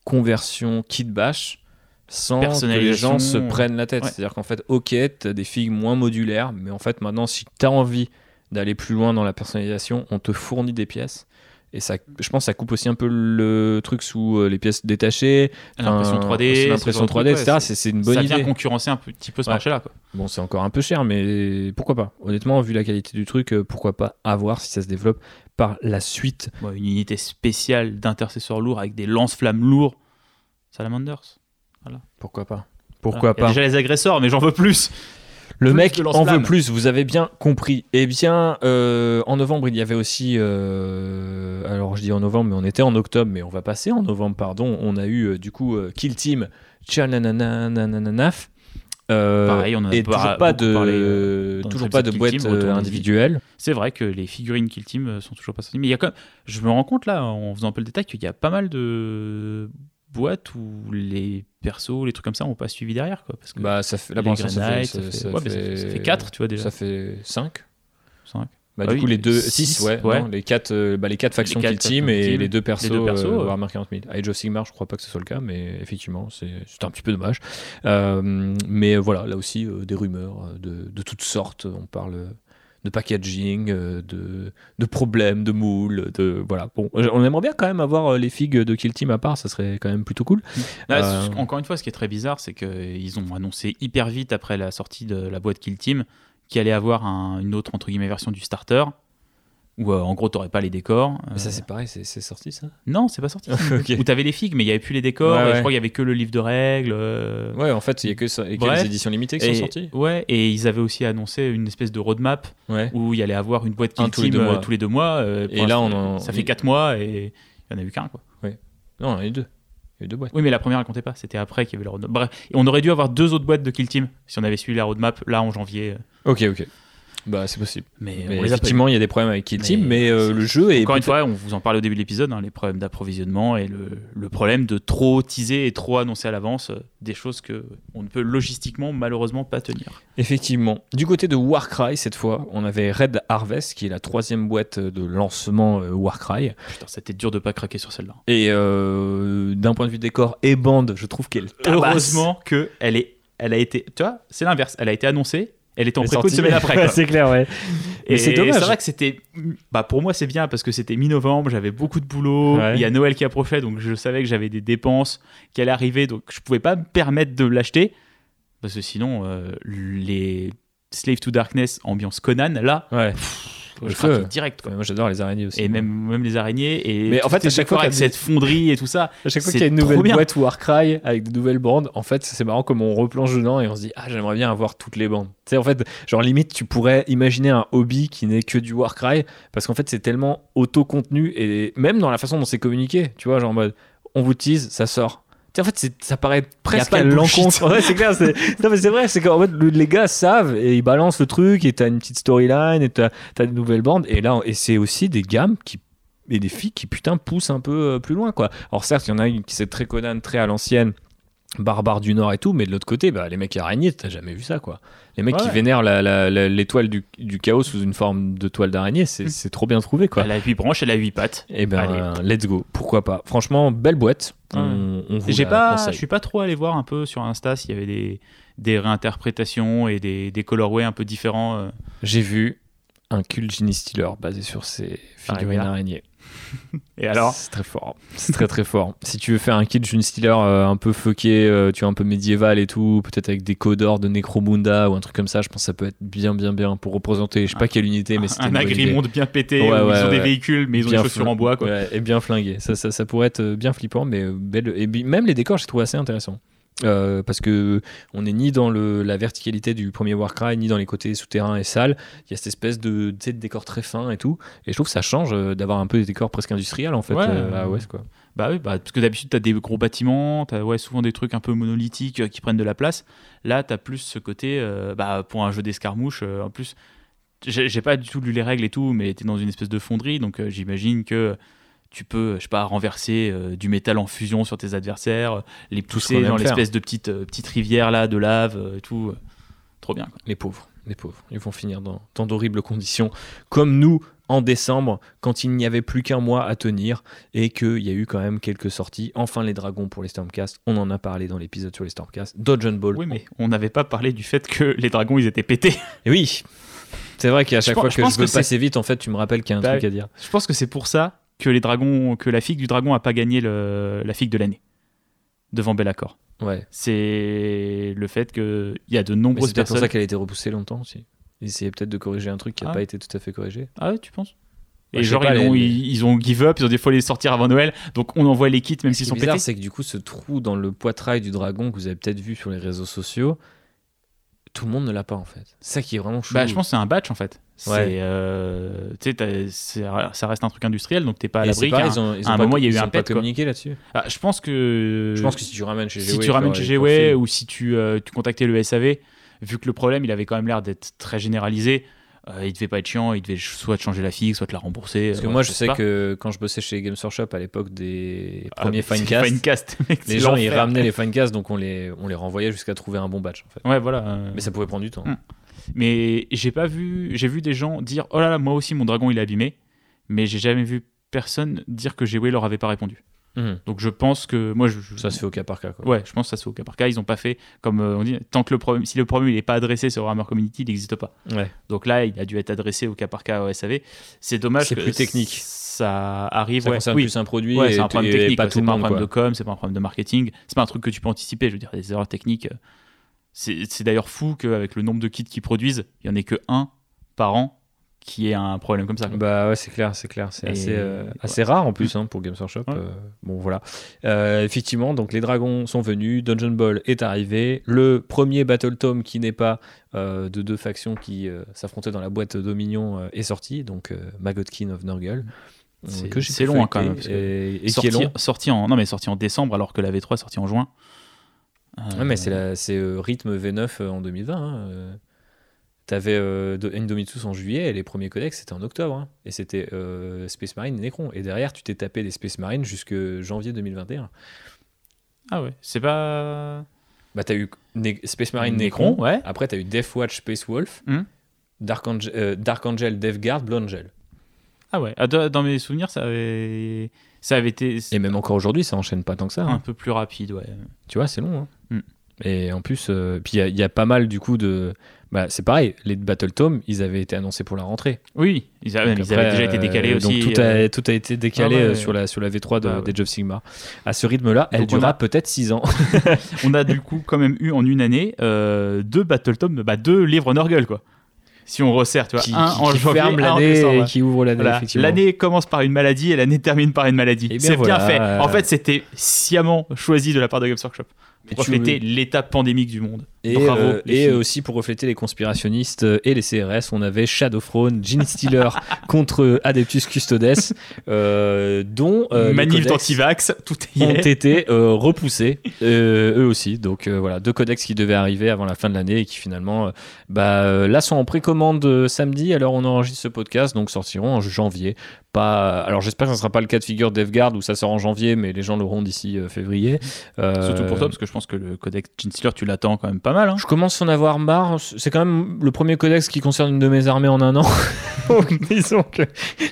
conversion, kit bash, sans que les gens se prennent la tête. ouais. C'est-à-dire qu'en fait, ok, t'as des figues moins modulaires, mais en fait, maintenant, si t'as envie d'aller plus loin dans la personnalisation, on te fournit des pièces. Et ça, je pense que ça coupe aussi un peu le truc sous euh, les pièces détachées, l'impression enfin, 3D, sous ce l'impression genre de 3D, truc, etc. ouais, C'est une bonne ça idée. vient concurrencer un petit peu ce Ouais. marché-là. Bon, c'est encore un peu cher, mais pourquoi pas Honnêtement, vu la qualité du truc, euh, pourquoi pas à voir si ça se développe par la suite. Bon, une unité spéciale d'intercesseurs lourds avec des lance-flammes lourds. Salamanders. Pourquoi pas Pourquoi Voilà. Il y a pas déjà les agresseurs, mais j'en veux plus. Le plus mec en veut plus, vous avez bien compris. Eh bien, euh, en novembre, il y avait aussi. euh, alors, je dis en novembre, mais on était en octobre, mais on va passer en novembre, pardon. On a eu euh, du coup Kill Team Tchananananananaf. Euh, Pareil, on en a et pas- toujours pas de, parlé, euh, toujours pas de boîte euh, individuelle. C'est vrai que les figurines Kill Team sont toujours pas sorties. Mais il y a quand même- je me rends compte là, en faisant un peu le détail, qu'il y a pas mal de boîtes où les persos, les trucs comme ça, n'ont pas suivi derrière. Quoi, parce que Bah, ça fait, là, les pour ça fait, ça, ça fait- ça ouais, mais ça fait- ça fait quatre, tu vois, déjà. Ça fait 5. Cinq. Bah, Ah du oui, coup, les deux, six, 6, ouais, ouais. non, les 4 bah, les quatre factions quatre Kill Team et Team, les deux persos, deux persos, euh, ouais. Warhammer 40 000. Age of Sigmar, je crois pas que ce soit le cas, mais effectivement, c'est un petit peu dommage. Euh, mais voilà, là aussi, euh, des rumeurs euh, de, de toutes sortes. On parle euh, de packaging, euh, de, de problèmes, de moules, de voilà. Bon, on aimerait bien quand même avoir euh, les figues de Kill Team à part, ça serait quand même plutôt cool. Là, Euh, Encore une fois, ce qui est très bizarre, c'est qu'ils ont annoncé hyper vite après la sortie de la boîte Kill Team qu'il allait avoir un- une autre entre guillemets version du starter. Où euh, en gros, t'aurais pas les décors. Mais ça, Euh, c'est pareil, c'est sorti ça? Non, c'est pas sorti. (laughs) Ok. Où t'avais les figues, mais il y avait plus les décors. Ouais, et ouais. Je crois qu'il y avait que le livre de règles. euh, Ouais, en fait, il y a que, ça, a que Bref. les éditions limitées qui et, sont sorties. Ouais, et ils avaient aussi annoncé une espèce de roadmap Ouais. où il y allait avoir une boîte Un tous les Team deux euh, mois. tous les deux mois. pour Et là, on en- Ça fait 4 mois et il y en a eu qu'un. quoi. Non, il y en a eu deux. Il y a eu deux boîtes. Oui, mais la première, elle comptait pas. C'était après qu'il y avait la roadmap. Bref, et on aurait dû avoir deux autres boîtes de Kill Team si on avait suivi la roadmap là en janvier. Ok, ok. Bah, c'est possible. Mais, effectivement, il y a des problèmes avec Kill Mais Team, mais euh, le jeu est. Encore une fois, on vous en parlait au début de l'épisode, hein, les problèmes d'approvisionnement et le, le problème de trop teaser et trop annoncer à l'avance euh, des choses que on ne peut logistiquement malheureusement pas tenir. Effectivement. Du côté de Warcry, cette fois, on avait Red Harvest, qui est la troisième boîte de lancement euh, Warcry. Putain, c'était dur de pas craquer sur celle-là. Et d'un point de vue décor et bande, je trouve qu'elle tabasse. Heureusement que elle est, elle a été, tu vois, c'est l'inverse. Elle a été annoncée, elle était en est préco une semaine après. (laughs) C'est clair, ouais. Et c'est dommage. C'est vrai que c'était. Bah pour moi, c'est bien parce que c'était mi-novembre, j'avais beaucoup de boulot. Ouais. Il y a Noël qui approchait, donc je savais que j'avais des dépenses qui allaient arriver, donc je pouvais pas me permettre de l'acheter. Parce que sinon, euh, les Slave to Darkness, ambiance Conan, là, Ouais. Craquais feu. direct. Quoi. Moi, j'adore les araignées aussi. Et même, même les araignées. Et Mais en fait, à chaque fois avec cette fonderie et tout ça. À chaque fois qu'il y a une nouvelle boîte Warcry avec de nouvelles bandes, en fait, c'est marrant comme on replonge dedans et on se dit Ah, j'aimerais bien avoir toutes les bandes. Tu sais, en fait, genre limite, tu pourrais imaginer un hobby qui n'est que du Warcry parce qu'en fait, c'est tellement auto-contenu et même dans la façon dont c'est communiqué, tu vois, genre en mode On vous tease, ça sort. En fait, ça paraît presque à de l'encontre. Ouais, c'est clair. c'est- (laughs) Non, mais c'est vrai, c'est qu'en fait, le- les gars savent et ils balancent le truc et t'as une petite storyline et t'as as des nouvelles bandes. Et là, et c'est aussi des gammes qui et des filles qui putain poussent un peu euh, plus loin quoi. Alors certes, il y en a une qui c'est très Conan, très à l'ancienne, barbare du Nord et tout, mais de l'autre côté, bah, les mecs araignées, t'as jamais vu ça quoi. Les mecs qui vénèrent l'étoile du, du chaos sous une forme de toile d'araignée, c'est c'est trop bien trouvé quoi. Elle a 8 branches, elle a 8 pattes. Et ben Allez. let's go, pourquoi pas? Franchement, belle boîte. Ouais. On, on vous J'ai la pas, conseille. je suis pas trop allé voir un peu sur Insta s'il y avait des, des réinterprétations et des, des colorways un peu différents. euh. J'ai vu un cult Genie Stealer basé sur ces figurines Araignée. araignées. Et alors C'est très fort. C'est très très fort. Si tu veux faire un kit June Stealer euh, un peu fucké, euh, tu vois, un peu médiéval et tout, peut-être avec des codeurs de Necromunda ou un truc comme ça, je pense que ça peut être bien bien bien pour représenter, je sais pas quelle unité, mais c'était un idée. agrimonde bien pété, Ouais, ils ont des véhicules, mais ils ont des chaussures en bois. Quoi. Et bien flingué. Ça, ça, ça pourrait être euh, bien flippant, mais belle. Et même les décors, j'ai trouvé assez intéressant. Euh, parce que on n'est ni dans le, la verticalité du premier Warcry, ni dans les côtés souterrains et salles. Il y a cette espèce de, décor très fin et tout. Et je trouve que ça change euh, d'avoir un peu des décors presque industriels en fait Ouais. euh, à quoi. Bah oui, bah, parce que d'habitude, tu as des gros bâtiments, tu as ouais, souvent des trucs un peu monolithiques qui prennent de la place. Là, tu as plus ce côté, euh, bah, pour un jeu d'escarmouche, en plus, j'ai pas du tout lu les règles et tout, mais tu es dans une espèce de fonderie, donc j'imagine que tu peux, je sais pas, renverser euh, du métal en fusion sur tes adversaires, euh, les pousser dans l'espèce de petite, euh, petite rivière là, de lave euh, et tout. Trop bien. quoi. Les pauvres, les pauvres. Ils vont finir dans tant d'horribles conditions, comme nous en décembre, quand il n'y avait plus qu'un mois à tenir et qu'il y a eu quand même quelques sorties. Enfin, les dragons pour les Stormcast, on en a parlé dans l'épisode sur les Stormcast. Dodge Ball. Oui, mais on n'avait pas parlé du fait que les dragons, ils étaient pétés. Et oui, c'est vrai qu'à chaque fois je que pense je veux que passer vite, en fait, tu me rappelles qu'il y a un Bah truc à dire. Je pense que c'est pour ça que les dragons, que la figue du dragon a pas gagné le- la figue de l'année devant Bellacore. Ouais. C'est le fait qu'il y a de nombreuses c'est pour ça qu'elle a été repoussée longtemps aussi. Ils essayaient peut-être de corriger un truc qui n'a Ah. pas été tout à fait corrigé. Ah ouais, tu penses? Et genre, pas, ils, ont, ils, ils ont give up, ils ont des fois les sortir avant Noël, donc on envoie les kits même s'ils sont bizarre, pétés. c'est que du coup, ce trou dans le poitrail du dragon que vous avez peut-être vu sur les réseaux sociaux, tout le monde ne l'a pas en fait. C'est ça qui est vraiment chou. Bah, je pense que c'est un batch en fait. Ouais. euh, ça reste un truc industriel, donc t'es pas à l'abri. à un pas, moment, il y a eu un pet, communiqué là-dessus. Ah, je pense que. Je pense que si tu ramènes chez si GW, tu ramènes chez GW GW ou si tu, euh, tu contactais le SAV, vu que le problème il avait quand même l'air d'être très généralisé, euh, il devait pas être chiant, il devait soit te changer la figue, soit te la rembourser. Parce que euh, moi, je sais pas. que quand je bossais chez Games Workshop à l'époque des Ah, premiers (laughs) c'est Finecast, Finecast, (laughs) mec, c'est les gens ils ramenaient les Finecast, donc on les, on les renvoyait jusqu'à trouver un bon batch en fait. Ouais, voilà. euh, Mais ça pouvait prendre du temps. Mm. Mais j'ai pas vu, j'ai vu des gens dire oh là là, moi aussi mon dragon il est abîmé, mais j'ai jamais vu personne dire que GW leur avait pas répondu. Mhm. Donc je pense que moi je, Ça se fait au cas par cas. Quoi. ouais, je pense que ça se fait au cas par cas. Ils ont pas fait comme euh, on dit tant que le problème, si le problème il est pas adressé sur Warhammer Community, il n'existe pas. Ouais. Donc là, il a dû être adressé au cas par cas au SAV. C'est dommage C'est plus technique. Ça arrive. Ça ouais. concerne oui. plus un produit Ouais, c'est un problème technique. C'est pas un problème quoi. de com, c'est pas un problème de marketing. C'est pas un truc que tu peux anticiper. Je veux dire, des erreurs techniques. euh, C'est d'ailleurs fou qu'avec le nombre de kits qu'ils produisent, il y en ait que un par an qui ait un problème comme ça. quoi. Bah ouais, c'est clair, c'est clair. C'est assez, euh, ouais. assez rare en plus hein, pour Games Workshop. Ouais. euh, bon voilà. Euh, effectivement, donc les dragons sont venus, Dungeon Ball est arrivé. Le premier Battle Tome qui n'est pas de deux factions qui s'affrontaient dans la boîte Dominion est sorti, donc Magotkin of Nurgle. C'est- long, hein, quand même, Et, qui est long. sorti en non mais sorti en décembre alors que la V3 est sortie en juin. Ouais, mais Euh, c'est c'est euh, rythme V9 euh, en 2020. hein, euh. T'avais euh, Do- Indomitus en juillet et les premiers codex c'était en octobre. hein. et c'était euh, Space Marine et Necron. Et derrière, tu t'es tapé des Space Marine jusque janvier 2021. Ah ouais, c'est pas. Bah, t'as eu Space Marine Necron, Necron. ouais. Après, t'as eu Death Watch Space Wolf, Hmm. Dark, Angel, euh, Dark Angel, Death Guard, Blue Angel. Ah ouais. Ah, dans dans mes souvenirs, ça avait, ça avait été Et même encore aujourd'hui, ça enchaîne pas tant que ça. un hein. peu plus rapide, ouais. Tu vois, c'est long. hein. Et en plus, euh, puis il y a- il y, a pas mal du coup de. Bah, c'est pareil, les Battle Tome, ils avaient été annoncés pour la rentrée. Oui, ils, avaient- ils avaient déjà été décalés euh, aussi. Donc tout a, euh, tout a été décalé Ah ouais. euh, sur, la, sur la V3 de, ouais. d'Age of Sigmar. À ce rythme-là, elle durera a- peut-être 6 ans. (laughs) on a du coup quand même eu en une année euh, deux Battle Tom, bah, deux livres Nurgle quoi. Si on resserre, tu vois, qui, un qui- en qui janvier, ferme l'année et qui ouvre l'année. Voilà. L'année commence par une maladie et l'année termine par une maladie. Eh bien C'est voilà. bien fait. En fait, c'était sciemment choisi de la part de Games Workshop pour refléter l'état pandémique du monde. Et, Bravo, euh, et aussi pour refléter les conspirationnistes et les CRS, on avait Shadowthrone, Gene Stealer (laughs) contre Adeptus Custodes, euh, dont euh, Manif d'antivax, tout y ont est. été euh, repoussés, eux aussi. Donc voilà, deux codex qui devaient arriver avant la fin de l'année et qui finalement, bah, là, sont en précommande samedi. Alors on enregistre ce podcast, donc sortiront en janvier. Pas, alors j'espère que ce ne sera pas le cas de figure DevGuard où ça sort en janvier, mais les gens l'auront d'ici euh, février. Euh, Surtout pour toi, parce que je pense que le codex Chinstealer, tu l'attends quand même pas mal. hein. je commence à en avoir marre. C'est quand même le premier codex qui concerne une de mes armées en un an. (laughs) (laughs) Disons que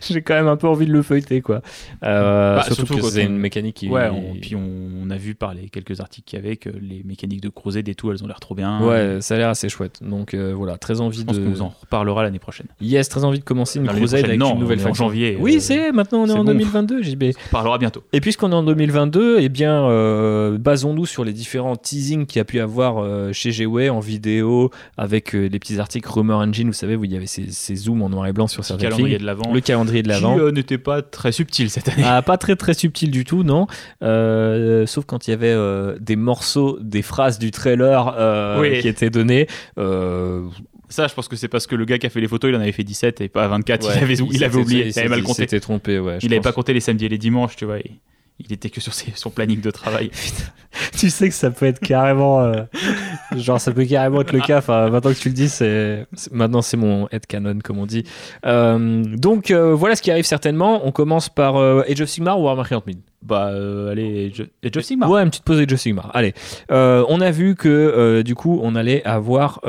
j'ai quand même un peu envie de le feuilleter, quoi. Euh, Bah, surtout, surtout que c'est on- une mécanique qui. Ouais, on- puis on, on a vu par les quelques articles qu'il y avait que les mécaniques de Crozet et tout, elles ont l'air trop bien. Ouais, ça a l'air assez chouette. Donc euh, voilà, très envie Je pense de. qu'on vous en reparlera l'année prochaine. Yes, très envie de commencer une prochaine, avec non, une nouvelle on est en faction. janvier, Oui, Oui, c'est maintenant on est, en bon. 2022, JB. On parlera bientôt. Et puisqu'on est en 2022, eh bien, euh, basons-nous sur les différents teasings qu'il y a pu avoir euh, chez Gway en vidéo, avec euh, les petits articles Rumor Engine, vous savez, où il y avait ces, ces zooms en noir et blanc sur Le certaines calendrier filles. de l'avant. Le calendrier de qui l'avant. euh, n'était pas très subtil cette année. Ah, pas très très subtil du tout, non. Sauf quand il y avait des morceaux, des phrases du trailer Oui. qui étaient données. Ça, je pense que c'est parce que le gars qui a fait les photos, il en avait fait 17 et pas 24. ouais, il avait, il oublié, il, avait mal il compté. s'était trompé, ouais. Il avait pense. pas compté les samedis et les dimanches, tu vois. Il, il était que sur ses- son planning de travail. (laughs) tu sais que ça peut être carrément euh, genre ça peut carrément être le cas enfin maintenant que tu le dis c'est maintenant c'est mon headcanon comme on dit Euh, donc euh, voilà ce qui arrive certainement on commence par Age of Sigmar ou Warhammer 40 000 Bah, euh, allez. Age of Sigmar. ouais une petite pause Age of Sigmar allez Euh, on a vu que euh, du coup on allait avoir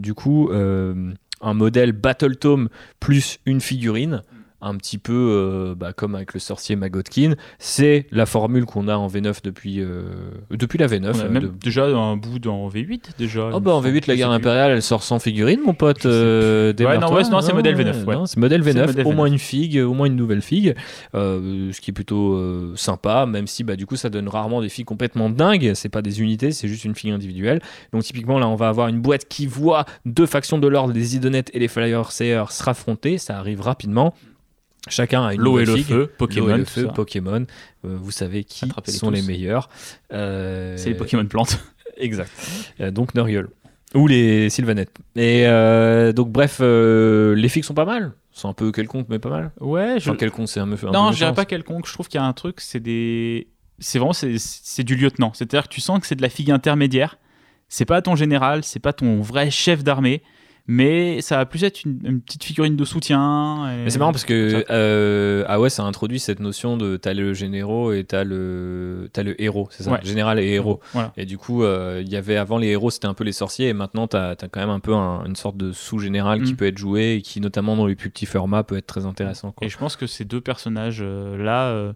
du coup un modèle Battle Tome plus une figurine un petit peu euh, bah, comme avec le sorcier Magotkin. C'est la formule qu'on a en V9 depuis, euh, depuis la V9. On a euh, même de- déjà un bout dans V8 déjà. Oh bah en V8 la guerre impériale elle sort sans figurine mon pote euh, Ouais, non, ouais, non, c'est modèle V9, ouais. non, c'est modèle C'est V9 modèle au V9. moins une figue au moins une nouvelle figue ce qui est plutôt sympa même si bah du coup ça donne rarement des figues complètement dingues c'est pas des unités c'est juste une figue individuelle donc typiquement là on va avoir une boîte qui voit deux factions de l'ordre les Idonettes et les Flyers Sayers se raffronter ça arrive rapidement Chacun a une L'eau et le feu, L'eau et Pokémon, le feu. Pokémon. Euh, vous savez qui sont les meilleurs. Euh, C'est les Pokémon plantes. (laughs) Exact. Euh, donc Nuriel. Ou les Sylvanettes. Et euh, donc bref, euh, les figues sont pas mal. C'est un peu quelconque, mais pas mal. Ouais, je... Enfin, quelconque, c'est un, peu-. Non, je dirais pas quelconque. Je trouve qu'il y a un truc, c'est des. C'est vraiment c'est, c'est du lieutenant. C'est-à-dire que tu sens que c'est de la figue intermédiaire. C'est pas ton général, c'est pas ton vrai chef d'armée, mais ça va plus être une, une petite figurine de soutien. et- Mais c'est marrant parce que euh, ah ouais, ça introduit cette notion de t'as le généraux et t'as le t'as le héros, c'est ça, Ouais. général et héros. Voilà. Et du coup, euh, il y avait avant les héros, c'était un peu les sorciers, et maintenant t'as as quand même un peu un- une sorte de sous-général qui Mm. peut être joué et qui, notamment dans les plus petits formats, peut être très intéressant. Quoi. Et je pense que ces deux personnages-là euh,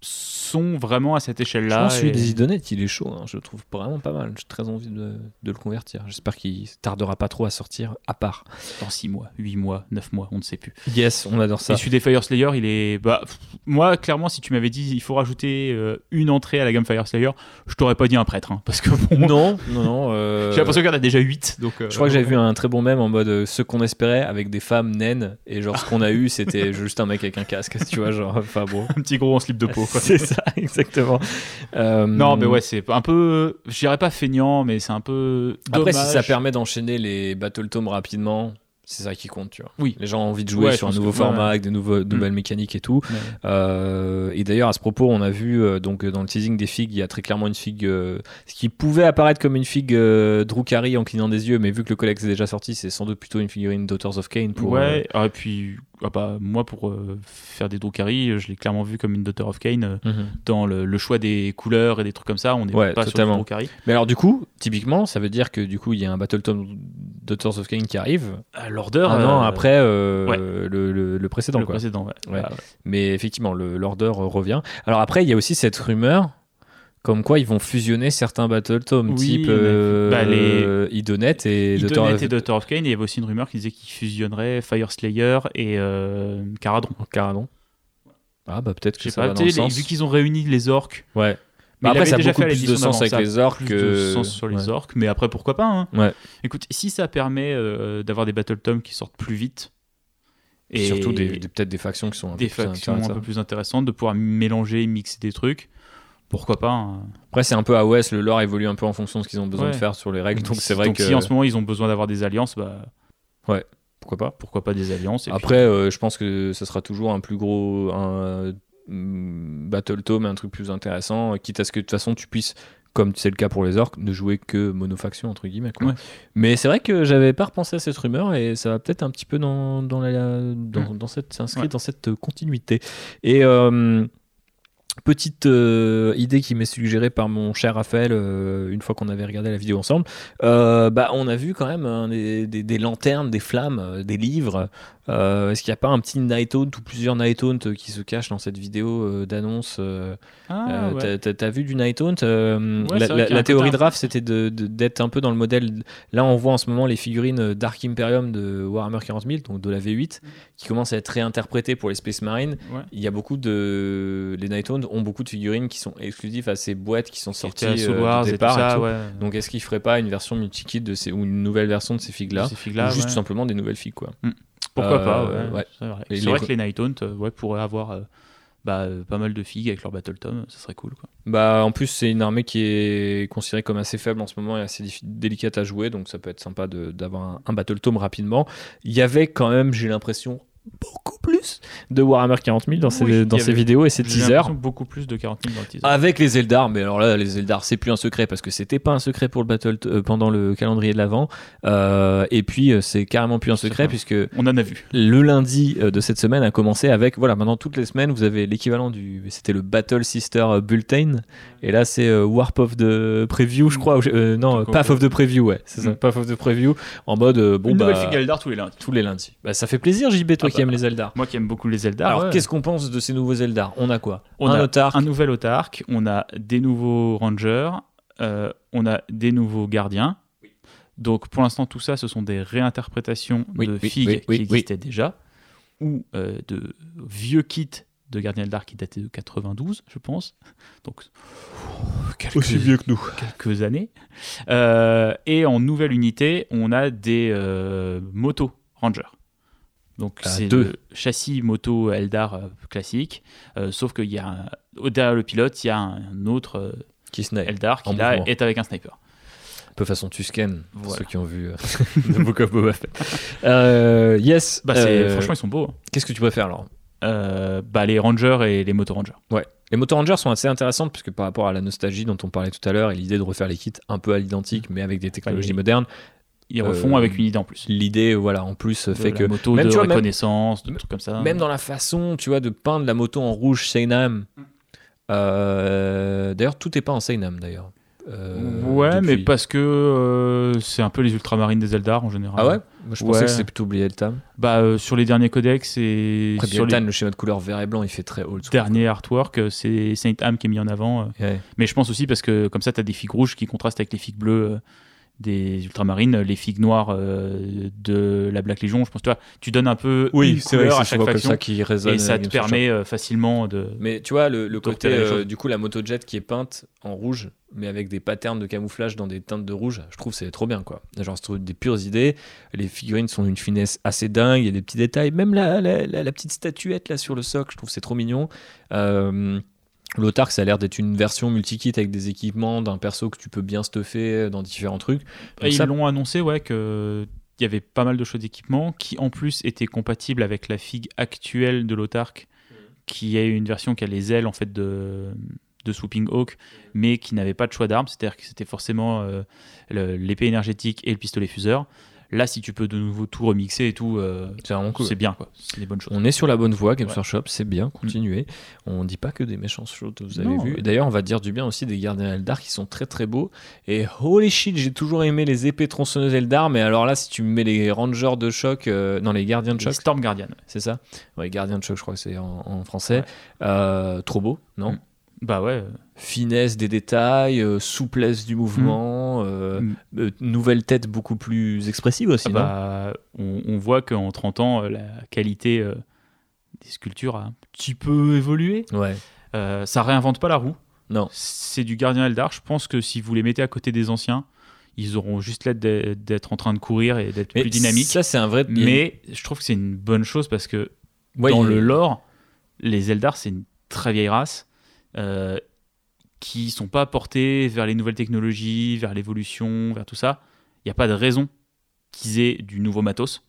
sont vraiment à cette Je échelle-là. pense que celui et- des Idonettes, il est chaud, hein, je le trouve vraiment pas mal. J'ai très envie de, de le convertir. J'espère qu'il tardera pas trop à sortir à part. Dans 6 mois, 8 mois, 9 mois, on ne sait plus. Yes, on adore ça. Et celui des Fire Slayer, il est. Bah, pff, moi, clairement, si tu m'avais dit il faut rajouter euh, une entrée à la gamme Fire Slayer, je t'aurais pas dit un prêtre. hein, parce que bon, (laughs) Non, non, non. euh, j'ai l'impression qu'il y en a déjà 8. Donc, euh, Je crois que j'avais vu un très bon mème en mode euh, ce qu'on espérait avec des femmes naines et genre ce qu'on a eu c'était (laughs) juste un mec avec un casque, tu vois, genre enfin bon. un petit gros en slip de peau. Quoi. C'est ça, (laughs) exactement. Euh, Non, mais ouais, c'est un peu. Je dirais pas feignant, mais c'est un peu. Après, si ça permet d'enchaîner les Battle Tomes rapidement, c'est ça qui compte, tu vois. Oui. Les gens ont envie de jouer Ouais, sur un nouveau que- format ouais, avec de nouveaux, de nouvelles mécaniques et tout. Euh, et d'ailleurs, à ce propos, on a vu euh, donc dans le teasing des figues, il y a très clairement une figue, euh, ce qui pouvait apparaître comme une figue Drukari en clignant des yeux, mais vu que le collecte est déjà sorti, c'est sans doute plutôt une figurine Daughters of pour. euh, ouais, ah, et puis. Ah bah, moi, pour euh, faire des Drukari, je l'ai clairement vu comme une Daughter of Cain euh, mhm. dans le, le choix des couleurs et des trucs comme ça. On n'est Ouais, pas totalement. sur du Drukari. Mais alors du coup, typiquement, ça veut dire que du coup, il y a un Battle Tome Daughters of Cain qui arrive À L'Order. un an euh, après ouais. le, le- le précédent. le quoi. précédent, ouais. Ouais. Ah. Mais effectivement, euh, revient. Alors après, il y a aussi cette rumeur comme quoi ils vont fusionner certains Battle Tomes, Oui, type euh, Bah, les- Idonet et Idonet et Daughter of Cain, et il y avait aussi une rumeur qui disait qu'ils fusionneraient Fire Slayer et euh, Caradon. Caradon. Ah bah peut-être Je que sais ça pas, va dans le sens. vu qu'ils ont réuni les orques. Ouais. Mais Bah après, ça a déjà beaucoup fait plus de sens avec ça les orques plus de sens sur les ouais. orques, mais après pourquoi pas. hein. Ouais. Écoute, si ça permet euh, d'avoir des Battle Tomes qui sortent plus vite Et surtout des, des- peut-être des factions qui sont un des peu plus factions un intéressantes. peu plus intéressantes, de pouvoir mélanger, mixer des trucs, pourquoi pas. hein. Après, c'est un peu AOS, le lore évolue un peu en fonction de ce qu'ils ont besoin Ouais. de faire sur les règles. Donc c'est vrai Donc que si en ce moment ils ont besoin d'avoir des alliances, bah pourquoi pas. pourquoi pas des alliances. Après, euh, je pense que ce sera toujours un plus gros un, mm, Battle Tome, un truc plus intéressant, quitte à ce que de toute façon tu puisses, comme c'est le cas pour les orques, ne jouer que monofaction entre guillemets. quoi. Ouais. Mais c'est vrai que j'avais pas repensé à cette rumeur et ça va peut-être un petit peu dans, dans, la, dans, dans cette Ouais. dans cette continuité. Et euh, Petite euh, idée qui m'est suggérée par mon cher Raphaël euh, une fois qu'on avait regardé la vidéo ensemble. Euh, bah, on a vu quand même hein, des, lanternes, des flammes, des livres Euh, Est-ce qu'il n'y a pas un petit Nighthaunt ou plusieurs Nighthaunt euh, qui se cachent dans cette vidéo euh, d'annonce euh, Ah, euh, ouais. t'as- vu du Nighthaunt euh, Ouais, La, la- qu'il la théorie côté de Raph, c'était de- de- d'être un peu dans le modèle. Là, on voit en ce moment les figurines Dark Imperium de Warhammer 40 000, donc de la V8, qui commencent à être réinterprétées pour les Space Marines. Ouais. Il y a beaucoup de. Les Nighthaunt ont beaucoup de figurines qui sont exclusives à ces boîtes qui sont sorties euh, et tout départ. et ça, tout. ouais. Donc, est-ce qu'ils feraient pas une version multi-kit de ces, ou une nouvelle version de ces figues-là Ou juste ouais. tout simplement des nouvelles figues, quoi. Pourquoi Euh, pas, ouais. ouais. C'est vrai, C'est que les Nighthaunt euh, ouais, pourraient avoir euh, bah, pas mal de figues avec leur Battle Tom, ça serait cool. Quoi. Bah, en plus, c'est une armée qui est considérée comme assez faible en ce moment et assez délicate à jouer, donc ça peut être sympa de- d'avoir un, un Battle Tome rapidement. Il y avait quand même, j'ai l'impression, beaucoup plus de Warhammer 40 000 dans Oui, y dans ces avait- vidéos et ces J'ai teasers. beaucoup plus de 40 000 dans le teaser. Avec les Eldar, mais alors là, les Eldar, c'est plus un secret parce que c'était pas un secret pour le battle euh, pendant le calendrier de l'avant. Euh, et puis, euh, c'est carrément plus un secret vrai. puisque On en a vu. le lundi de cette semaine a commencé avec voilà maintenant toutes les semaines vous avez l'équivalent du c'était le Battle Sister Bulletin et là c'est euh, Warp of the Preview je crois euh, non Tout Path of the Preview ouais c'est ça Mm. Path of the Preview en mode euh, bon Une bah nouvelle figue Eldar tous les lundis. tous les lundis bah, ça fait plaisir JB toi Ah qui bah, aimes les Eldar Moi qui aime beaucoup les Eldar, alors ouais. qu'est-ce qu'on pense de ces nouveaux Eldar? On a quoi? On un a Autarque un nouvel Autarque, on a des nouveaux Rangers, euh, on a des nouveaux gardiens. Donc pour l'instant, tout ça, ce sont des réinterprétations Oui, de oui, figues oui, oui, qui existaient déjà, ou euh, de vieux kits de gardiens Eldar qui dataient de 92, je pense. Donc quelques, vieux que nous quelques années. Euh, et en nouvelle unité, on a des euh, motos Rangers. Donc Ah, c'est deux. le châssis moto Eldar euh, classique, euh, sauf qu'il y a un- au- derrière le pilote, il y a un, autre euh, qui snipe Eldar qui là est avec un sniper. un peu façon Tusken pour ceux qui ont vu (laughs) The Book of Boba Fett yes Bah, franchement, ils sont beaux. hein. qu'est-ce que tu préfères alors bah, les Rangers et les moto Rangers. Les motos Rangers sont assez intéressantes parce que par rapport à la nostalgie dont on parlait tout à l'heure et l'idée de refaire les kits un peu à l'identique mais avec des technologies modernes, Ils refont Euh, avec une idée en plus. l'idée voilà en plus De fait la que moto même, de tu vois, même- reconnaissance, de trucs comme ça. même dans la façon tu vois de peindre la moto en rouge Seinam, euh, d'ailleurs tout est pas en Seinam d'ailleurs. Euh, ouais, mais parce que euh, c'est un peu les ultramarines des Eldar en général. ah ouais? Moi, je pensais Ouais. que c'était plutôt oublié le tam. Bah, euh, sur les derniers codex et Après sur les le schéma de couleur vert et blanc il fait très old school. derniers artworks, euh, c'est Saint Am qui est mis en avant. euh. Ouais. Mais je pense aussi parce que comme ça, tu as des figues rouges qui contrastent avec les figues bleues euh, des ultramarines, les figues noires euh, de la Black Legion. Je pense, tu vois, tu donnes un peu une couleur à chaque faction ça qui résonne. et ça te permet euh, facilement de. Mais tu vois, le, côté, euh, du coup, la motojet qui est peinte en rouge, mais avec des patterns de camouflage dans des teintes de rouge, je trouve que c'est trop bien, quoi. Genre, trouve des pures idées. Les figurines sont d'une finesse assez dingue, il y a des petits détails. Même la, la, la- la petite statuette là sur le socle, je trouve que c'est trop mignon. Euh, L'Autarque, ça a l'air d'être une version multi-kit avec des équipements d'un perso que tu peux bien stuffer dans différents trucs. Donc Et ça- ils l'ont annoncé, ouais, que il y avait pas mal de choix d'équipement qui en plus étaient compatibles avec la figue actuelle de l'Autarque, qui est une version qui a les ailes en fait de, de Swooping Hawk, mais qui n'avait pas de choix d'armes, c'est-à-dire que c'était forcément euh, l'épée énergétique et le pistolet fuseur. Là, si tu peux de nouveau tout remixer et tout, euh, C'est cool. bien, quoi. C'est des bonnes choses. On est sur la bonne voie, Games Ouais. Workshop, c'est bien, continuez. On dit pas que des méchantes choses, vous avez Non, vu. ouais. D'ailleurs, on va dire du bien aussi des gardiens Eldar qui sont très très beaux. Et holy shit, j'ai toujours aimé les épées tronçonneuses Eldar, mais alors là, si tu me mets les rangers de choc, euh, non, les gardiens de Les choc, Storm Guardian. c'est ça Ouais, gardiens de choc, je crois que c'est en, en français. Euh, trop beau, non Mm. Bah ouais. Finesse des détails, souplesse du mouvement, euh, Mm. euh, nouvelle tête beaucoup plus expressive aussi, Ah bah, on, on voit qu'en 30 ans, euh, la qualité euh, des sculptures a un petit peu évolué. Ouais. Euh, ça réinvente pas la roue. Non. C'est du gardien Eldar. Je pense que si vous les mettez à côté des anciens, ils auront juste l'aide d'être- en train de courir et d'être plus dynamiques. Ça, c'est un vrai. Mais je trouve que c'est une bonne chose parce que Ouais, dans il le lore, les Eldar, c'est une très vieille race euh, qui sont pas portés vers les nouvelles technologies, vers l'évolution, vers tout ça. Il n'y a pas de raison qu'ils aient du nouveau matos.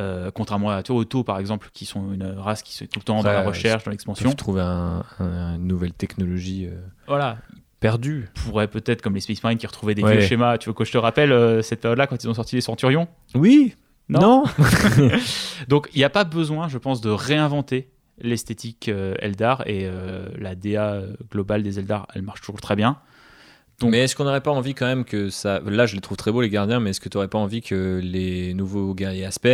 Euh, contrairement à tu vois, Otto, par exemple, qui sont une race qui sont tout le temps dans la recherche, dans l'expansion. trouver un- un- une nouvelle technologie euh, Voilà, perdue. pourrait peut-être, comme les Space Marines qui retrouvaient des Ouais. vieux schémas. Tu veux que je te rappelle euh, cette période-là quand ils ont sorti les Centurions? Oui. Non? Non. (laughs) (laughs) Donc il n'y a pas besoin, je pense, de réinventer l'esthétique euh, Eldar et euh, la DA globale des Eldar, elle marche toujours très bien. Mais est-ce qu'on n'aurait pas envie quand même que ça. Là, je les trouve très beaux, les gardiens, mais est-ce que tu n'aurais pas envie que les nouveaux guerriers aspects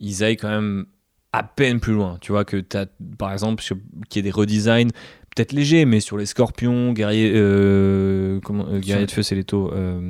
ils aillent quand même à peine plus loin? Tu vois, que tu as, par exemple, qu'il y ait des redesigns, peut-être légers, mais sur les scorpions, guerriers, euh, comment, euh, guerriers de feu, c'est les taux. euh,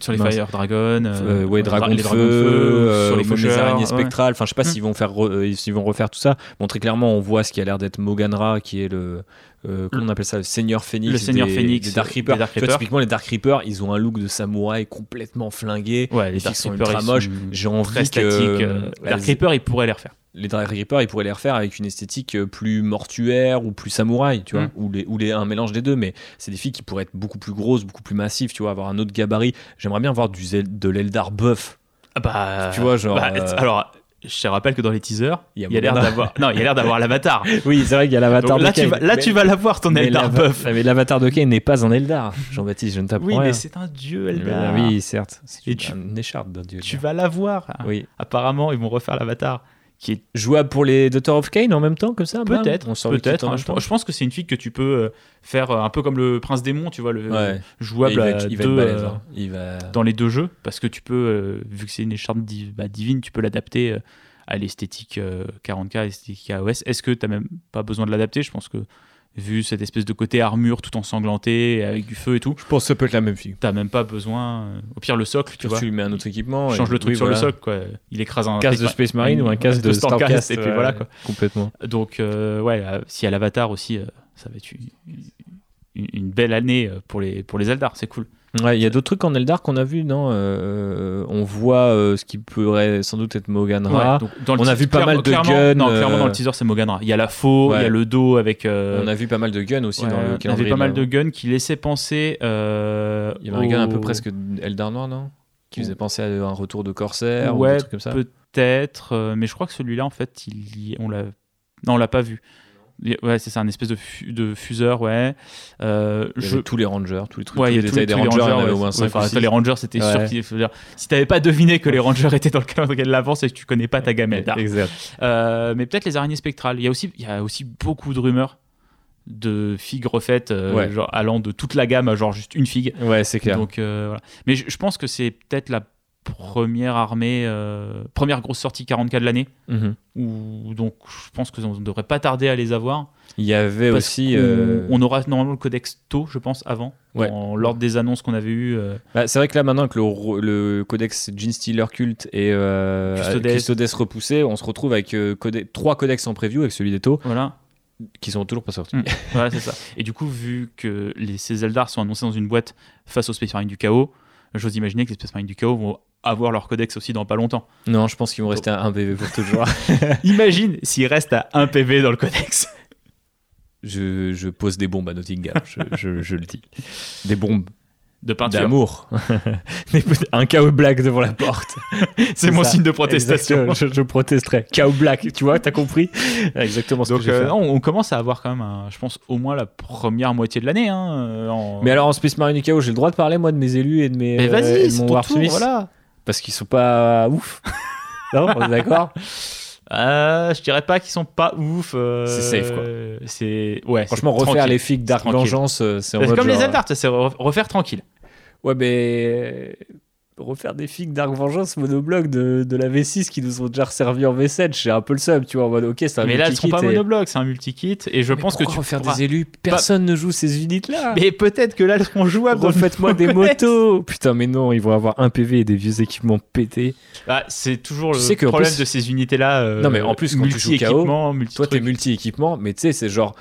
Sur les mince. Fire Dragon, ouais, dra- dragon de dragons feu, sur les les araignées ouais. spectrales. Enfin, je sais pas Hmm. s'ils vont faire, re- s'ils vont refaire tout ça. Bon, très clairement, on voit ce qui a l'air d'être Moganra, qui est le, euh, comment on appelle ça, le Seigneur Phoenix. Le Seigneur des, Phoenix des Dark Reapers. Dark Tu vois, Reapers. typiquement, les Dark Reapers, ils ont un look de samouraï complètement flingué. Ouais, les Les Dark fixes sont Reapers, ultra moches. J'ai envie que euh, Dark Reaper, ils pourraient les refaire. Les Dark Reapers, ils pourraient les refaire avec une esthétique euh, plus mortuaire ou plus samouraï, tu vois, Mm. ou, les, ou les, un mélange des deux. Mais c'est des filles qui pourraient être beaucoup plus grosses, beaucoup plus massives, tu vois, avoir un autre gabarit. J'aimerais bien voir du Zel- de l'Eldar buff. Ah Bah, Tu vois, genre, bah, euh, alors, je te rappelle que dans les teasers, Il y a l'air d'avoir. Non, il y a l'air d'avoir (laughs) l'avatar. Oui, c'est vrai qu'il y a l'avatar de là, tu Kane. vas, là, Mais- tu vas l'avoir ton Eldar buff. Mais l'avatar de Kane n'est pas un Eldar. Jean-Baptiste, je ne t'apprends Oui, rien. mais c'est un dieu Eldar. Oui, certes. C'est une- tu- un écharpe d'un dieu. Tu vas l'avoir. Oui. Apparemment, ils vont refaire l'avatar. Qui est Jouable pour les Daughter of Kane en même temps, comme ça peut-être, hein. Je, pense que c'est une fille que tu peux euh, faire euh, un peu comme le Prince Démon, tu vois, le Ouais. jouable il va à être, il va deux, être balèze. euh, hein. Il va... dans les deux jeux, parce que tu peux, euh, vu que c'est une écharpe div- bah, divine, tu peux l'adapter euh, à l'esthétique euh, 40K, à l'esthétique AOS. Est-ce que tu n'as même pas besoin de l'adapter? Je pense que, vu cette espèce de côté armure tout ensanglanté, avec du feu et tout, Je pense que ça peut être la même fille. t'as même pas besoin. euh, au pire, le socle, tu vois. tu lui mets un autre équipement. Et- le truc oui, sur voilà. le socle, quoi. Il écrase un casque de Space Marine ou un casque de, de Stormcast, Starcast, et puis ouais, voilà, quoi. Complètement. Donc, euh, ouais, euh, si à l'Avatar aussi, euh, ça va être une, belle année euh, pour les, pour les Eldar, c'est cool. Ouais, il y a d'autres trucs en Eldar qu'on a vu, non Euh, On voit euh, ce qui pourrait sans doute être Moganra. Ouais, donc, dans le on a vu pas mal de guns, Non, clairement, dans euh, le teaser, c'est Moganra. Il y a la faux, il y a le dos avec. euh, on a vu pas mal de guns aussi dans le on avait calendrier. pas mal de guns qui laissaient penser. euh, Il y avait un gun un peu presque Eldar Noir, non? Qui faisait penser à un retour de Corsair ou des trucs comme ça? peut-être, euh, mais je crois que celui-là, en fait, il y- on l'a. Non, on l'a pas vu. Ouais, c'est ça, un espèce de, fu- de fuseur, ouais. Euh, Il y je... avait tous les rangers, tous les trucs, Ouais, tous il y les détails des rangers, avait ouais, au moins ouais, 5 enfin, les rangers, c'était sûr Ouais. qu'il faut dire. Si t'avais pas deviné que les rangers étaient dans le calendrier de l'avant, c'est que tu connais pas ta. Exact. Euh, mais peut-être les araignées spectrales. Il y a aussi, il y a aussi beaucoup de rumeurs de figues refaites, euh, Ouais. genre allant de toute la gamme à genre juste une figue. Ouais, c'est clair. Donc euh, voilà. Mais je, je pense que c'est peut-être la première armée, euh, première grosse sortie 40K de l'année. Mhm. Donc je pense que on ne devrait pas tarder à les avoir. Il y avait aussi. qu'on- euh, On aura normalement le codex tôt, je pense, avant. Ouais. Dans l'ordre des annonces qu'on avait eues. euh, bah, c'est vrai que là maintenant que le, codex Gene Stealer Cult et Custodes. Repoussé, on se retrouve avec code- trois codex en preview avec celui des taux voilà. qui sont toujours pas sortis. Mm. Voilà, c'est ça. Et du coup, vu que les, ces Eldar sont annoncés dans une boîte face aux Space Marines du Chaos, j'ose imaginer que les Space Marines du Chaos vont avoir leur codex aussi dans pas longtemps. Non, je pense qu'ils vont rester à 1 PV pour toujours. (laughs) Imagine s'ils restent à 1 PV dans le codex. je, je pose des bombes à Nottingham, je, je- je le dis. Des bombes De peinture. d'amour. (laughs) Un chaos black devant la porte. (laughs) C'est mon ça. signe de protestation. Exactement, Je, je protesterai. Chaos black, tu vois, t'as compris Exactement ce Donc, que euh, faire. non, on commence à avoir quand même, un- je pense, au moins la première moitié de l'année. Hein, euh, en- Mais alors en Space Marine du Chaos, j'ai le droit de parler moi de mes élus et de mes Mais euh, vas-y, c'est mon tour, voilà. Parce qu'ils sont pas ouf. (laughs) non, on est d'accord Euh, je dirais pas qu'ils sont pas ouf. euh, C'est safe, quoi. C'est ouais. Franchement, refaire les figues tranquille. Vengeance, euh, c'est en C'est mode comme les genre, tu sais, c'est re- refaire tranquille. Ouais, mais refaire des figues Dark Vengeance monobloc de, de la V6 qui nous ont déjà servi en V7, j'ai un peu le seum, tu vois, en mode ok, c'est un Mais là, elles seront pas et- monobloc, c'est un multi-kit. Et je Mais pense que tu refaire pourras- des élus, personne ne joue ces unités-là. Mais peut-être que là, elles seront jouables. Refaites-moi (laughs) des motos. Putain, mais non, ils vont avoir un PV et des vieux équipements pétés. Bah, c'est toujours Tu le sais problème plus- de ces unités-là. euh, Non, mais en plus, quand tu joues multi Toi, t'es multi-équipement, mais tu sais, c'est genre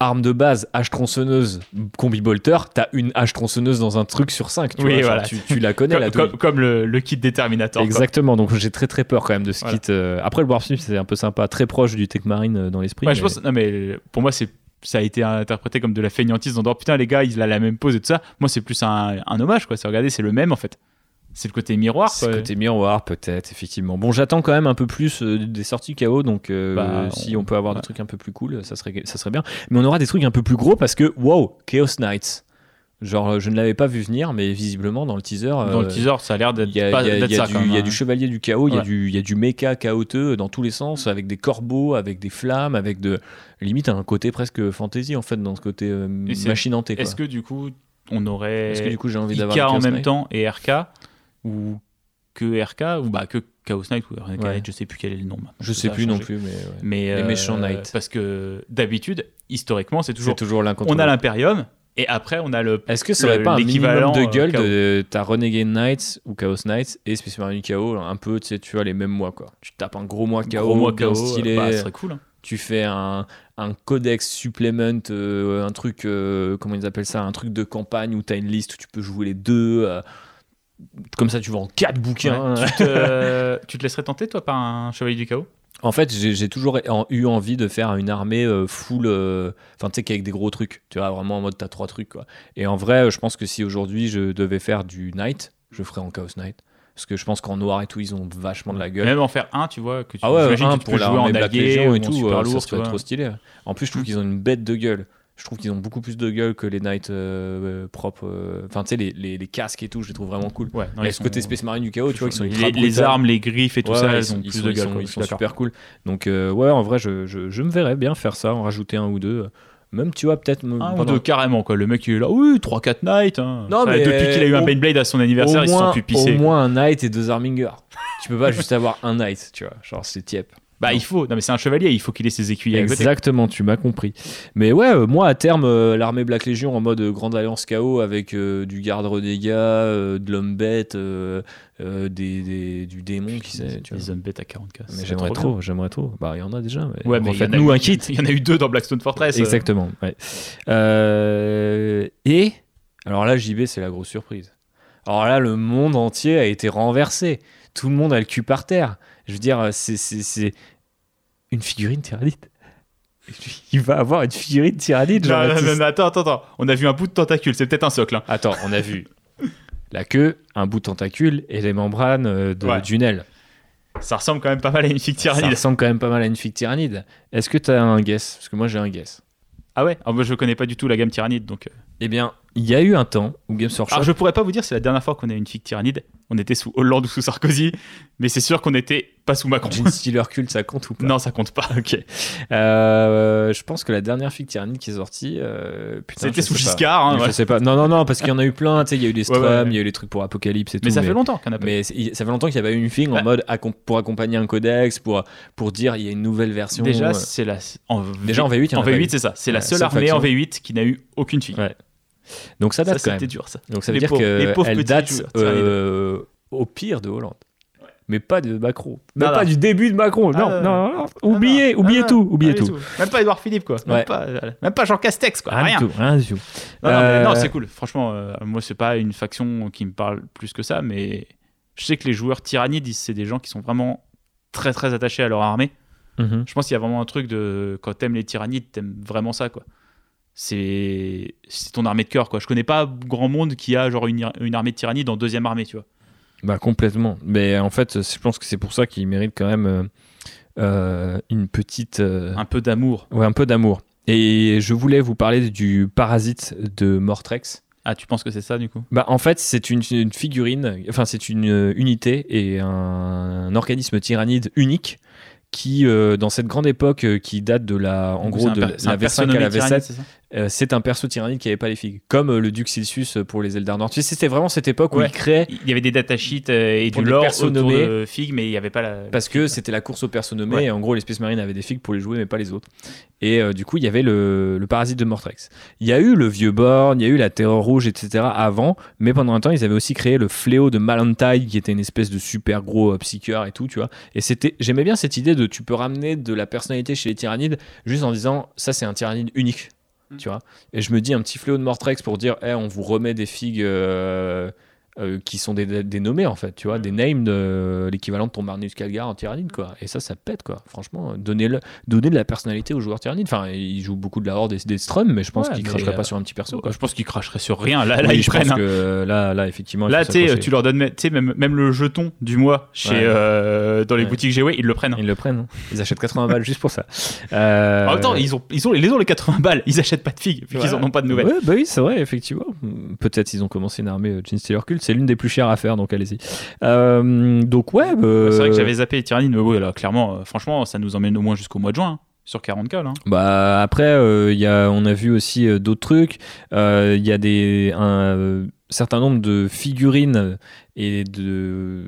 arme de base, hache tronçonneuse, combi bolter, t'as une hache tronçonneuse dans un truc sur 5. Tu, Oui, vois, genre, tu, tu la (laughs) connais, la comme, douille. comme, comme le, le kit des Terminator. quoi. Exactement, donc j'ai très très peur quand même de ce Voilà. kit. euh, Après, le Warp c'est un peu sympa, très proche du Tech Marine euh, dans l'esprit. Ouais, je mais- pense, non, mais pour moi, c'est ça a été interprété comme de la feignantise dans genre, putain les gars il a la même pose et tout ça moi c'est plus un, un hommage quoi c'est regardez c'est le même en fait c'est le côté miroir C'est quoi. côté miroir, peut-être, effectivement. Bon, j'attends quand même un peu plus euh, des sorties KO, donc euh, Bah, si on- on peut avoir ouais. des trucs un peu plus cool, ça serait, ça serait bien. Mais on aura des trucs un peu plus gros parce que, wow, Chaos Knights. Genre, euh, je ne l'avais pas vu venir, mais visiblement, dans le teaser. dans euh, le teaser ça a l'air d'être Il y y y a ça du, il y a du chevalier du chaos, il y a Ouais. du, il y a du méca chaoteux dans tous les sens, avec des corbeaux, avec des flammes, avec de. Limite, un côté presque fantasy en fait, dans ce côté euh, machinanté. est-ce que du coup on aurait Est-ce que du coup j'ai envie d'avoir en le même temps et RK ou que RK ou bah que Chaos Knight ou RK Ouais. je sais plus quel est le nom. Je Ça sais plus non plus, mais ouais. Mais Les euh, méchants Knights. Parce que d'habitude, historiquement, c'est c'est toujours toujours l'un contre on a l'autre. l'impérium et après on a le Est-ce que ça aurait pas un minimum l'équivalent, de euh, gueule Chaos. de ta Renegade Knights ou Chaos Knights et Space Marine KO un peu tu sais tu vois les mêmes mois quoi tu tapes un gros mois KO gros mois bien KO, stylé bah, serait cool. hein. tu fais un, un codex supplement euh, un truc euh, comment ils appellent ça un truc de campagne où tu as une liste où tu peux jouer les deux euh, comme ça tu vends quatre bouquins Ouais. tu, te, tu te laisserais tenter toi par un chevalier du chaos? En fait, j'ai toujours eu envie de faire une armée euh, full. euh, Enfin, tu sais, qu'avec des gros trucs. Tu vois, vraiment en mode, t'as trois trucs, quoi. Et en vrai, euh, je pense que si aujourd'hui je devais faire du Knight, je ferais en Chaos Knight. Parce que je pense qu'en noir et tout, ils ont vachement de la gueule. Même en faire un, tu vois, que tu Ah ouais, un que tu pour peux jouer en Black Legion et tout, super euh, lourd, ça serait trop stylé. En plus, je trouve Mm. qu'ils ont une bête de gueule. Je trouve qu'ils ont beaucoup plus de gueule que les Knights euh, euh, propres. euh, Enfin, tu sais, les, les, les casques et tout, je les trouve vraiment cool. Ouais, non, et ils ce sont- côté Space Marine du chaos, tu vois, qui sont les, ultra les armes, les griffes et tout Ouais, ça, ouais, ils ont ils plus sont, de ils gueule. sont- ils sont d'accord. super cool. Donc, euh, ouais, en vrai, je, je, je me verrais bien faire ça, en rajouter un ou deux. Même, tu vois, peut-être. ou pendant- deux carrément quoi. Le mec il est là, oui, 3-4 nights. hein. Non, Ça, mais depuis qu'il a eu un Beyblade à son anniversaire, ils se sont moins, plus pissés. au moins un Knight et deux Arminger. tu peux pas juste avoir un Knight, tu vois. Genre, c'est tiep. Bah il faut, non mais c'est un chevalier, il faut qu'il ait ses écuyers. Exactement, tu m'as compris. Mais ouais, euh, moi à terme, euh, l'armée Black Legion en mode euh, Grande Alliance KO avec euh, du garde renégat, euh, de l'homme bête, euh, euh, des, des- du démon qui sait. Tu. Les hommes bêtes à 40k. Mais c'est j'aimerais trop, j'aimerais trop. Bah, il y en a déjà. Mais Ouais, mais il y en a nous eu- un kit. (laughs) Il y en a eu deux dans Blackstone Fortress. euh. Exactement. ouais. Euh, et alors là, JB, c'est la grosse surprise. Alors là, le monde entier a été renversé. Tout le monde a le cul par terre. Je veux dire, c'est- une figurine tyrannide. Il va avoir une figurine tyrannide. Non, non, Jean-Baptiste. non, non, attends, attends, attends. On a vu un bout de tentacule, c'est peut-être un socle. hein. Attends, on a vu (laughs) la queue, un bout de tentacule et les membranes euh, de, Ouais. d'une aile. Ça ressemble quand même pas mal à une figue Ça tyrannide. ressemble quand même pas mal à une figue tyrannide. Est-ce que tu as un guess? Parce que moi j'ai un guess. Ah ouais? Ah, Moi je connais pas du tout la gamme tyrannide donc. euh. Eh bien, il y a eu un temps où Games Workshop Alors je pourrais pas vous dire c'est la dernière fois qu'on a eu une figue tyrannide. On était sous Hollande ou sous Sarkozy, mais c'est sûr qu'on était pas sous Macron. Gene Stealer Cult, ça compte ou pas non, ça compte pas. Ok. Euh, je pense que la dernière figue tyrannide qui est sortie, euh, C'était je sous. Giscard, hein, Je ouais. sais pas. Non, non, non, parce qu'il y en a eu plein. Tu sais, il y a eu les Strum, il ouais. y a eu les trucs pour Apocalypse et Mais tout. ça fait longtemps qu'on a pas. Mais c'est- ça fait longtemps qu'il n'y a pas eu une figue en mode pour accompagner un codex, pour, pour dire il y a une nouvelle version. Déjà, euh, c'est la. En Déjà, en V8, il y en en a pas eu. V8, c'est ça. C'est la seule armée en faction. V8 qui n'a eu aucune figue. Ouais. Donc ça Ça, date quand même. c'était dur, ça. Donc ça veut Les dire qu'elle date euh, au pire de Hollande. Mais pas de Macron. Même pas du début de Macron. Ah, non, non, non, non, Oubliez, Ah, non, oubliez ah, tout. Oubliez tout. Même pas Edouard Philippe, quoi. Ouais. Même, pas, euh, même pas Jean Castex, quoi. Rien, Rien. du tout. Rien du tout. Non, Euh, non, c'est cool. Franchement, moi, c'est pas une faction qui me parle plus que ça, mais je sais que les joueurs tyrannides, c'est des gens qui sont vraiment très très attachés à leur armée. Mhm. Je pense qu'il y a vraiment un truc de quand t'aimes les tyrannides, t'aimes vraiment ça, quoi. C'est ton armée de cœur, quoi. Je connais pas grand monde qui a genre une, une armée de tyrannides en deuxième armée, tu vois. Bah complètement. Mais en fait, je pense que c'est pour ça qu'il mérite quand même euh, euh, une petite, euh, Un peu d'amour. ouais, un peu d'amour. Et je voulais vous parler du parasite de Mortrex. Ah, tu penses que c'est ça, du coup? Bah, en fait, c'est une, une figurine, enfin, c'est une unité et un, un organisme tyrannide unique qui, euh, dans cette grande époque euh, qui date de la, en gros, de la un perso V5 à la tyrannide, V7, c'est ça? Euh, c'est un perso tyrannide qui avait pas les figues, comme euh, le duc Silcius pour les Eldar Nord. Tu sais, c'était vraiment cette époque où Ouais. il créait Il y avait des datasheets euh, et du lore autour nommés. de Fig, mais il n'y avait pas la. parce que c'était la course aux persos nommés Ouais. et en gros les Space Marines avaient des figues pour les jouer mais pas les autres et euh, du coup il y avait le, le parasite de Mortrex il y a eu le vieux Born il y a eu la terreur rouge etc avant mais pendant un temps ils avaient aussi créé le fléau de Malantide qui était une espèce de super gros euh, psycheur et tout tu vois et c'était j'aimais bien cette idée de tu peux ramener de la personnalité chez les tyrannides juste en disant ça c'est un tyrannide unique Mm. tu vois et je me dis un petit fléau de Mortrex pour dire Eh, on vous remet des figues euh, euh, qui sont des, des nommés en fait, tu vois, des names de l'équivalent de ton Marnus Calgar en tyrannide quoi. Et ça, ça pète quoi. Franchement, donner, le, donner de la personnalité aux joueurs tyrannides. Enfin, ils jouent beaucoup de la horde et des Strum, mais je pense Ouais, qu'ils cracheraient euh, pas sur un petit perso. Quoi. Je pense qu'ils cracheraient sur rien. Là, là Oui, ils je prennent. pense hein. que là, là, effectivement, Là, tu leur donnes, tu sais, même, même le jeton du mois chez, Ouais. euh, dans les Ouais. boutiques GW, ils le prennent. Ils le prennent. hein. Ils achètent 80 balles juste pour ça. Euh, (laughs) En même temps, ils ont, ils ont, les, les ont les 80 balles, ils achètent pas de figues, vu qu'ils en ont pas de nouvelles. Bah oui, c'est vrai, effectivement. Peut-être ils ont commencé une armée euh, Gene Stealer Cult. C'est l'une des plus chères à faire, donc allez-y. Euh, donc, ouais. bah, C'est vrai que j'avais zappé les tyrannides, mais oui, là, clairement, euh, franchement, ça nous emmène au moins jusqu'au mois de juin, hein, sur 40K, là. hein. Bah après, euh, il y a, on a vu aussi euh, d'autres trucs. Euh, Il y a des, un, euh, certain nombre de figurines et de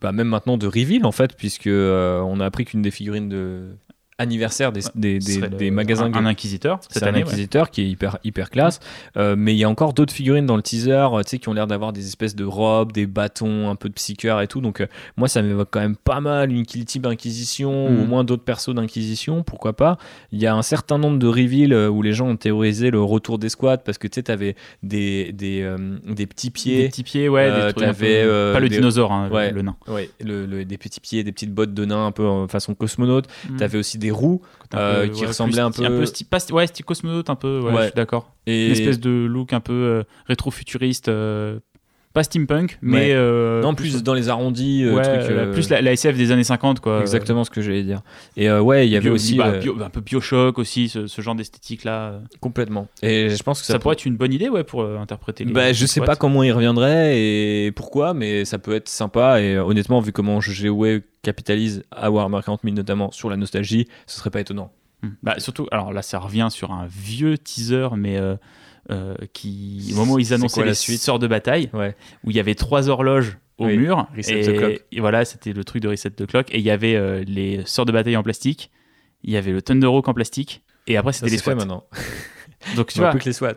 bah, même maintenant de reveal en fait puisque euh, on a appris qu'une des figurines de anniversaire des, des, des- des le- magasins un, un inquisiteur c'est un ouais. inquisiteur qui est hyper, hyper classe. Euh, mais il y a encore d'autres figurines dans le teaser euh, tu sais, qui ont l'air d'avoir des espèces de robes, des bâtons, un peu de psycheur et tout. Donc, euh, moi, ça m'évoque quand même pas mal une Kill Team Inquisition ou au moins d'autres persos d'Inquisition. Pourquoi pas Il y a un certain nombre de reveals où les gens ont théorisé le retour des squads parce que tu sais, t'avais des, des, euh, des petits Des pieds. petits pieds, ouais. Des trucs peu- pas le des- dinosaure, hein, Ouais. le nain. Ouais, le- le- des petits pieds, des petites bottes de nain un peu en façon cosmonaute. Mm. T'avais aussi des roues euh, peu, qui ouais, ressemblaient un peu- un peu sti- pas ouais, style cosmonaute un peu, ouais, Ouais. je suis d'accord. et Une espèce de look un peu euh, rétro-futuriste, euh, pas steampunk, mais. Ouais. euh, non, plus dans les arrondis, euh, ouais, trucs, la- euh, plus la, la SF des années 50, quoi. Exactement ce que j'allais dire. Et ouais, il y avait Bio- aussi bah, bio- un peu Bioshock aussi, ce, ce genre d'esthétique-là. complètement. Et je pense que Ça, ça, pourrait être une bonne idée, ouais, pour interpréter les. Bah, je sais pas comment il reviendrait et pourquoi, mais ça peut être sympa. Et honnêtement, vu comment GOE capitalise à Warhammer 40 000 notamment sur la nostalgie, ce serait pas étonnant. Hmm. Bah, surtout, alors là, ça revient sur un vieux teaser, mais euh, euh, qui, au moment où ils annonçaient quoi la les suite sorts de bataille, Ouais. où il y avait trois horloges au Oui, mur, Reset et, the clock. et voilà, c'était le truc de reset the clock, et il y avait euh, les sorts de bataille en plastique, il y avait le Thunderhawk en plastique, et après c'était les squats. maintenant. (laughs) Donc tu vois plus que les SWAT.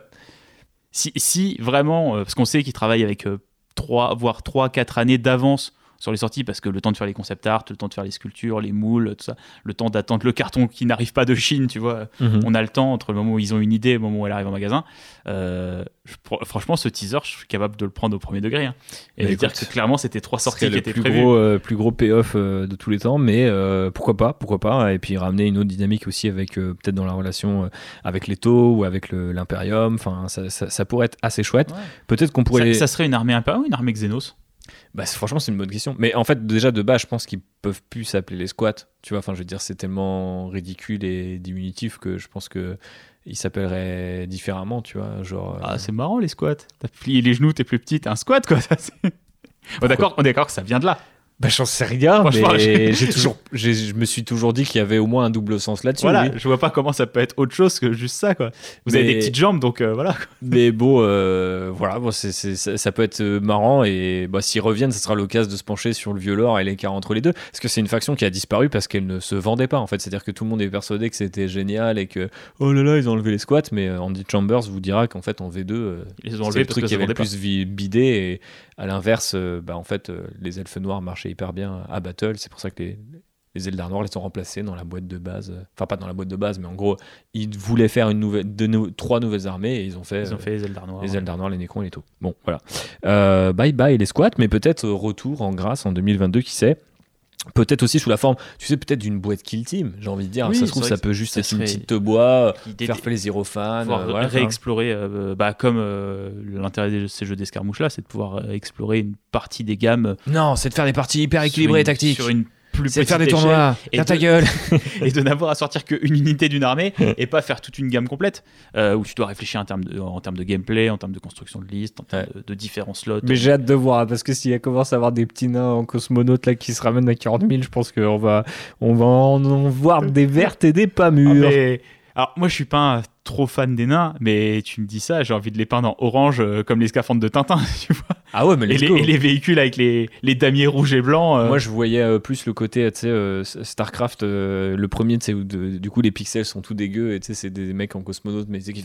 si, si vraiment, euh, parce qu'on sait qu'ils travaillent avec euh, trois, voire 3, 4 années d'avance sur les sorties, parce que le temps de faire les concept art, le temps de faire les sculptures, les moules, tout ça, le temps d'attendre le carton qui n'arrive pas de Chine, tu vois, Mhm. on a le temps entre le moment où ils ont une idée et le moment où elle arrive en magasin. Euh, je- franchement, ce teaser, je suis capable de le prendre au premier degré. hein. Et Bah, de dire écoute, que clairement, c'était trois sorties qui étaient plus prévues. gros, euh, plus gros payoff euh, de tous les temps, mais euh, pourquoi pas, pourquoi pas, et puis ramener une autre dynamique aussi avec peut-être dans la relation avec les taux ou avec l'impérium. Enfin, ça, ça- ça pourrait être assez chouette. Ouais. Peut-être qu'on pourrait. ça serait une armée impériale ou une armée Xenos Bah, franchement, c'est une bonne question. Mais en fait, déjà de base, je pense qu'ils peuvent plus s'appeler les squats. Tu vois, enfin, je veux dire, c'est tellement ridicule et diminutif que je pense que ils s'appelleraient différemment. Tu vois, genre. euh, Ah, c'est marrant les squats. T'as plié les genoux, t'es plus petit, t'es un squat quoi. Ça, (laughs) c'est- on est d'accord, on est d'accord que ça vient de là. Bah, j'en sais rien, Franchement, mais j'ai- (laughs) toujours, je me suis toujours dit qu'il y avait au moins un double sens là-dessus. Voilà, oui. je vois pas comment ça peut être autre chose que juste ça quoi. Vous avez des petites jambes donc euh, voilà. (laughs) Mais bon, euh, voilà, bon, c'est- ça, ça peut être euh, marrant et bah, s'ils reviennent, ça sera l'occasion de se pencher sur le vieux lore et l'écart entre les deux. Parce que c'est une faction qui a disparu parce qu'elle ne se vendait pas en fait. C'est-à-dire que tout le monde est persuadé que c'était génial et que oh là là, ils ont enlevé les squats. Mais Andy Chambers vous dira qu'en fait en V2, euh, Ils ont c'est enlevés le truc qui avait le plus bidé et à l'inverse, bah, en fait, les elfes noirs marchaient hyper bien à Battle. C'est pour ça que les, les Eldar noirs les ont remplacés dans la boîte de base. Enfin, pas dans la boîte de base, mais en gros, ils voulaient faire une nouvelle, deux trois nouvelles armées et ils ont fait. Ils ont fait les Eldar noirs. les Eldar noirs, les Nécrons et les Taux. Bon, voilà. Euh, bye bye les squats, mais peut-être euh, retour en grâce en 2022, qui sait? Peut-être aussi sous la forme, tu sais, peut-être d'une boîte Kill Team, j'ai envie de dire. Oui, ça se trouve, ça peut juste ça être une petite bois, L'idée faire fans. pouvoir euh, voilà, réexplorer, euh, bah, comme euh, l'intérêt de ces jeux d'escarmouche là, c'est de pouvoir euh, explorer une partie des gammes Non, c'est de faire des parties hyper équilibrées et tactiques. sur une plus C'est de faire des tournois. et Ferme ta de- gueule. (laughs) et de n'avoir à sortir qu'une unité d'une armée et pas faire toute une gamme complète euh, où tu dois réfléchir en termes de, en termes de gameplay, en termes de construction de liste, en termes de, de différents slots. Mais j'ai hâte de voir, parce que s'il commence à avoir des petits nains en cosmonaute là qui se ramènent à 40 000, je pense qu'on va, on va en, en voir des vertes et des pas Ah, mûres. mais- Alors moi je suis pas un trop fan des nains, mais tu me dis ça, j'ai envie de les peindre en orange euh, comme les scaphandres de Tintin, (laughs) tu vois. Ah ouais, mais Et les, go. et les véhicules avec les, les damiers rouges et blancs. euh, Moi, je voyais euh, plus le côté, tu sais, StarCraft, le premier, tu sais, où de- du coup les pixels sont tout dégueux et tu sais, c'est des mecs en cosmonaute, mais qui-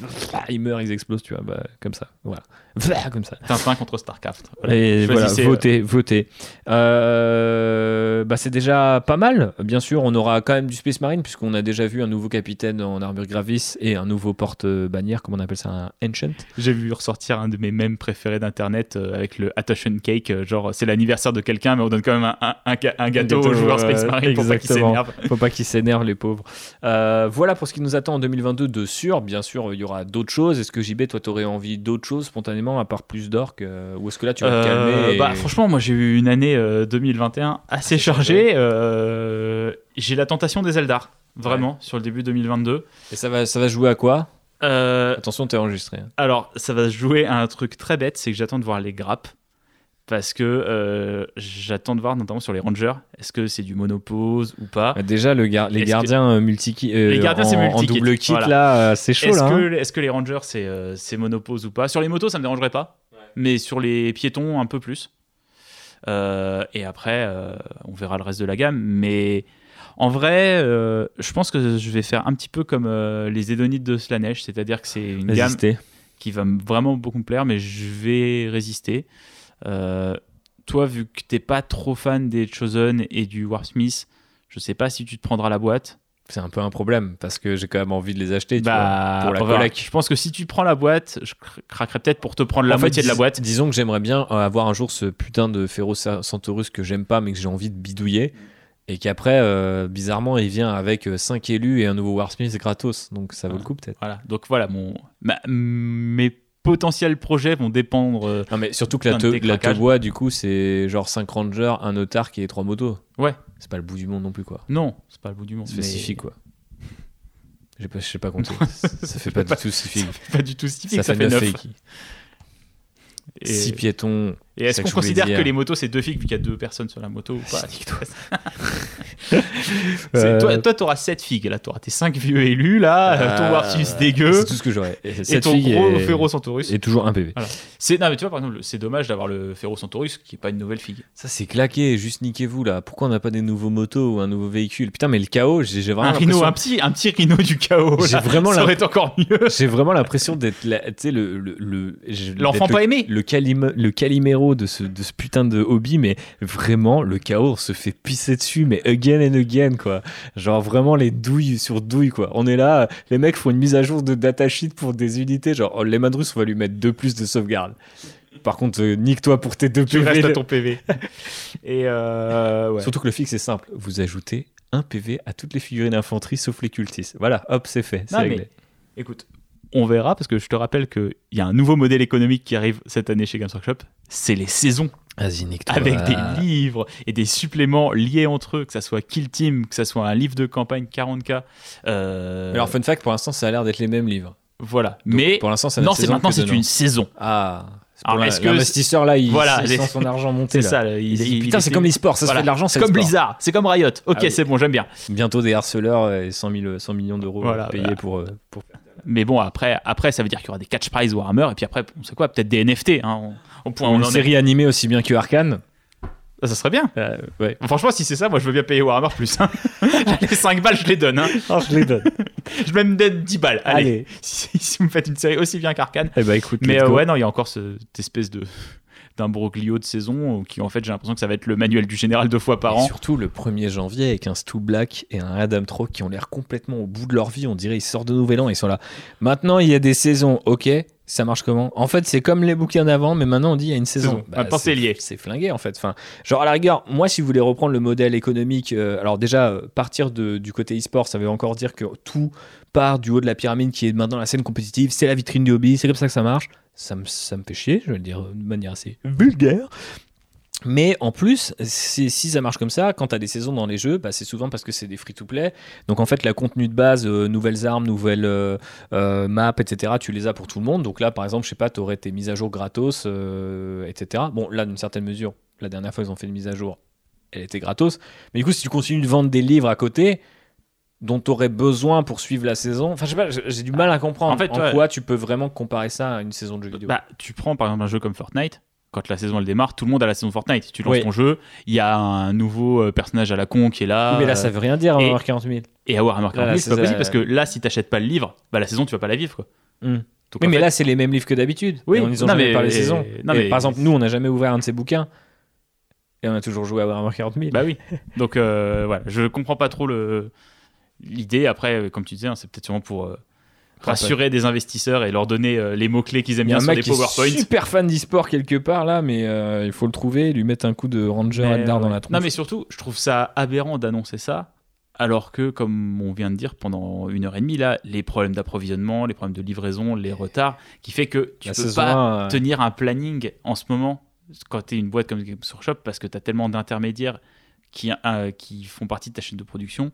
ils meurent, ils explosent, tu vois, bah, comme ça, voilà, (laughs) comme ça. Tintin contre Starcraft. Voilà. Et voilà, votez, votez. Bah, c'est déjà pas mal. Bien sûr, on aura quand même du Space Marine, puisqu'on a déjà vu un nouveau capitaine en armure Gravis et un nouveau porte-bannière, comment on appelle ça, un Ancient. J'ai vu ressortir un de mes mèmes préférés d'internet euh, avec le Attention Cake, euh, genre c'est l'anniversaire de quelqu'un, mais on donne quand même un, un- un ga- un gâteau, aux joueurs Space euh, Marine pour pas qu'ils exactement. s'énervent. Faut pas qu'ils s'énervent, les pauvres. Euh, voilà pour ce qui nous attend en 2022 de sûr. Bien sûr, il y aura d'autres choses. Est-ce que JB, toi, t'aurais envie d'autres choses spontanément, à part plus d'orques euh, Ou est-ce que là, tu vas te Euh, calmer et- bah, franchement, moi j'ai eu une année euh, 2021 assez chargée. euh, j'ai la tentation des Eldar, vraiment, sur le début 2022. Et ça va, ça va jouer à quoi? Euh, Attention, t'es enregistré. hein. alors, ça va jouer à un truc très bête, c'est que j'attends de voir les grappes. Parce que euh, j'attends de voir, notamment sur les Rangers, est-ce que c'est du monopause ou pas? Bah, Déjà, le gar- les que- gardiens euh, multi euh, Les gardiens, c'est en, en multi-kit, double kit, voilà. là, c'est chaud, Est-ce hein. que, est-ce que les Rangers c'est monopause ou pas? Sur les motos, ça me dérangerait pas. mais sur les piétons un peu plus. Et après, on verra le reste de la gamme. Mais en vrai, euh, je pense que je vais faire un petit peu comme euh, les Édonites de Slanesh, c'est-à-dire que c'est une gamme Résister. qui va vraiment beaucoup me plaire, mais je vais résister. Euh, toi, vu que t'es pas trop fan des Chosen et du Warsmith, je sais pas si tu te prendras la boîte. C'est un peu un problème parce que j'ai quand même envie de les acheter tu Bah, vois, pour la collecte. Je pense que si tu prends la boîte, je cr- craquerais peut-être pour te prendre la En fait, moitié de la boîte. Disons que j'aimerais bien avoir un jour ce putain de Ferro Centaurus que j'aime pas mais que j'ai envie de bidouiller. Et qu'après, euh, bizarrement, il vient avec 5 élus et un nouveau Warsmith gratos. Donc ça vaut le coup peut-être. Voilà. Donc voilà, mon, ma- mes potentiels projets vont dépendre. euh, Non mais surtout que la, te, la. Tebois, du coup, c'est genre 5 rangers, un autarque et 3 motos. Ouais. C'est pas le bout du monde non plus quoi. Non, c'est pas le bout du monde. Ça fait mais- 6 filles quoi. (laughs) Pas, je sais pas compter. ça fait pas du tout 6 filles. Pas du tout stifique, Ça, ça, fait fait 9 9. filles. Et, 6 piétons. et est-ce qu'on ça considère dire. que les motos c'est deux figues vu qu'il y a deux personnes sur la moto ou pas (laughs) (laughs) Euh, Toi, toi, t'auras 7 figues. Là, t'auras tes 5 vieux élus, là, Euh, ton Warsus dégueu, C'est tout ce que j'aurais. Et, et ton gros Ferro Centaurus. est toujours un PV. C'est, non, mais tu vois, par exemple, c'est dommage d'avoir le Ferro Centaurus qui est pas une nouvelle figue. Ça, c'est claqué. Juste niquez-vous là. Pourquoi on n'a pas des nouveaux motos ou un nouveau véhicule? Putain, mais le chaos, j'ai vraiment Un rhino, l'impression- un petit, un petit rhino du chaos. J'ai vraiment ça l'imp- aurait été encore mieux. J'ai vraiment l'impression d'être la- tu sais, le, le, le- je- L'enfant pas aimé. le, Calim- le Calimero de ce, de ce putain de hobby, mais vraiment, le chaos se fait pisser dessus, mais again and again, quoi. Genre vraiment les douilles sur douilles, quoi. On est là, les mecs font une mise à jour de datasheet pour des unités, genre, oh, les Madrus, on va lui mettre deux plus de sauvegarde. Par contre, euh, nique-toi pour tes deux Tu PV. restes à ton PV. (laughs) Et euh, ouais. Surtout que le fixe est simple. Vous ajoutez un PV à toutes les figurines d'infanterie sauf les cultistes. Voilà, hop, c'est fait. C'est Non, mais-. Écoute, on verra parce que je te rappelle qu'il y a un nouveau modèle économique qui arrive cette année chez Games Workshop. C'est les saisons. Avec des livres et des suppléments liés entre eux, que ça soit Kill Team, que ça soit un livre de campagne 40k. euh, Alors, fun fact, pour l'instant, ça a l'air d'être les mêmes livres. voilà. Donc, Mais pour l'instant, c'est non, c'est maintenant c'est une saison. Ah, est-ce que l'investisseur là, il, Voilà, il les- sent son argent monter C'est là. ça. il- Il dit, il- Putain, c'est comme l'e-sport, ça se voilà. fait de l'argent, C'est c'est comme. Blizzard, c'est comme Riot. Ok, Ah oui. c'est bon, j'aime bien. Bientôt des harceleurs et 100, 000 100 millions d'euros Voilà, payés voilà. pour, euh, pour. Mais bon, après, après ça veut dire qu'il y aura des catch prize Warhammer et puis après, on sait quoi, peut-être des NFT. Hein, on, on une en est- série animée aussi bien que Arkane. Ah, ça serait bien. Euh, ouais. Franchement, si c'est ça, moi je veux bien payer Warhammer plus. hein. (laughs) (laughs) les 5 balles, je les donne. hein. je les donne. (laughs) Je vais me donner 10 balles. Allez, Allez. Si, si vous me faites une série aussi bien qu'Arkane. Eh bah écoute, Mais euh, ouais, non, il y a encore ce- cette espèce de d'un broglio de saison euh, qui en fait j'ai l'impression que ça va être le manuel du général deux fois par Et an. surtout le 1er janvier avec un Stu Black et un Adam Trock qui ont l'air complètement au bout de leur vie. On dirait ils sortent de Nouvel An, ils sont là. Maintenant il y a des saisons, ok, ça marche comment? En fait c'est comme les bouquins d'avant, mais maintenant on dit il y a une saison. Maintenant, c'est lié. C'est flingué en fait. Enfin, genre à la rigueur, moi si vous voulez reprendre le modèle économique, euh, alors déjà euh, partir de- du côté e-sport, ça veut encore dire que tout part du haut de la pyramide qui est maintenant la scène compétitive, c'est la vitrine du hobby, c'est comme ça que ça marche. Ça me, ça me fait chier, je vais le dire de manière assez vulgaire. Mais en plus, si ça marche comme ça, quand tu as des saisons dans les jeux, bah, c'est souvent parce que c'est des free-to-play. Donc en fait, la contenu de base, euh, nouvelles armes, nouvelles euh, euh, maps, etc., tu les as pour tout le monde. Donc là, par exemple, je sais pas, tu aurais tes mises à jour gratos, etc. Bon, là, d'une certaine mesure, la dernière fois, ils ont fait une mise à jour, elle était gratos. Mais du coup, si tu continues de vendre des livres à côté, dont tu aurais besoin pour suivre la saison, enfin, je sais pas, j'ai- du mal à comprendre En fait, en ouais. quoi tu peux vraiment comparer ça à une saison de jeux vidéo. Bah, tu prends par exemple un jeu comme Fortnite. Quand la saison elle démarre, tout le monde a la saison Fortnite. Tu lances Oui. ton jeu, il y a un nouveau euh, personnage à la con qui est là. Oui, mais là, euh, ça veut rien dire, et- avoir 40 000. Et à Warhammer 40 000, Voilà, c'est pas possible parce que là, si t'achètes pas le livre, bah la saison tu vas pas la vivre quoi. Hmm. Donc, Oui, mais fait- là, c'est les mêmes livres que d'habitude. Oui, Et on ils ont non, jamais mais- par les saisons. non, Et mais- Par exemple, nous, on n'a jamais ouvert un de ces bouquins. Et on a toujours joué à Warhammer 40 000. Bah oui. Donc euh, voilà, je comprends pas trop le l'idée. Après, euh, comme tu disais, hein, c'est peut-être sûrement pour euh, rassurer des investisseurs et leur donner euh, les mots clés qu'ils aiment bien un sur des qui est PowerPoint. super fan d'e-sport quelque part là, mais euh, il faut le trouver, lui mettre un coup de Ranger Mais, Eldar dans la tronche. Non, mais surtout, je trouve ça aberrant d'annoncer ça. Alors que, comme on vient de dire pendant une heure et demie, là, les problèmes d'approvisionnement, les problèmes de livraison, les retards, qui fait que tu La peux pas 1, euh, tenir un planning en ce moment quand tu es une boîte comme Games Workshop parce que tu as tellement d'intermédiaires qui, euh, qui font partie de ta chaîne de production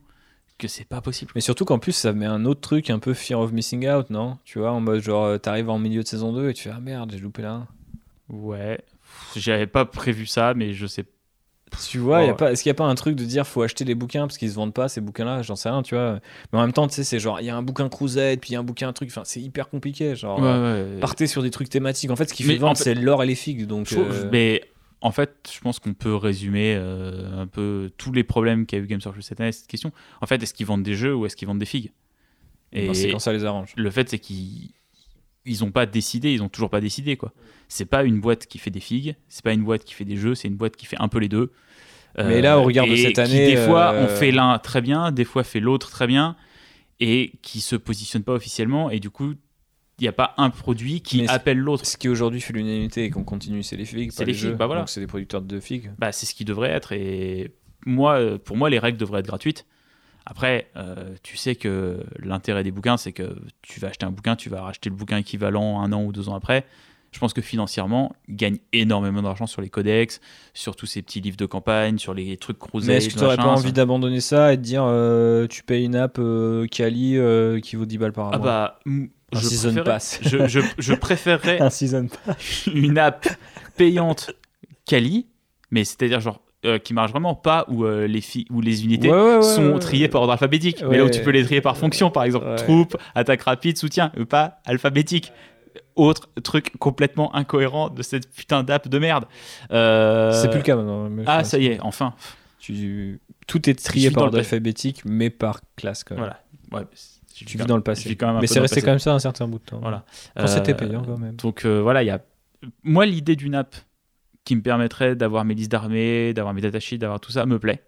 que c'est pas possible. Mais surtout qu'en plus, ça met un autre truc un peu fear of missing out, non? Tu vois, en mode genre, euh, t'arrives en milieu de saison 2 et tu fais Ah merde, j'ai loupé là. Ouais, j'avais pas prévu ça, mais je sais Tu vois, Oh. pas, est-ce qu'il n'y a pas un truc de dire faut acheter les bouquins parce qu'ils se vendent pas ces bouquins-là? J'en sais rien, tu vois. Mais en même temps, tu sais, c'est genre, il y a un bouquin Crusade, puis il y a un bouquin truc, enfin, c'est hyper compliqué. Genre, euh, partez sur des trucs thématiques. En fait, ce qui fait vendre, en fait- c'est l'or et les figues. Donc, Je trouve- euh, Mais en fait, je pense qu'on peut résumer euh, un peu tous les problèmes qu'a eu Games Workshop cette année cette question. En fait, est-ce qu'ils vendent des jeux ou est-ce qu'ils vendent des figues? Ben, c'est quand ça les arrange. le fait, c'est qu'ils ils ont pas décidé, ils ont toujours pas décidé quoi. C'est pas une boîte qui fait des figues, c'est pas une boîte qui fait des jeux, c'est une boîte qui fait un peu les deux. Euh, Mais là, au regard de et cette qui, année, des fois, euh, on fait l'un très bien, des fois fait l'autre très bien, et qui se positionne pas officiellement, et du coup, il n'y a pas un produit qui Mais appelle l'autre. Ce qui aujourd'hui fait l'unanimité et qu'on continue, c'est les figues. C'est les les figues, jeux. bah voilà. Donc, c'est des producteurs de figues. Bah, c'est ce qui devrait être, et moi, euh, pour moi, les règles devraient être gratuites. Après, euh, tu sais que l'intérêt des bouquins, c'est que tu vas acheter un bouquin, tu vas racheter le bouquin équivalent un an ou deux ans après. Je pense que financièrement, ils gagnent énormément d'argent sur les codex, sur tous ces petits livres de campagne, sur les trucs Crusade. Mais est-ce que tu n'aurais pas envie d'abandonner ça et de dire euh, tu payes une app euh, Kali euh, qui vaut 10 balles par Ah mois? bah, mm, Un je season pass. je, je, je (laughs) préférerais Un season pass. une app payante Kali, mais c'est-à-dire genre euh, qui marche vraiment pas où euh, les filles où les unités Ouais, ouais, ouais, sont ouais, triées par ordre alphabétique, mais là où tu peux les trier par fonction, par exemple troupe, attaque rapide, soutien, euh, pas alphabétique. Autre truc complètement incohérent de cette putain d'app de merde. Euh, C'est plus le cas maintenant. Ah, ça y est, enfin. tu- Tout est trié par ordre alphabétique, mais par classe quand même. Voilà. Ouais, mais c'est- je Tu vis dans le passé. vis quand même un Mais c'est resté quand même ça un certain bout de temps. Voilà. Quand c'était Euh, payant quand même. Donc euh, voilà, il y a moi l'idée d'une app qui me permettrait d'avoir mes listes d'armées, d'avoir mes datasheets, d'avoir tout ça me plaît.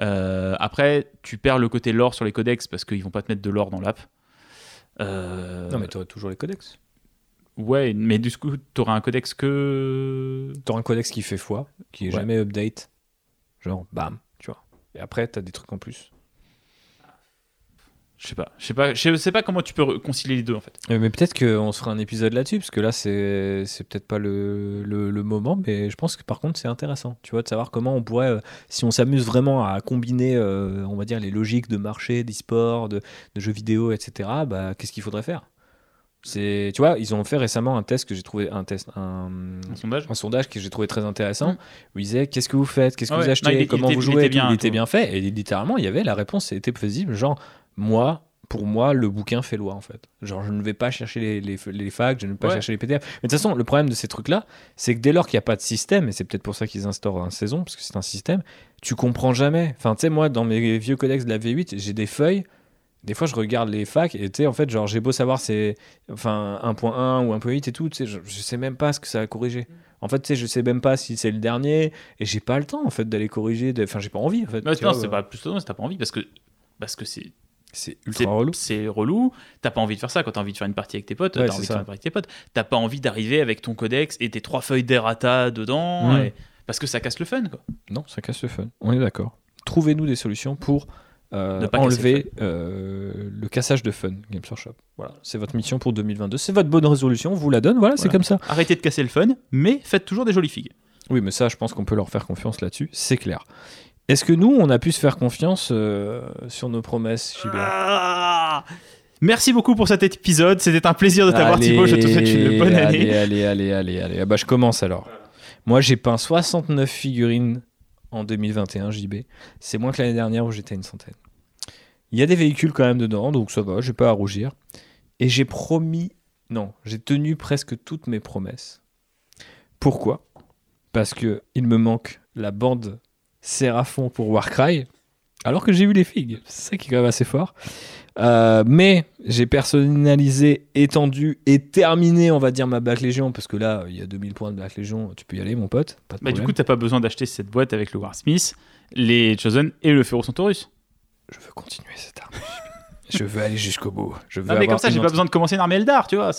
Euh, après, tu perds le côté lore sur les codex parce qu'ils vont pas te mettre de lore dans l'app. Euh, Non, mais t'aurais toujours les codex. ouais, mais du coup, t'auras un codex que T'auras un codex qui fait foi, qui est Ouais. jamais update. Genre, bam, tu vois. Et après, t'as des trucs en plus. Je sais pas, je sais pas, je sais pas comment tu peux concilier les deux en fait. Euh, Mais peut-être qu'on se fera un épisode là-dessus, parce que là, c'est c'est peut-être pas le, le, le moment, mais je pense que par contre, c'est intéressant, tu vois, de savoir comment on pourrait, euh, si on s'amuse vraiment à combiner, euh, on va dire, les logiques de marché, d'e-sport, de, de jeux vidéo, etc., bah, qu'est-ce qu'il faudrait faire? C'est, Tu vois, ils ont fait récemment un test que j'ai trouvé, un test, un, Un sondage. un sondage que j'ai trouvé très intéressant, Mm. où ils disaient qu'est-ce que vous faites, qu'est-ce que Ah vous achetez, Non, il- il comment était- vous il jouez, était et tout. bien, il était bien fait, et littéralement, il y avait la réponse, était possible, genre, moi, pour moi, le bouquin fait loi en fait. Genre, je ne vais pas chercher les, les, les facs, je ne vais pas Ouais. chercher les PDF. Mais de toute façon, le problème de ces trucs-là, c'est que dès lors qu'il n'y a pas de système, et c'est peut-être pour ça qu'ils instaurent un saison, parce que c'est un système, tu comprends jamais. Enfin, tu sais, moi, dans mes vieux codex de la V8, j'ai des feuilles. Des fois, je regarde les facs et tu sais, en fait, genre, j'ai beau savoir c'est enfin 1.1 ou 1.8 et tout, tu sais, je, je sais même pas ce que ça a corrigé. En fait, tu sais, je sais même pas si c'est le dernier et j'ai pas le temps en fait d'aller corriger. de- Enfin, j'ai pas envie en fait. Tu non, c'est euh, pas plus non, c'est t'as pas envie parce que parce que c'est C'est ultra relou. c'est relou. T'as pas envie de faire ça quand t'as envie de faire une partie avec tes potes. Ouais, t'as envie de faire une partie avec tes potes. T'as pas envie d'arriver avec ton codex et tes trois feuilles d'errata dedans. Mm. et- Parce que ça casse le fun, quoi. Non, ça casse le fun. On est d'accord. Trouvez-nous des solutions pour euh, enlever euh, le cassage de fun, Games Workshop. Voilà, c'est votre mission pour 2022. C'est votre bonne résolution, on vous la donne. Voilà, c'est comme ça. Arrêtez de casser le fun, mais faites toujours des jolies figues. Oui, mais ça, je pense qu'on peut leur faire confiance là-dessus. C'est clair. Est-ce que nous, on a pu se faire confiance euh, sur nos promesses, JB Ah Merci beaucoup pour cet épisode. C'était un plaisir de t'avoir, Thibaut. Je te souhaite une bonne année. Allez, allez, allez, allez. Ah bah, je commence alors. Moi, j'ai peint 69 figurines en 2021, JB. C'est moins que l'année dernière où j'étais à une centaine. Il y a des véhicules quand même dedans, donc ça va, j'ai pas à rougir. Et j'ai promis, non, j'ai tenu presque toutes mes promesses. Pourquoi? Parce que il me manque la bande Séraphon pour Warcry, alors que j'ai eu les figues. C'est ça qui est quand même assez fort. Euh, mais j'ai personnalisé, étendu et terminé, on va dire, ma Black Legion, parce que là, il y a 2000 points de Black Legion, tu peux y aller, mon pote. Pas de Bah, du coup, t'as pas besoin d'acheter cette boîte avec le Warsmith, les Chosen et le Ferro Centaurus. je veux continuer cette arme. (laughs) je veux aller jusqu'au bout. Je veux Non, mais comme ça, j'ai pas besoin de commencer une armée Eldar, tu vois.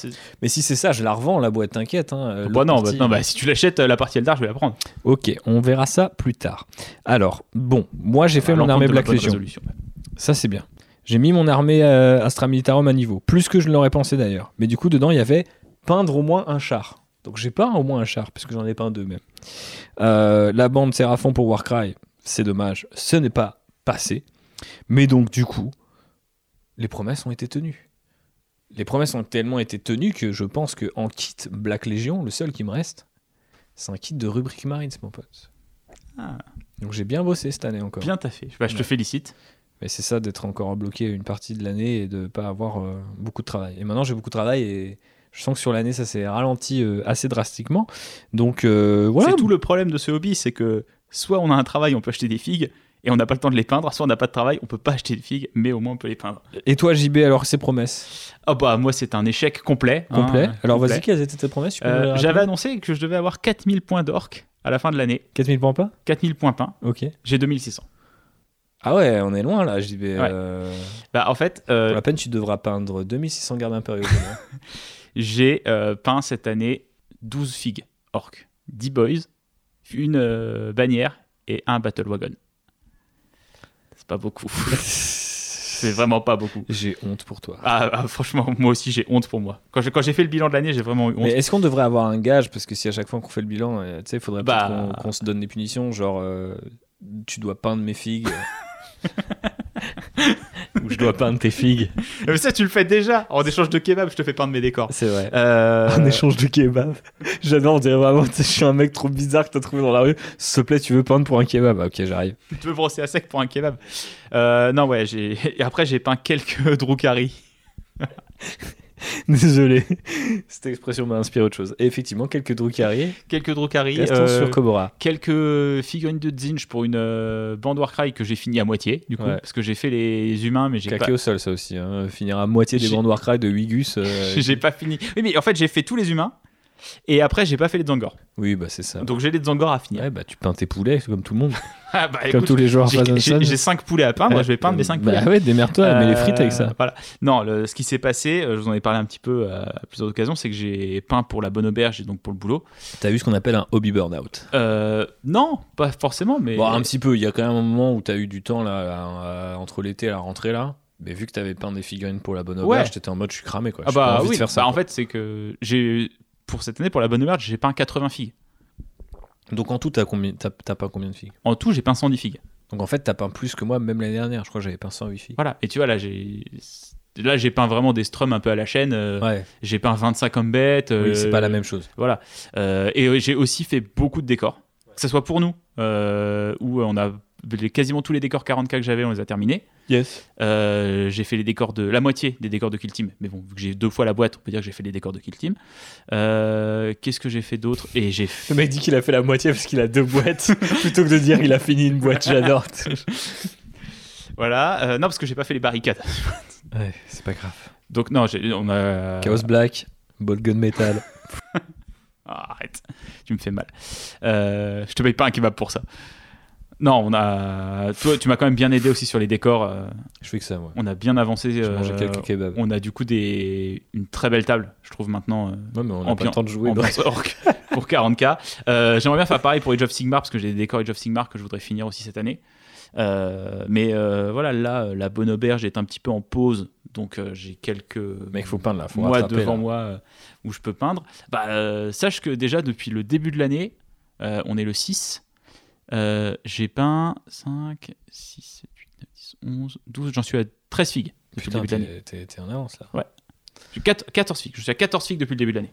Mais si c'est ça, je la revends, la boîte, t'inquiète. Hein, euh, Bah non, bah, non, bah, si tu l'achètes, euh, la partie Eldar, je vais la prendre. Ok, on verra ça plus tard. Alors, bon, moi j'ai fait mon armée Black Legion. Ça, c'est bien. J'ai mis mon armée euh, Astra Militarum à niveau. Plus que je ne l'aurais pensé d'ailleurs. Mais du coup, dedans, il y avait peindre au moins un char. Donc j'ai peint au moins un char, puisque j'en ai peint deux même. Euh, la bande Séraphon pour Warcry, c'est dommage. Ce n'est pas passé. Mais donc, du coup, les promesses ont été tenues. Les promesses ont tellement été tenues que je pense qu'en kit Black Legion, le seul qui me reste, c'est un kit de rubrique Marines, mon pote. Ah. Donc j'ai bien bossé cette année encore. Bien taffé. Bah, je te félicite. Mais c'est ça d'être encore bloqué une partie de l'année et de pas avoir euh, beaucoup de travail. Et maintenant j'ai beaucoup de travail et je sens que sur l'année ça s'est ralenti euh, assez drastiquement. Donc euh, voilà. C'est tout le problème de ce hobby, c'est que soit on a un travail, on peut acheter des figues et on n'a pas le temps de les peindre, soit on n'a pas de travail, on peut pas acheter des figues, mais au moins on peut les peindre. Et toi JB alors ces promesses? Ah bah moi c'est un échec complet. hein, complet. alors complet. vas-y quelles étaient tes promesses? Euh, J'avais annoncé que je devais avoir 4000 points d'orc à la fin de l'année. 4000 points pas 4000 points peints, Ok. j'ai 2600. Ah ouais on est loin là JB. euh, Bah en fait, euh, Pour la peine tu devras peindre 2600 gardes impériaux. j'ai peint cette année 12 figues orc, 10 boys, une bannière et un battle wagon. C'est pas beaucoup. (laughs) C'est vraiment pas beaucoup. J'ai honte pour toi. Ah, ah, franchement, moi aussi j'ai honte pour moi. Quand j'ai quand j'ai fait le bilan de l'année, j'ai vraiment eu honte. Mais est-ce qu'on devrait avoir un gage? Parce que si à chaque fois qu'on fait le bilan, euh, tu sais, il faudrait Bah. peut-être qu'on qu'on se donne des punitions, genre euh, tu dois peindre mes figues. (laughs) Dois (laughs) peindre tes figues. Mais ça, tu le fais déjà. En échange de kebab, je te fais peindre mes décors. C'est vrai. Euh, En échange de kebab. (laughs) J'adore, on dirait vraiment, tu sais, je suis un mec trop bizarre que t'as trouvé dans la rue. S'il te plaît, tu veux peindre pour un kebab? Ah, Ok, j'arrive. Tu veux brosser à sec pour un kebab? Euh, Non, ouais, j'ai. (laughs) Et après, j'ai peint quelques Drukari. (laughs) Désolé. Cette expression m'a inspiré autre chose. Et effectivement, quelques Drukari. Quelques Drukari. Restons euh, sur Kobora. quelques figurines de Zinj pour une euh, bande Warcry que j'ai fini à moitié, du coup. Ouais. Parce que j'ai fait les humains, mais j'ai Caqué pas. au sol, ça aussi. Hein. Finir à moitié des bandes Warcry de Wigus. euh, (laughs) J'ai pas fini. Oui, mais en fait, j'ai fait tous les humains. Et après, j'ai pas fait les Zangor. Oui, bah c'est ça. Donc, j'ai les Zangor à finir. Ouais, bah tu peins tes poulets, comme tout le monde. (laughs) Ah, bah, comme écoute, tous les joueurs j'ai- Phase j'ai Sun. j'ai 5 poulets à peindre, je vais peindre mes 5 poulets. Bah ouais, démerde-toi, mets les frites avec Euh, ça. Voilà. Non, le- ce qui s'est passé, euh, je vous en ai parlé un petit peu euh, à plusieurs occasions, c'est que j'ai peint pour la bonne auberge et donc pour le boulot. T'as vu ce qu'on appelle un hobby burnout? Euh, non, pas forcément, mais. Bon, un petit peu, il y a quand même un moment où t'as eu du temps là, entre l'été et la rentrée là. Mais vu que t'avais peint des figurines pour la bonne Ouais. auberge, t'étais en mode je suis cramé quoi. ah pas bah envie oui, de faire ça. Bah, en fait, c'est que j'ai. Pour cette année, pour la bonne auberge, j'ai peint 80 figues. Donc en tout, t'as combien T'as t'as peint combien de figues? En tout, j'ai peint 110 figues. Donc en fait, t'as peint plus que moi, même l'année dernière. Je crois que j'avais peint 108 figues. Voilà. Et tu vois, là, j'ai. Là, j'ai peint vraiment des strums un peu à la chaîne. euh, Ouais, J'ai peint 25 hommes bêtes. oui, c'est euh, pas la même chose. Voilà. Euh, et euh, j'ai aussi fait beaucoup de décors. Que ce soit pour nous, euh, où on a les- quasiment tous les décors 40K que j'avais, on les a terminés. Yes. Euh, j'ai fait les décors de la moitié des décors de Kill Team. Mais bon, vu que j'ai deux fois la boîte, on peut dire que j'ai fait les décors de Kill Team. Euh, Qu'est-ce que j'ai fait d'autre? Et j'ai fait. Le mec dit qu'il a fait la moitié parce qu'il a deux boîtes, (laughs) plutôt que de dire il a fini une boîte. J'adore. (laughs) Voilà. Euh, non, parce que j'ai pas fait les barricades. (laughs) ouais, c'est pas grave. Donc, non, on a. Chaos Black, Ball Gun Metal. Ah, arrête, tu me fais mal. Je te paye pas un kebab pour ça. Non, on a. Toi, tu m'as quand même bien aidé aussi sur les décors. euh, Je fais que ça, moi. on a bien avancé. J'ai euh, mangé quelques kebabs. On a du coup des... une très belle table, je trouve maintenant. euh, Ouais, mais on a pas ambiance- le temps de jouer. donc. ambiance orc pour 40k. Euh, J'aimerais bien faire pareil pour Age of Sigmar parce que j'ai des décors Age of Sigmar que je voudrais finir aussi cette année. Euh, mais euh, voilà, là, euh, la bonne auberge est un petit peu en pause, donc euh, j'ai quelques Mec, faut peindre là. Faut mois rattraper, devant là. moi euh, où je peux peindre. Bah, euh, sache que déjà depuis le début de l'année, euh, on est le 6, euh, j'ai peint 5, 6, 7, 8, 9, 10, 11, 12, j'en suis à 13 figues depuis Putain, le début de l'année. t'es- t'es t'es en avance là. J'ai 4 14 figues. Je suis à 14 figues depuis le début de l'année.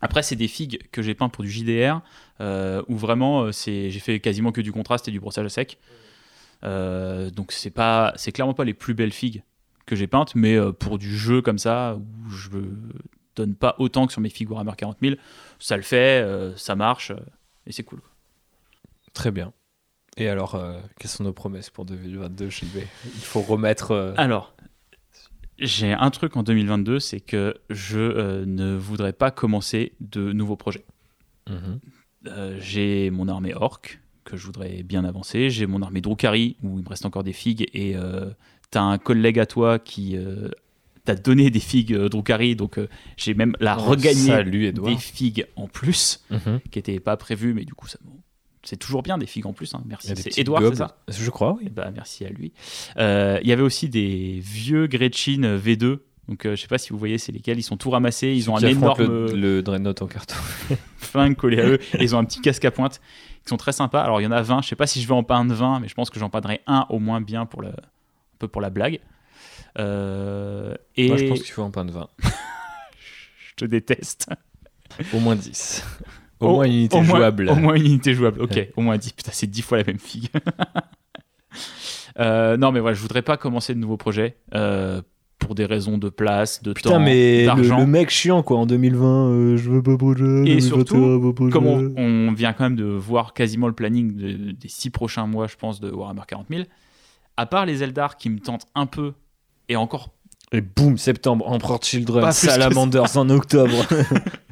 Après, c'est des figues que j'ai peint pour du JDR, euh, où vraiment, euh, c'est, j'ai fait quasiment que du contraste et du brossage à sec. Euh, donc, c'est pas, c'est clairement pas les plus belles figues que j'ai peintes, mais pour du jeu comme ça, où je donne pas autant que sur mes figues Warhammer 40 000, ça le fait, ça marche, et c'est cool. Très bien. Et alors, euh, quelles sont nos promesses pour 2022 chez B Il faut remettre. euh, Alors, j'ai un truc en 2022, c'est que je euh, ne voudrais pas commencer de nouveaux projets. mhm. J'ai mon armée orc que je voudrais bien avancer. J'ai mon armée Drukari où il me reste encore des figues et t'as un collègue à toi qui t'a donné des figues euh, Drukari donc euh, j'ai même la Oh, regagné Salut Edouard. des figues en plus Mhm. qui n'étaient pas prévues mais du coup ça c'est toujours bien des figues en plus. hein. Merci. C'est Edouard, c'est ça? Je crois, oui. Ben, merci à lui. Euh, Il y avait aussi des vieux Gretchen V2. Donc, euh, je sais pas si vous voyez, c'est lesquels. Ils sont tout ramassés. Ils ont un énorme Le, le Dreadnought en carton. (laughs) flingue collé à eux. et ils ont un petit casque à pointe qui sont très sympas. Alors, il y en a 20. Je sais pas si je vais en peindre 20, mais je pense que j'en peindrai un au moins bien pour le, un peu pour la blague. Euh, et Moi, je pense qu'il faut en peindre 20. (laughs) je te déteste. Au moins 10. Au moins une unité moins- jouable. Au moins une unité jouable, ok. Ouais. Au moins 10. Putain, c'est 10 fois la même figue. (laughs) Euh, non, mais voilà, je voudrais pas commencer de nouveaux projets euh, pour des raisons de place, de Putain, temps, mais le, d'argent. le mec chiant quoi en 2020, euh, je veux pas projet. Et 2021, surtout. Comme on, on vient quand même de voir quasiment le planning de- des 6 prochains mois, je pense, de Warhammer 40 000, à part les Eldar qui me tentent un peu, et encore Et boum, septembre, Emperor Children, Salamanders en octobre. (laughs)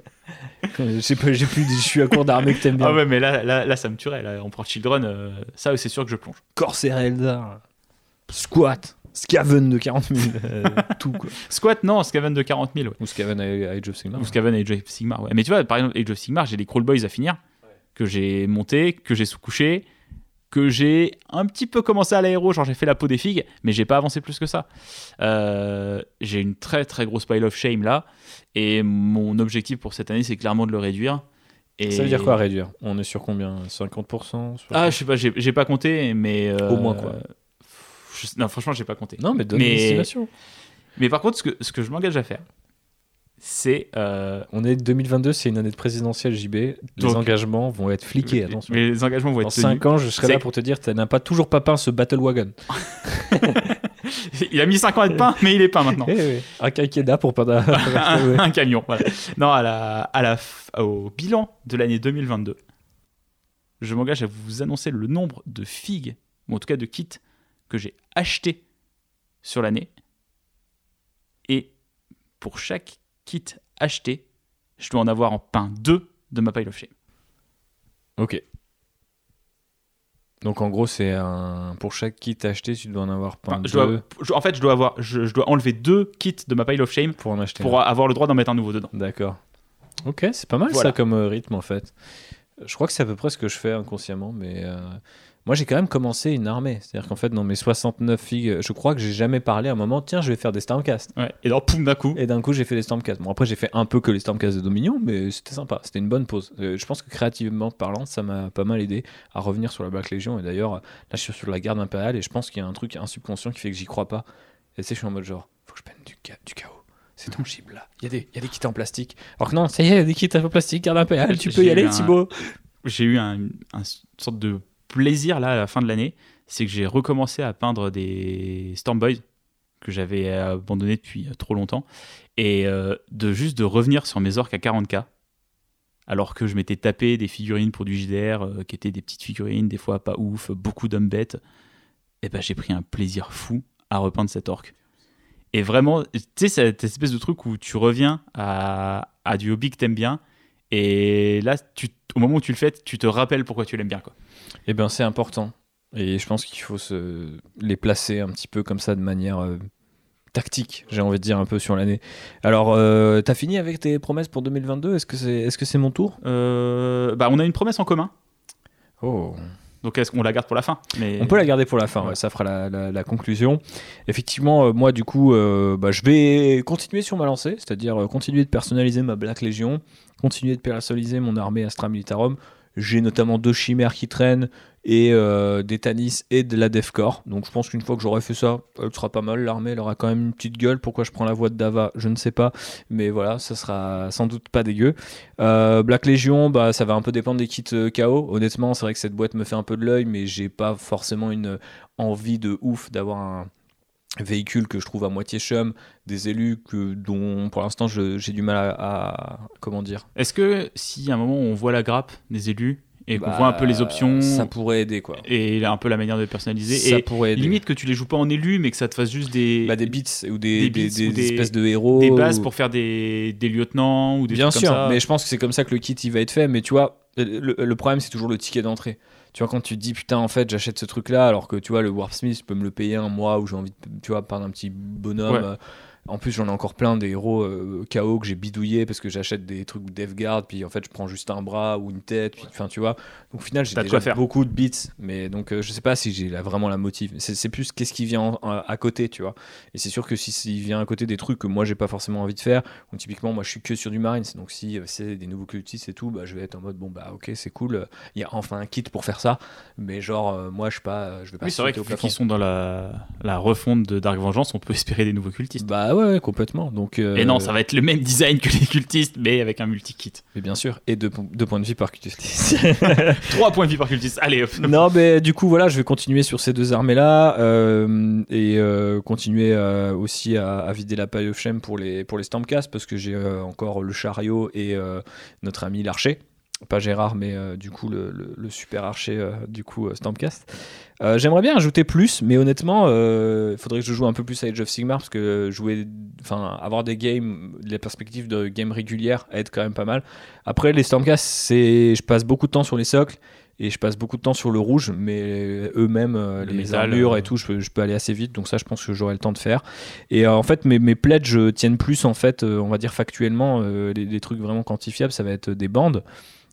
Je sais pas, j'ai plus, je suis à court d'armée que t'aimes bien. Ah ouais, mais là, là, là ça me tuerait. Là, on prend Children, euh, ça, c'est sûr que je plonge. Corsair Eldar, Squat, Skaven de 40 000, euh, (laughs) tout quoi. Squat, non, Skaven de 40 000, ouais. Ou Skaven à Age of Sigmar. Ou Skaven et Age of Sigmar, ouais. Mais tu vois, par exemple, Age of Sigmar, j'ai les Crawl Boys à finir, que j'ai monté, que j'ai sous-couché, que j'ai un petit peu commencé à l'aéro, genre j'ai fait la peau des figues, mais j'ai pas avancé plus que ça. Euh, j'ai une très très grosse pile of shame là, et mon objectif pour cette année, c'est clairement de le réduire. Et... Ça veut dire quoi réduire? On est sur combien? 50% Ah, je sais pas, j'ai j'ai pas compté, mais. euh, Au moins, quoi. je- non, franchement, j'ai pas compté. Non, mais donne Mais- une estimation. Mais par contre, ce que, ce que je m'engage à faire, c'est. euh, On est 2022, c'est une année de présidentielle JB. Les Donc- engagements vont être fliqués, attention. mais les engagements vont Dans être tenus. 5 ans, je serai là pour te dire, tu n'as pas toujours pas peint ce Battle Wagon. (laughs) Il a mis 5 ans à être peint, mais il est peint maintenant. (laughs) Eh oui, Un quinquennat pour peindre. un, (laughs) un camion. Voilà. Non, à la, à la, au bilan de l'année 2022, je m'engage à vous annoncer le nombre de figues, ou en tout cas de kits, que j'ai acheté sur l'année. Et pour chaque kit acheté, je dois en avoir en peint 2 de ma pile of shame. Ok. Donc en gros, c'est un. Pour chaque kit acheté, tu dois en avoir peint Enfin, je deux dois, je- en fait, je dois, avoir, je, je dois enlever deux kits de ma pile of shame pour en acheter pour un. avoir le droit d'en mettre un nouveau dedans. D'accord. Ok, c'est pas mal Voilà. ça comme euh, rythme en fait. Je crois que c'est à peu près ce que je fais inconsciemment, mais euh, moi j'ai quand même commencé une armée. C'est-à-dire qu'en fait, dans mes 69 figues, je crois que j'ai jamais parlé à un moment, tiens, je vais faire des Stormcast. Ouais. Et alors, poum, d'un coup, Et d'un coup, j'ai fait des Stormcast. Bon, après, j'ai fait un peu que les Stormcast de Dominion, mais c'était sympa. C'était une bonne pause. Euh, je pense que créativement parlant, ça m'a pas mal aidé à revenir sur la Black Legion. Et d'ailleurs, là, je suis sur la garde impériale et je pense qu'il y a un truc, un subconscient qui fait que j'y crois pas. Et tu sais, je suis en mode genre, faut que je prenne du, ca- du chaos. C'est tangible là. Il y, a des, il y a des kits en plastique. Alors que non, ça y est, il y a des kits en plastique, garde impériale, tu peux y aller, un- Thibaut. j'ai eu un, un sorte de plaisir là à la fin de l'année, c'est que j'ai recommencé à peindre des Storm Boys que j'avais abandonné depuis euh, trop longtemps. Et euh, de juste de revenir sur mes orques à 40k alors que je m'étais tapé des figurines pour du JDR euh, qui étaient des petites figurines des fois pas ouf beaucoup d'hommes bêtes et ben j'ai pris un plaisir fou à repeindre cet orque. Et vraiment tu sais cette espèce de truc où tu reviens à, à du hobby que t'aimes bien et là, tu, au moment où tu le fais, tu te rappelles pourquoi tu l'aimes bien. Quoi. Eh bien, c'est important. Et je pense qu'il faut se les placer un petit peu comme ça de manière euh, tactique, j'ai envie de dire un peu sur l'année. Alors, euh, t'as fini avec tes promesses pour 2022 Est-ce que c'est est -ce c'est mon tour? Euh, bah, on a une promesse en commun, Oh. Donc est-ce qu'on la garde pour la fin? Mais... On peut la garder pour la fin, ouais, Ouais. ça fera la, la- la conclusion. Effectivement, euh, moi, du coup, euh, bah, je vais continuer sur ma lancée, c'est-à-dire euh, continuer de personnaliser ma Black Legion, continuer de personnaliser mon armée Astra Militarum. J'ai notamment deux chimères qui traînent et euh, des Tanis et de la Defcore. Donc je pense qu'une fois que j'aurai fait ça, elle sera pas mal. L'armée, elle aura quand même une petite gueule. Pourquoi je prends la voix de Dava, je ne sais pas. Mais voilà, ça sera sans doute pas dégueu. Euh, Black Legion, bah, ça va un peu dépendre des kits euh, KO. Honnêtement, c'est vrai que cette boîte me fait un peu de l'œil, mais j'ai pas forcément une envie de ouf d'avoir un véhicule que je trouve à moitié chum, des élus que, dont pour l'instant j'ai du mal à, à- comment dire. Est-ce que si à un moment on voit la grappe des élus et qu'on Bah, voit un peu les options Ça pourrait aider quoi. et un peu la manière de personnaliser, Ça et pourrait aider. limite que tu les joues pas en élus, mais que ça te fasse juste des, Bah, des bits ou des, des des- bits des ou des- espèces de héros. des bases ou- pour faire des, des lieutenants ou des Bien trucs sûr, comme ça. mais je pense que c'est comme ça que le kit il va être fait. Mais tu vois, le, le problème c'est toujours le ticket d'entrée. Tu vois, quand tu te dis putain, en fait, j'achète ce truc là, alors que tu vois, le Warpsmith, je peux me le payer un mois où j'ai envie de, tu vois, par un petit bonhomme. Ouais. Euh, En plus, j'en ai encore plein des héros euh, KO que j'ai bidouillé parce que j'achète des trucs Guard puis en fait, je prends juste un bras ou une tête, puis enfin, tu vois. Donc au final, j'ai déjà faire. beaucoup de bits, mais donc euh, je sais pas si j'ai vraiment la motive. C'est plus qu'est-ce qui vient en- en- à côté, tu vois. Et c'est sûr que si s'il vient à côté des trucs que moi j'ai pas forcément envie de faire, ou typiquement moi je suis que sur du Marines, donc si euh, c'est des nouveaux cultistes et tout, bah je vais être en mode bon bah ok c'est cool, euh, il y a enfin un kit pour faire ça, mais genre euh, moi je suis pas, je vais pas Oui, c'est vrai qu'ils sont dans la, la refonte de Dark Vengeance, on peut (laughs) espérer des nouveaux cultistes. Bah Bah ouais, ouais, complètement. Donc, euh, Et non, ça va être le même design que les cultistes, mais avec un multi-kit. Mais bien sûr, et deux, po- deux points de vie par cultiste. (laughs) 3 points de vie par cultiste. Allez, hop. (laughs) non, mais du coup, voilà, je vais continuer sur ces deux armées-là euh, et euh, continuer aussi à, à vider la paille of shame pour les, pour les Stormcast parce que j'ai encore le chariot et notre ami l'archer. Pas Gérard, mais euh, du coup, le, le- le super archer, euh, du coup, euh, Stormcast. Euh, J'aimerais bien ajouter plus, mais honnêtement, il faudrait que je joue un peu plus à Age of Sigmar parce que jouer, enfin, avoir des games, les perspectives de games régulières aide quand même pas mal. Après, les Stormcast, c'est, je passe beaucoup de temps sur les socles et je passe beaucoup de temps sur le rouge, mais eux-mêmes, euh, Le les métal, euh. et tout, je peux, je peux aller assez vite, donc ça, je pense que j'aurai le temps de faire. Et euh, en fait, mes, mes pledges tiennent plus, en fait, euh, on va dire factuellement, euh, les, les trucs vraiment quantifiables, ça va être des bandes.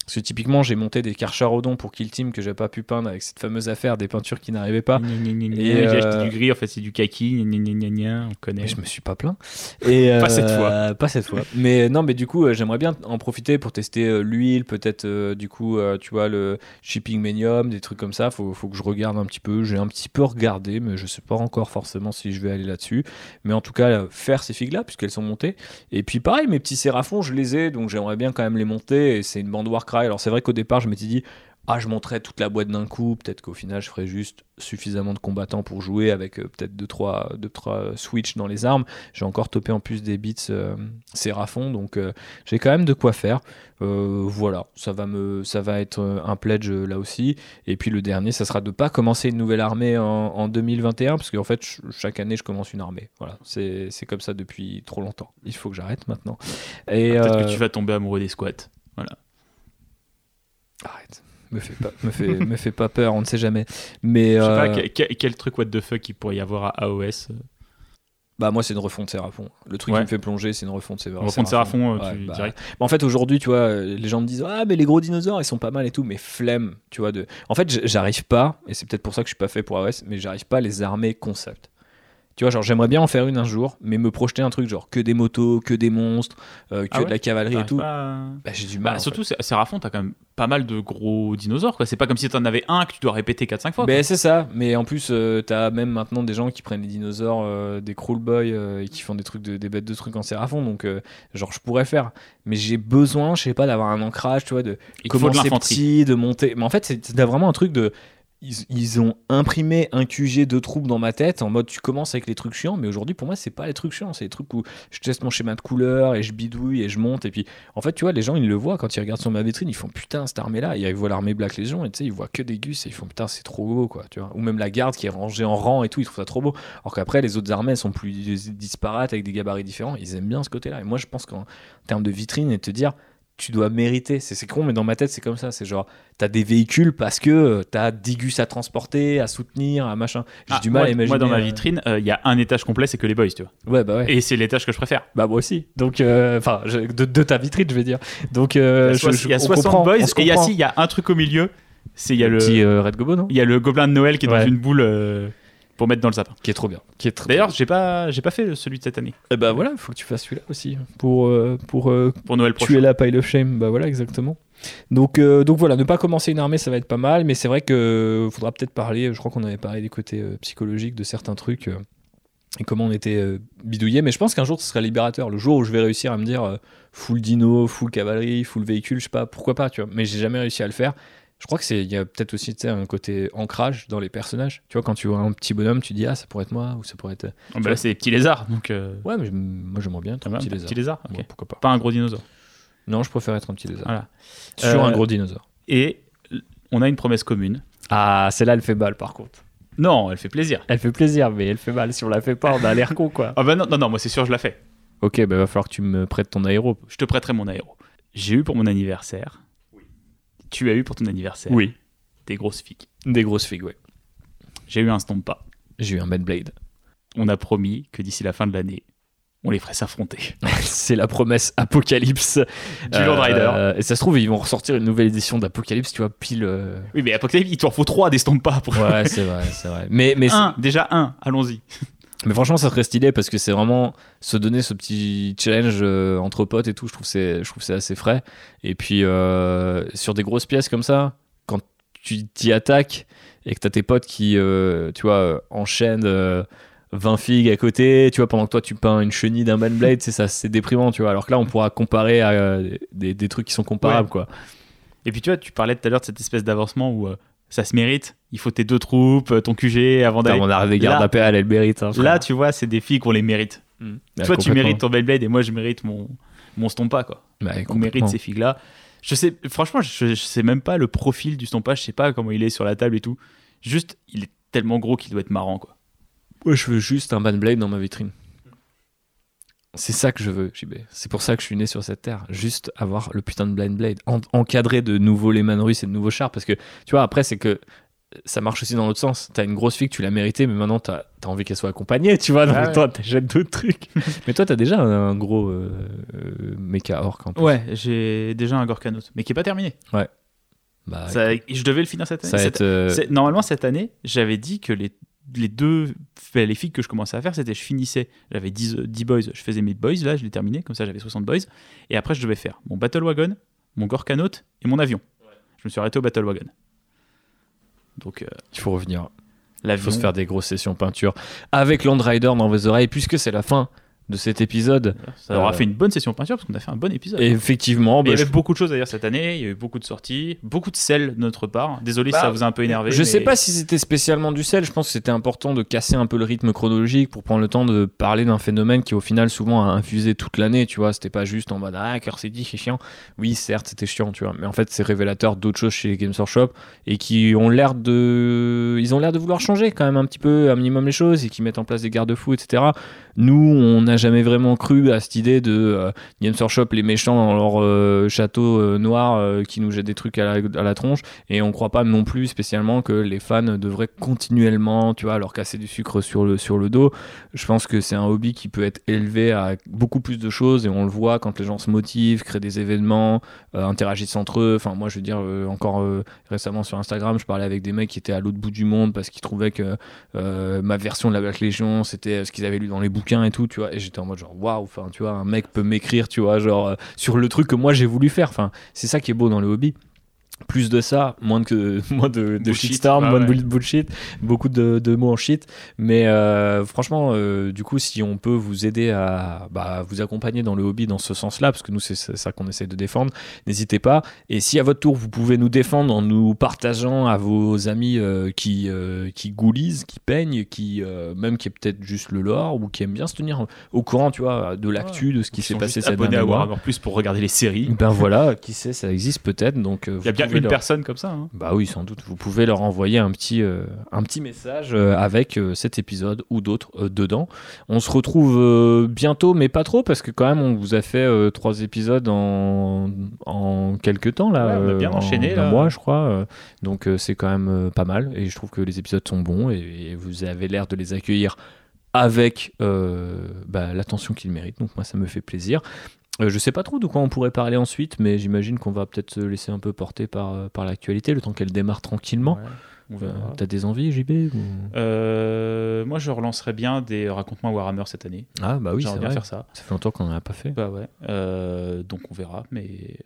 Parce que typiquement, j'ai monté des Karcharodon pour Kill Team que j'ai pas pu peindre avec cette fameuse affaire des peintures qui n'arrivaient pas. Gna, gna, gna. Et, J'ai euh, acheté du gris, en fait, c'est du kaki. On connaît. Mais je me suis pas plaint. (laughs) Et, Pas cette fois. Pas cette fois. Mais non, mais du coup, euh, j'aimerais bien en profiter pour tester euh, l'huile, peut-être euh, du coup, euh, tu vois, le shipping medium, des trucs comme ça. Faut, faut que je regarde un petit peu. J'ai un petit peu regardé, mais je sais pas encore forcément si je vais aller là-dessus. Mais en tout cas, euh, faire ces figues-là, puisqu'elles sont montées. Et puis pareil, mes petits séraphons, je les ai, donc j'aimerais bien quand même les monter. Et c'est une bande Alors c'est vrai qu'au départ, je m'étais dit. Ah, je monterais toute la boîte d'un coup. Peut-être qu'au final, je ferais juste suffisamment de combattants pour jouer avec euh, peut-être 2-3 deux, trois switch dans les armes. J'ai encore topé en plus des bits euh, Séraphon, donc euh, j'ai quand même de quoi faire. Euh, voilà, ça va, me, ça va être un pledge là aussi. Et puis le dernier, ça sera de pas commencer une nouvelle armée en, en 2021, parce qu'en fait, ch- chaque année, je commence une armée. Voilà, c'est comme ça depuis trop longtemps. Il faut que j'arrête maintenant. Peut-être que tu vas tomber amoureux des squats. Arrête. Me fais pas, me fais, me fais pas peur, on ne sait jamais. Mais Je sais pas, euh, quel, truc what the fuck il pourrait y avoir à AOS. euh, bah moi c'est une refonte Séraphon. Le truc Ouais. qui me fait plonger, c'est une refonte Séraphon. Refonte Séraphon, euh, Ouais, tu bah, direct. Bah, en fait, aujourd'hui, tu vois, les gens me disent Ah, mais les gros dinosaures, ils sont pas mal et tout, mais flemme, tu vois. De... En fait, j'arrive pas, et c'est peut-être pour ça que je suis pas fait pour AOS, mais j'arrive pas à les armer concept. Tu vois, genre, j'aimerais bien en faire une un jour, mais me projeter un truc genre que des motos, que des monstres, euh, que Ah de la cavalerie et tout. à- Bah, j'ai du Bah, mal. en surtout, c'est- Séraphon, t'as quand même pas mal de gros dinosaures. quoi. C'est pas comme si t'en avais un que tu dois répéter 4-5 fois. Ben, c'est ça, mais en plus, euh, t'as même maintenant des gens qui prennent les dinosaures, euh, des crawl boys, et qui font des trucs, de- des bêtes de trucs en séraphon, donc, genre, je pourrais faire. Mais j'ai besoin, je sais pas, d'avoir un ancrage, tu vois, de, de commencer petit, de monter. Mais en fait, c'est vraiment un truc de. Ils, ont imprimé un QG de troupes dans ma tête en mode tu commences avec les trucs chiants, mais aujourd'hui pour moi c'est pas les trucs chiants, c'est les trucs où je teste mon schéma de couleur et je bidouille et je monte. Et puis en fait, tu vois, les gens ils le voient quand ils regardent sur ma vitrine, ils font putain cette armée là, et ils voient l'armée Black Legion et tu sais, ils voient que des gus et ils font putain c'est trop beau quoi, tu vois. Ou même la garde qui est rangée en rang et tout, ils trouvent ça trop beau. Alors qu'après les autres armées sont plus disparates avec des gabarits différents, ils aiment bien ce côté là. Et moi je pense qu'en termes de vitrine et de te dire tu dois mériter. C'est con, mais dans ma tête, c'est comme ça. C'est genre, t'as des véhicules parce que euh, t'as 10 gus à transporter, à soutenir, à machin. J'ai Ah, du mal moi, à imaginer. Moi, dans ma euh, vitrine, il y a un étage complet, c'est que les boys, tu vois. Ouais, bah ouais. Et c'est l'étage que je préfère. Bah moi aussi. Donc, euh, enfin, de, de ta vitrine, je vais dire. Donc, euh, Il y a, je- soix- je- il y a on 60 comprend, boys, et il y a, si, il y a un truc au milieu. C'est il y a le, petit euh, Red Gobo, non? Il y a le gobelin de Noël qui est dans une boule euh, pour mettre dans le sapin. Qui est trop bien. Qui est D'ailleurs, j'ai pas, j'ai pas fait celui de cette année Eh bah voilà, il faut que tu fasses celui-là aussi pour euh, pour euh, pour Noël prochain. tuer la pile of shame. Bah voilà, exactement. Donc euh, donc voilà, ne pas commencer une armée, ça va être pas mal, mais c'est vrai que faudra peut-être parler. Je crois qu'on avait parlé des côtés psychologiques de certains trucs. et comment on était euh, bidouillé, mais je pense qu'un jour ce sera libérateur. Le jour où je vais réussir à me dire euh, full dino, full cavalerie, full véhicule, je sais pas, pourquoi pas, tu vois. Mais j'ai jamais réussi à le faire. Je crois que c'est, il y a peut-être aussi un côté ancrage dans les personnages. Tu vois, quand tu vois un petit bonhomme, tu dis ah ça pourrait être moi ou ça pourrait être. Oh, bah là, c'est des petits lézards, donc. euh, Ouais, mais moi j'aimerais bien être ah un bah, petit lézard. petit lézard, pourquoi pas. Pas un gros dinosaure. Non, je préfère être un petit lézard. Voilà. Sur Euh, un gros dinosaure. Et on a une promesse commune. Ah, celle-là, elle fait mal par contre. Non, elle fait plaisir. Elle fait plaisir, mais elle fait mal. Si on la fait pas, on a l'air con quoi. Ah bah non, non, non, moi c'est sûr, je la fais. ok, bah va falloir que tu me prêtes ton aéro. Je te prêterai mon aéro. J'ai eu pour mon anniversaire. Tu as eu pour ton anniversaire. Oui. Des grosses figues. Des grosses figues, ouais. J'ai eu un Stompa. J'ai eu un Bad Blade. On a promis que d'ici la fin de l'année, on les ferait s'affronter. (laughs) C'est la promesse Apocalypse. Du Lord Rider. Euh, et ça se trouve, ils vont ressortir une nouvelle édition d'Apocalypse, tu vois, pile. euh, Oui, mais Apocalypse, il t'en faut trois des Stompa pour. Ouais, (laughs) c'est vrai, c'est vrai. Mais, mais, un, déjà un, allons-y. Mais franchement, ça serait stylé parce que c'est vraiment se donner ce petit challenge euh, entre potes et tout. Je trouve c'est, je trouve c'est assez frais. Et puis, euh, sur des grosses pièces comme ça, quand tu t'y attaques et que t'as tes potes qui, euh, tu vois, enchaînent. euh, 20 figues à côté, tu vois, pendant que toi tu peins une chenille d'un Blade, c'est ça, c'est déprimant, tu vois. Alors que là, on pourra comparer à des, des trucs qui sont comparables, quoi. Et puis tu vois, tu parlais tout à l'heure de cette espèce d'avancement où ça se mérite. Il faut tes deux troupes, ton QG avant d'aller. On a des gardes Là- APL, elle mérite. hein. Là, tu vois, c'est des filles qu'on les mérite. Ouais, Toi, tu mérites ton Beyblade et moi, je mérite mon, mon Stompa, quoi. Ouais, On mérite ces figues-là. Je sais, franchement, je, je sais même pas le profil du Stompa, je sais pas comment il est sur la table et tout. Juste, il est tellement gros qu'il doit être marrant, quoi. Moi, je veux juste un Blade dans ma vitrine. C'est ça que je veux, JB. C'est pour ça que je suis né sur cette terre. Juste avoir le putain de Blind Blade. En- encadré de nouveaux Lehman Russe et de nouveaux chars. Parce que, tu vois, après, c'est que ça marche aussi dans l'autre sens. T'as une grosse fille, tu l'as méritée, mais maintenant, t'as as envie qu'elle soit accompagnée, tu vois. Donc, Ah ouais. toi, t'achètes d'autres trucs. (laughs) mais toi, t'as déjà un, un gros euh, euh, mecha orc en plus. Ouais, j'ai déjà un Gorkanote, mais qui est pas terminé. Bah, Ça- je devais le finir cette année. Cette- euh, Normalement, cette année, j'avais dit que les, les deux les figues que je commençais à faire, c'était je finissais, j'avais 10, euh, 10 boys, je faisais mes boys, là, je l'ai terminé, comme ça j'avais 60 boys. Et après, je devais faire mon Battle Wagon, mon Gorkanote et mon avion. Je me suis arrêté au Battle Wagon. Donc, euh, il faut revenir. Il faut se faire des grosses sessions peinture avec Land Rider dans vos oreilles, puisque c'est la fin de cet épisode. Ça aura Euh, fait une bonne session peinture parce qu'on a fait un bon épisode. Et effectivement, bah, il y je- avait beaucoup de choses d'ailleurs cette année, il y a eu beaucoup de sorties, beaucoup de sel de notre part. Désolé Bah, si ça vous a un peu énervé. Je sais mais- pas si c'était spécialement du sel, je pense que c'était important de casser un peu le rythme chronologique pour prendre le temps de parler d'un phénomène qui au final souvent a infusé toute l'année, tu vois, c'était pas juste en mode ah cœur c'est dit c'est chiant. Oui, certes, c'était chiant, tu vois, mais en fait c'est révélateur d'autres choses chez Games Workshop et qui ont l'air de ils ont l'air de vouloir changer quand même un petit peu un minimum les choses et qui mettent en place des garde-fous etc. Nous, on n'a jamais vraiment cru à cette idée de euh, Games Workshop les méchants dans leur euh, château euh, noir euh, qui nous jettent des trucs à la, tronche et on croit pas non plus spécialement que les fans devraient continuellement, tu vois, leur casser du sucre sur le, sur le dos. Je pense que c'est un hobby qui peut être élevé à beaucoup plus de choses et on le voit quand les gens se motivent, créent des événements, interagissent entre eux. Enfin, moi, je veux dire, encore récemment sur Instagram, je parlais avec des mecs qui étaient à l'autre bout du monde parce qu'ils trouvaient que ma version de la Black Légion, c'était ce qu'ils avaient lu dans les bouquins et tout, tu vois. J'étais en mode genre, waouh, enfin, tu vois, un mec peut m'écrire, tu vois, genre, euh, sur le truc que moi j'ai voulu faire. Enfin, c'est ça qui est beau dans le hobby. Plus de ça, moins de, (laughs) moins de, de Bullshit, shitstorm, bah moins de ouais. bullshit, beaucoup de, de mots en shit. Mais euh, franchement, euh, du coup, si on peut vous aider à bah, vous accompagner dans le hobby dans ce sens-là, parce que nous, c'est ça qu'on essaie de défendre, n'hésitez pas. Et si à votre tour, vous pouvez nous défendre en nous partageant à vos amis euh, qui, qui goulisent, qui peignent, qui, même qui est peut-être juste le lore ou qui aiment bien se tenir au courant, tu vois, de l'actu, de ce qui s'est passé cette abonnés à. Warhammer Plus pour regarder les séries. Ben voilà, qui sait, ça existe peut-être. Donc, une leur- personne comme ça. hein. Bah oui, sans doute. Vous pouvez leur envoyer un petit, euh, un petit message euh, avec euh, cet épisode ou d'autres dedans. On se retrouve bientôt, mais pas trop, parce que quand même, on vous a fait trois épisodes en, en quelques temps, là. Ouais, on a bien en enchaîné, Un mois, je crois. donc c'est quand même pas mal. Et je trouve que les épisodes sont bons et, et vous avez l'air de les accueillir avec euh, bah, l'attention qu'ils méritent. Donc moi, ça me fait plaisir. Euh, je sais pas trop de quoi on pourrait parler ensuite, mais j'imagine qu'on va peut-être se laisser un peu porter par, euh, par l'actualité, le temps qu'elle démarre tranquillement. Ouais, Euh. T'as des envies, JB ou- Euh, moi, je relancerais bien des racontements Warhammer cette année. Ah bah oui, c'est bien faire ça. Ça fait longtemps qu'on n'en a pas fait. Bah ouais. Donc on verra, mais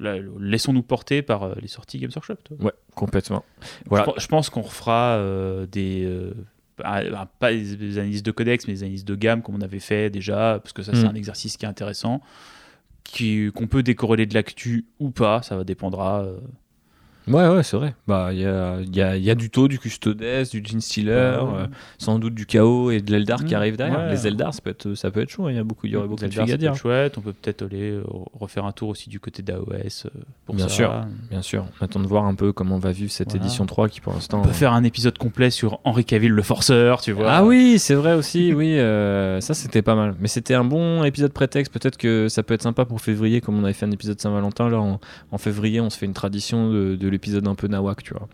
laissons-nous porter par les sorties Games Workshop. toi. Ouais, complètement. Voilà. Je, pe- je pense qu'on refera euh, des euh, pas des, analyses de codex, mais des analyses de gamme comme on avait fait déjà, parce que ça c'est Mm. un exercice qui est intéressant, qui qu'on peut décorréler de l'actu ou pas, ça va dépendra. Euh, Ouais, ouais, c'est vrai. Bah, il y a, y, a, y a du taux, du Custodes, du Gene Stealer, Ouais. euh, sans doute du chaos et de l'Eldar qui Mm. arrive derrière. Ouais. Les Eldar, ça peut être, ça peut être chaud. hein. Il y a beaucoup, il y aurait beaucoup de trucs à dire. chouette, on peut peut-être aller euh, refaire un tour aussi du côté d'AOS euh, pour Bien ça. sûr. Bien sûr. On attend de voir un peu comment on va vivre cette Voilà. édition 3 qui pour l'instant. On peut faire un épisode complet sur Henri Cavill le forceur, tu vois. Ah oui, c'est vrai aussi, (laughs) oui, euh, ça c'était pas mal. Mais c'était un bon épisode prétexte, peut-être que ça peut être sympa pour février, comme on avait fait un épisode Saint-Valentin, là en, en février on se fait une tradition de, de l'épisode un peu nawak, tu vois.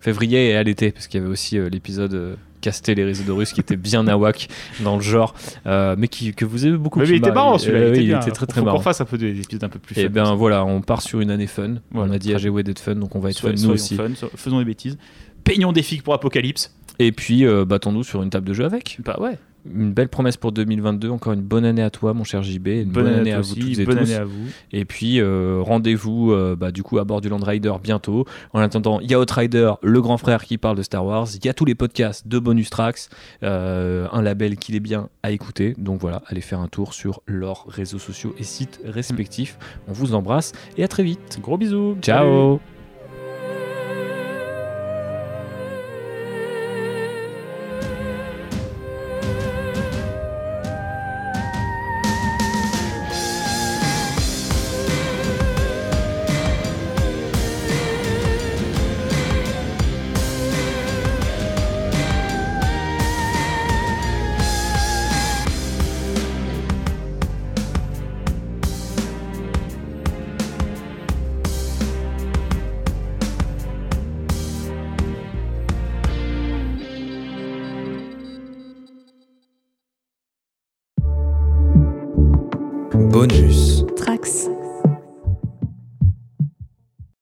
Février et à l'été, parce qu'il y avait aussi euh, l'épisode euh, Caster les réseaux de Russes qui était bien nawak dans le genre, euh, mais qui, que vous aimez beaucoup. Mais il était m'a- marrant celui-là, euh, il était bien. très très Faut marrant. qu'on fasse un peu des épisodes un peu plus Et ben comme ça. voilà, on part sur une année fun. Voilà, on a dit à GW d'être fun, donc on va être fun nous aussi. fun, so- faisons des bêtises. Peignons des figues pour Apocalypse. Et puis euh, battons-nous sur une table de jeu avec. Bah ouais. Une belle promesse pour 2022. Encore une bonne année à toi, mon cher JB. Une bonne, année, à, vous tous et bonne tous. année à vous. Et puis euh, rendez-vous euh, bah, du coup à bord du Land Rider bientôt. En attendant, il y a Outrider, le grand frère qui parle de Star Wars. Il y a tous les podcasts de Bonus Tracks, euh, un label qu'il est bien à écouter. Donc voilà, allez faire un tour sur leurs réseaux sociaux et sites respectifs. On vous embrasse et à très vite. Gros bisous. Ciao.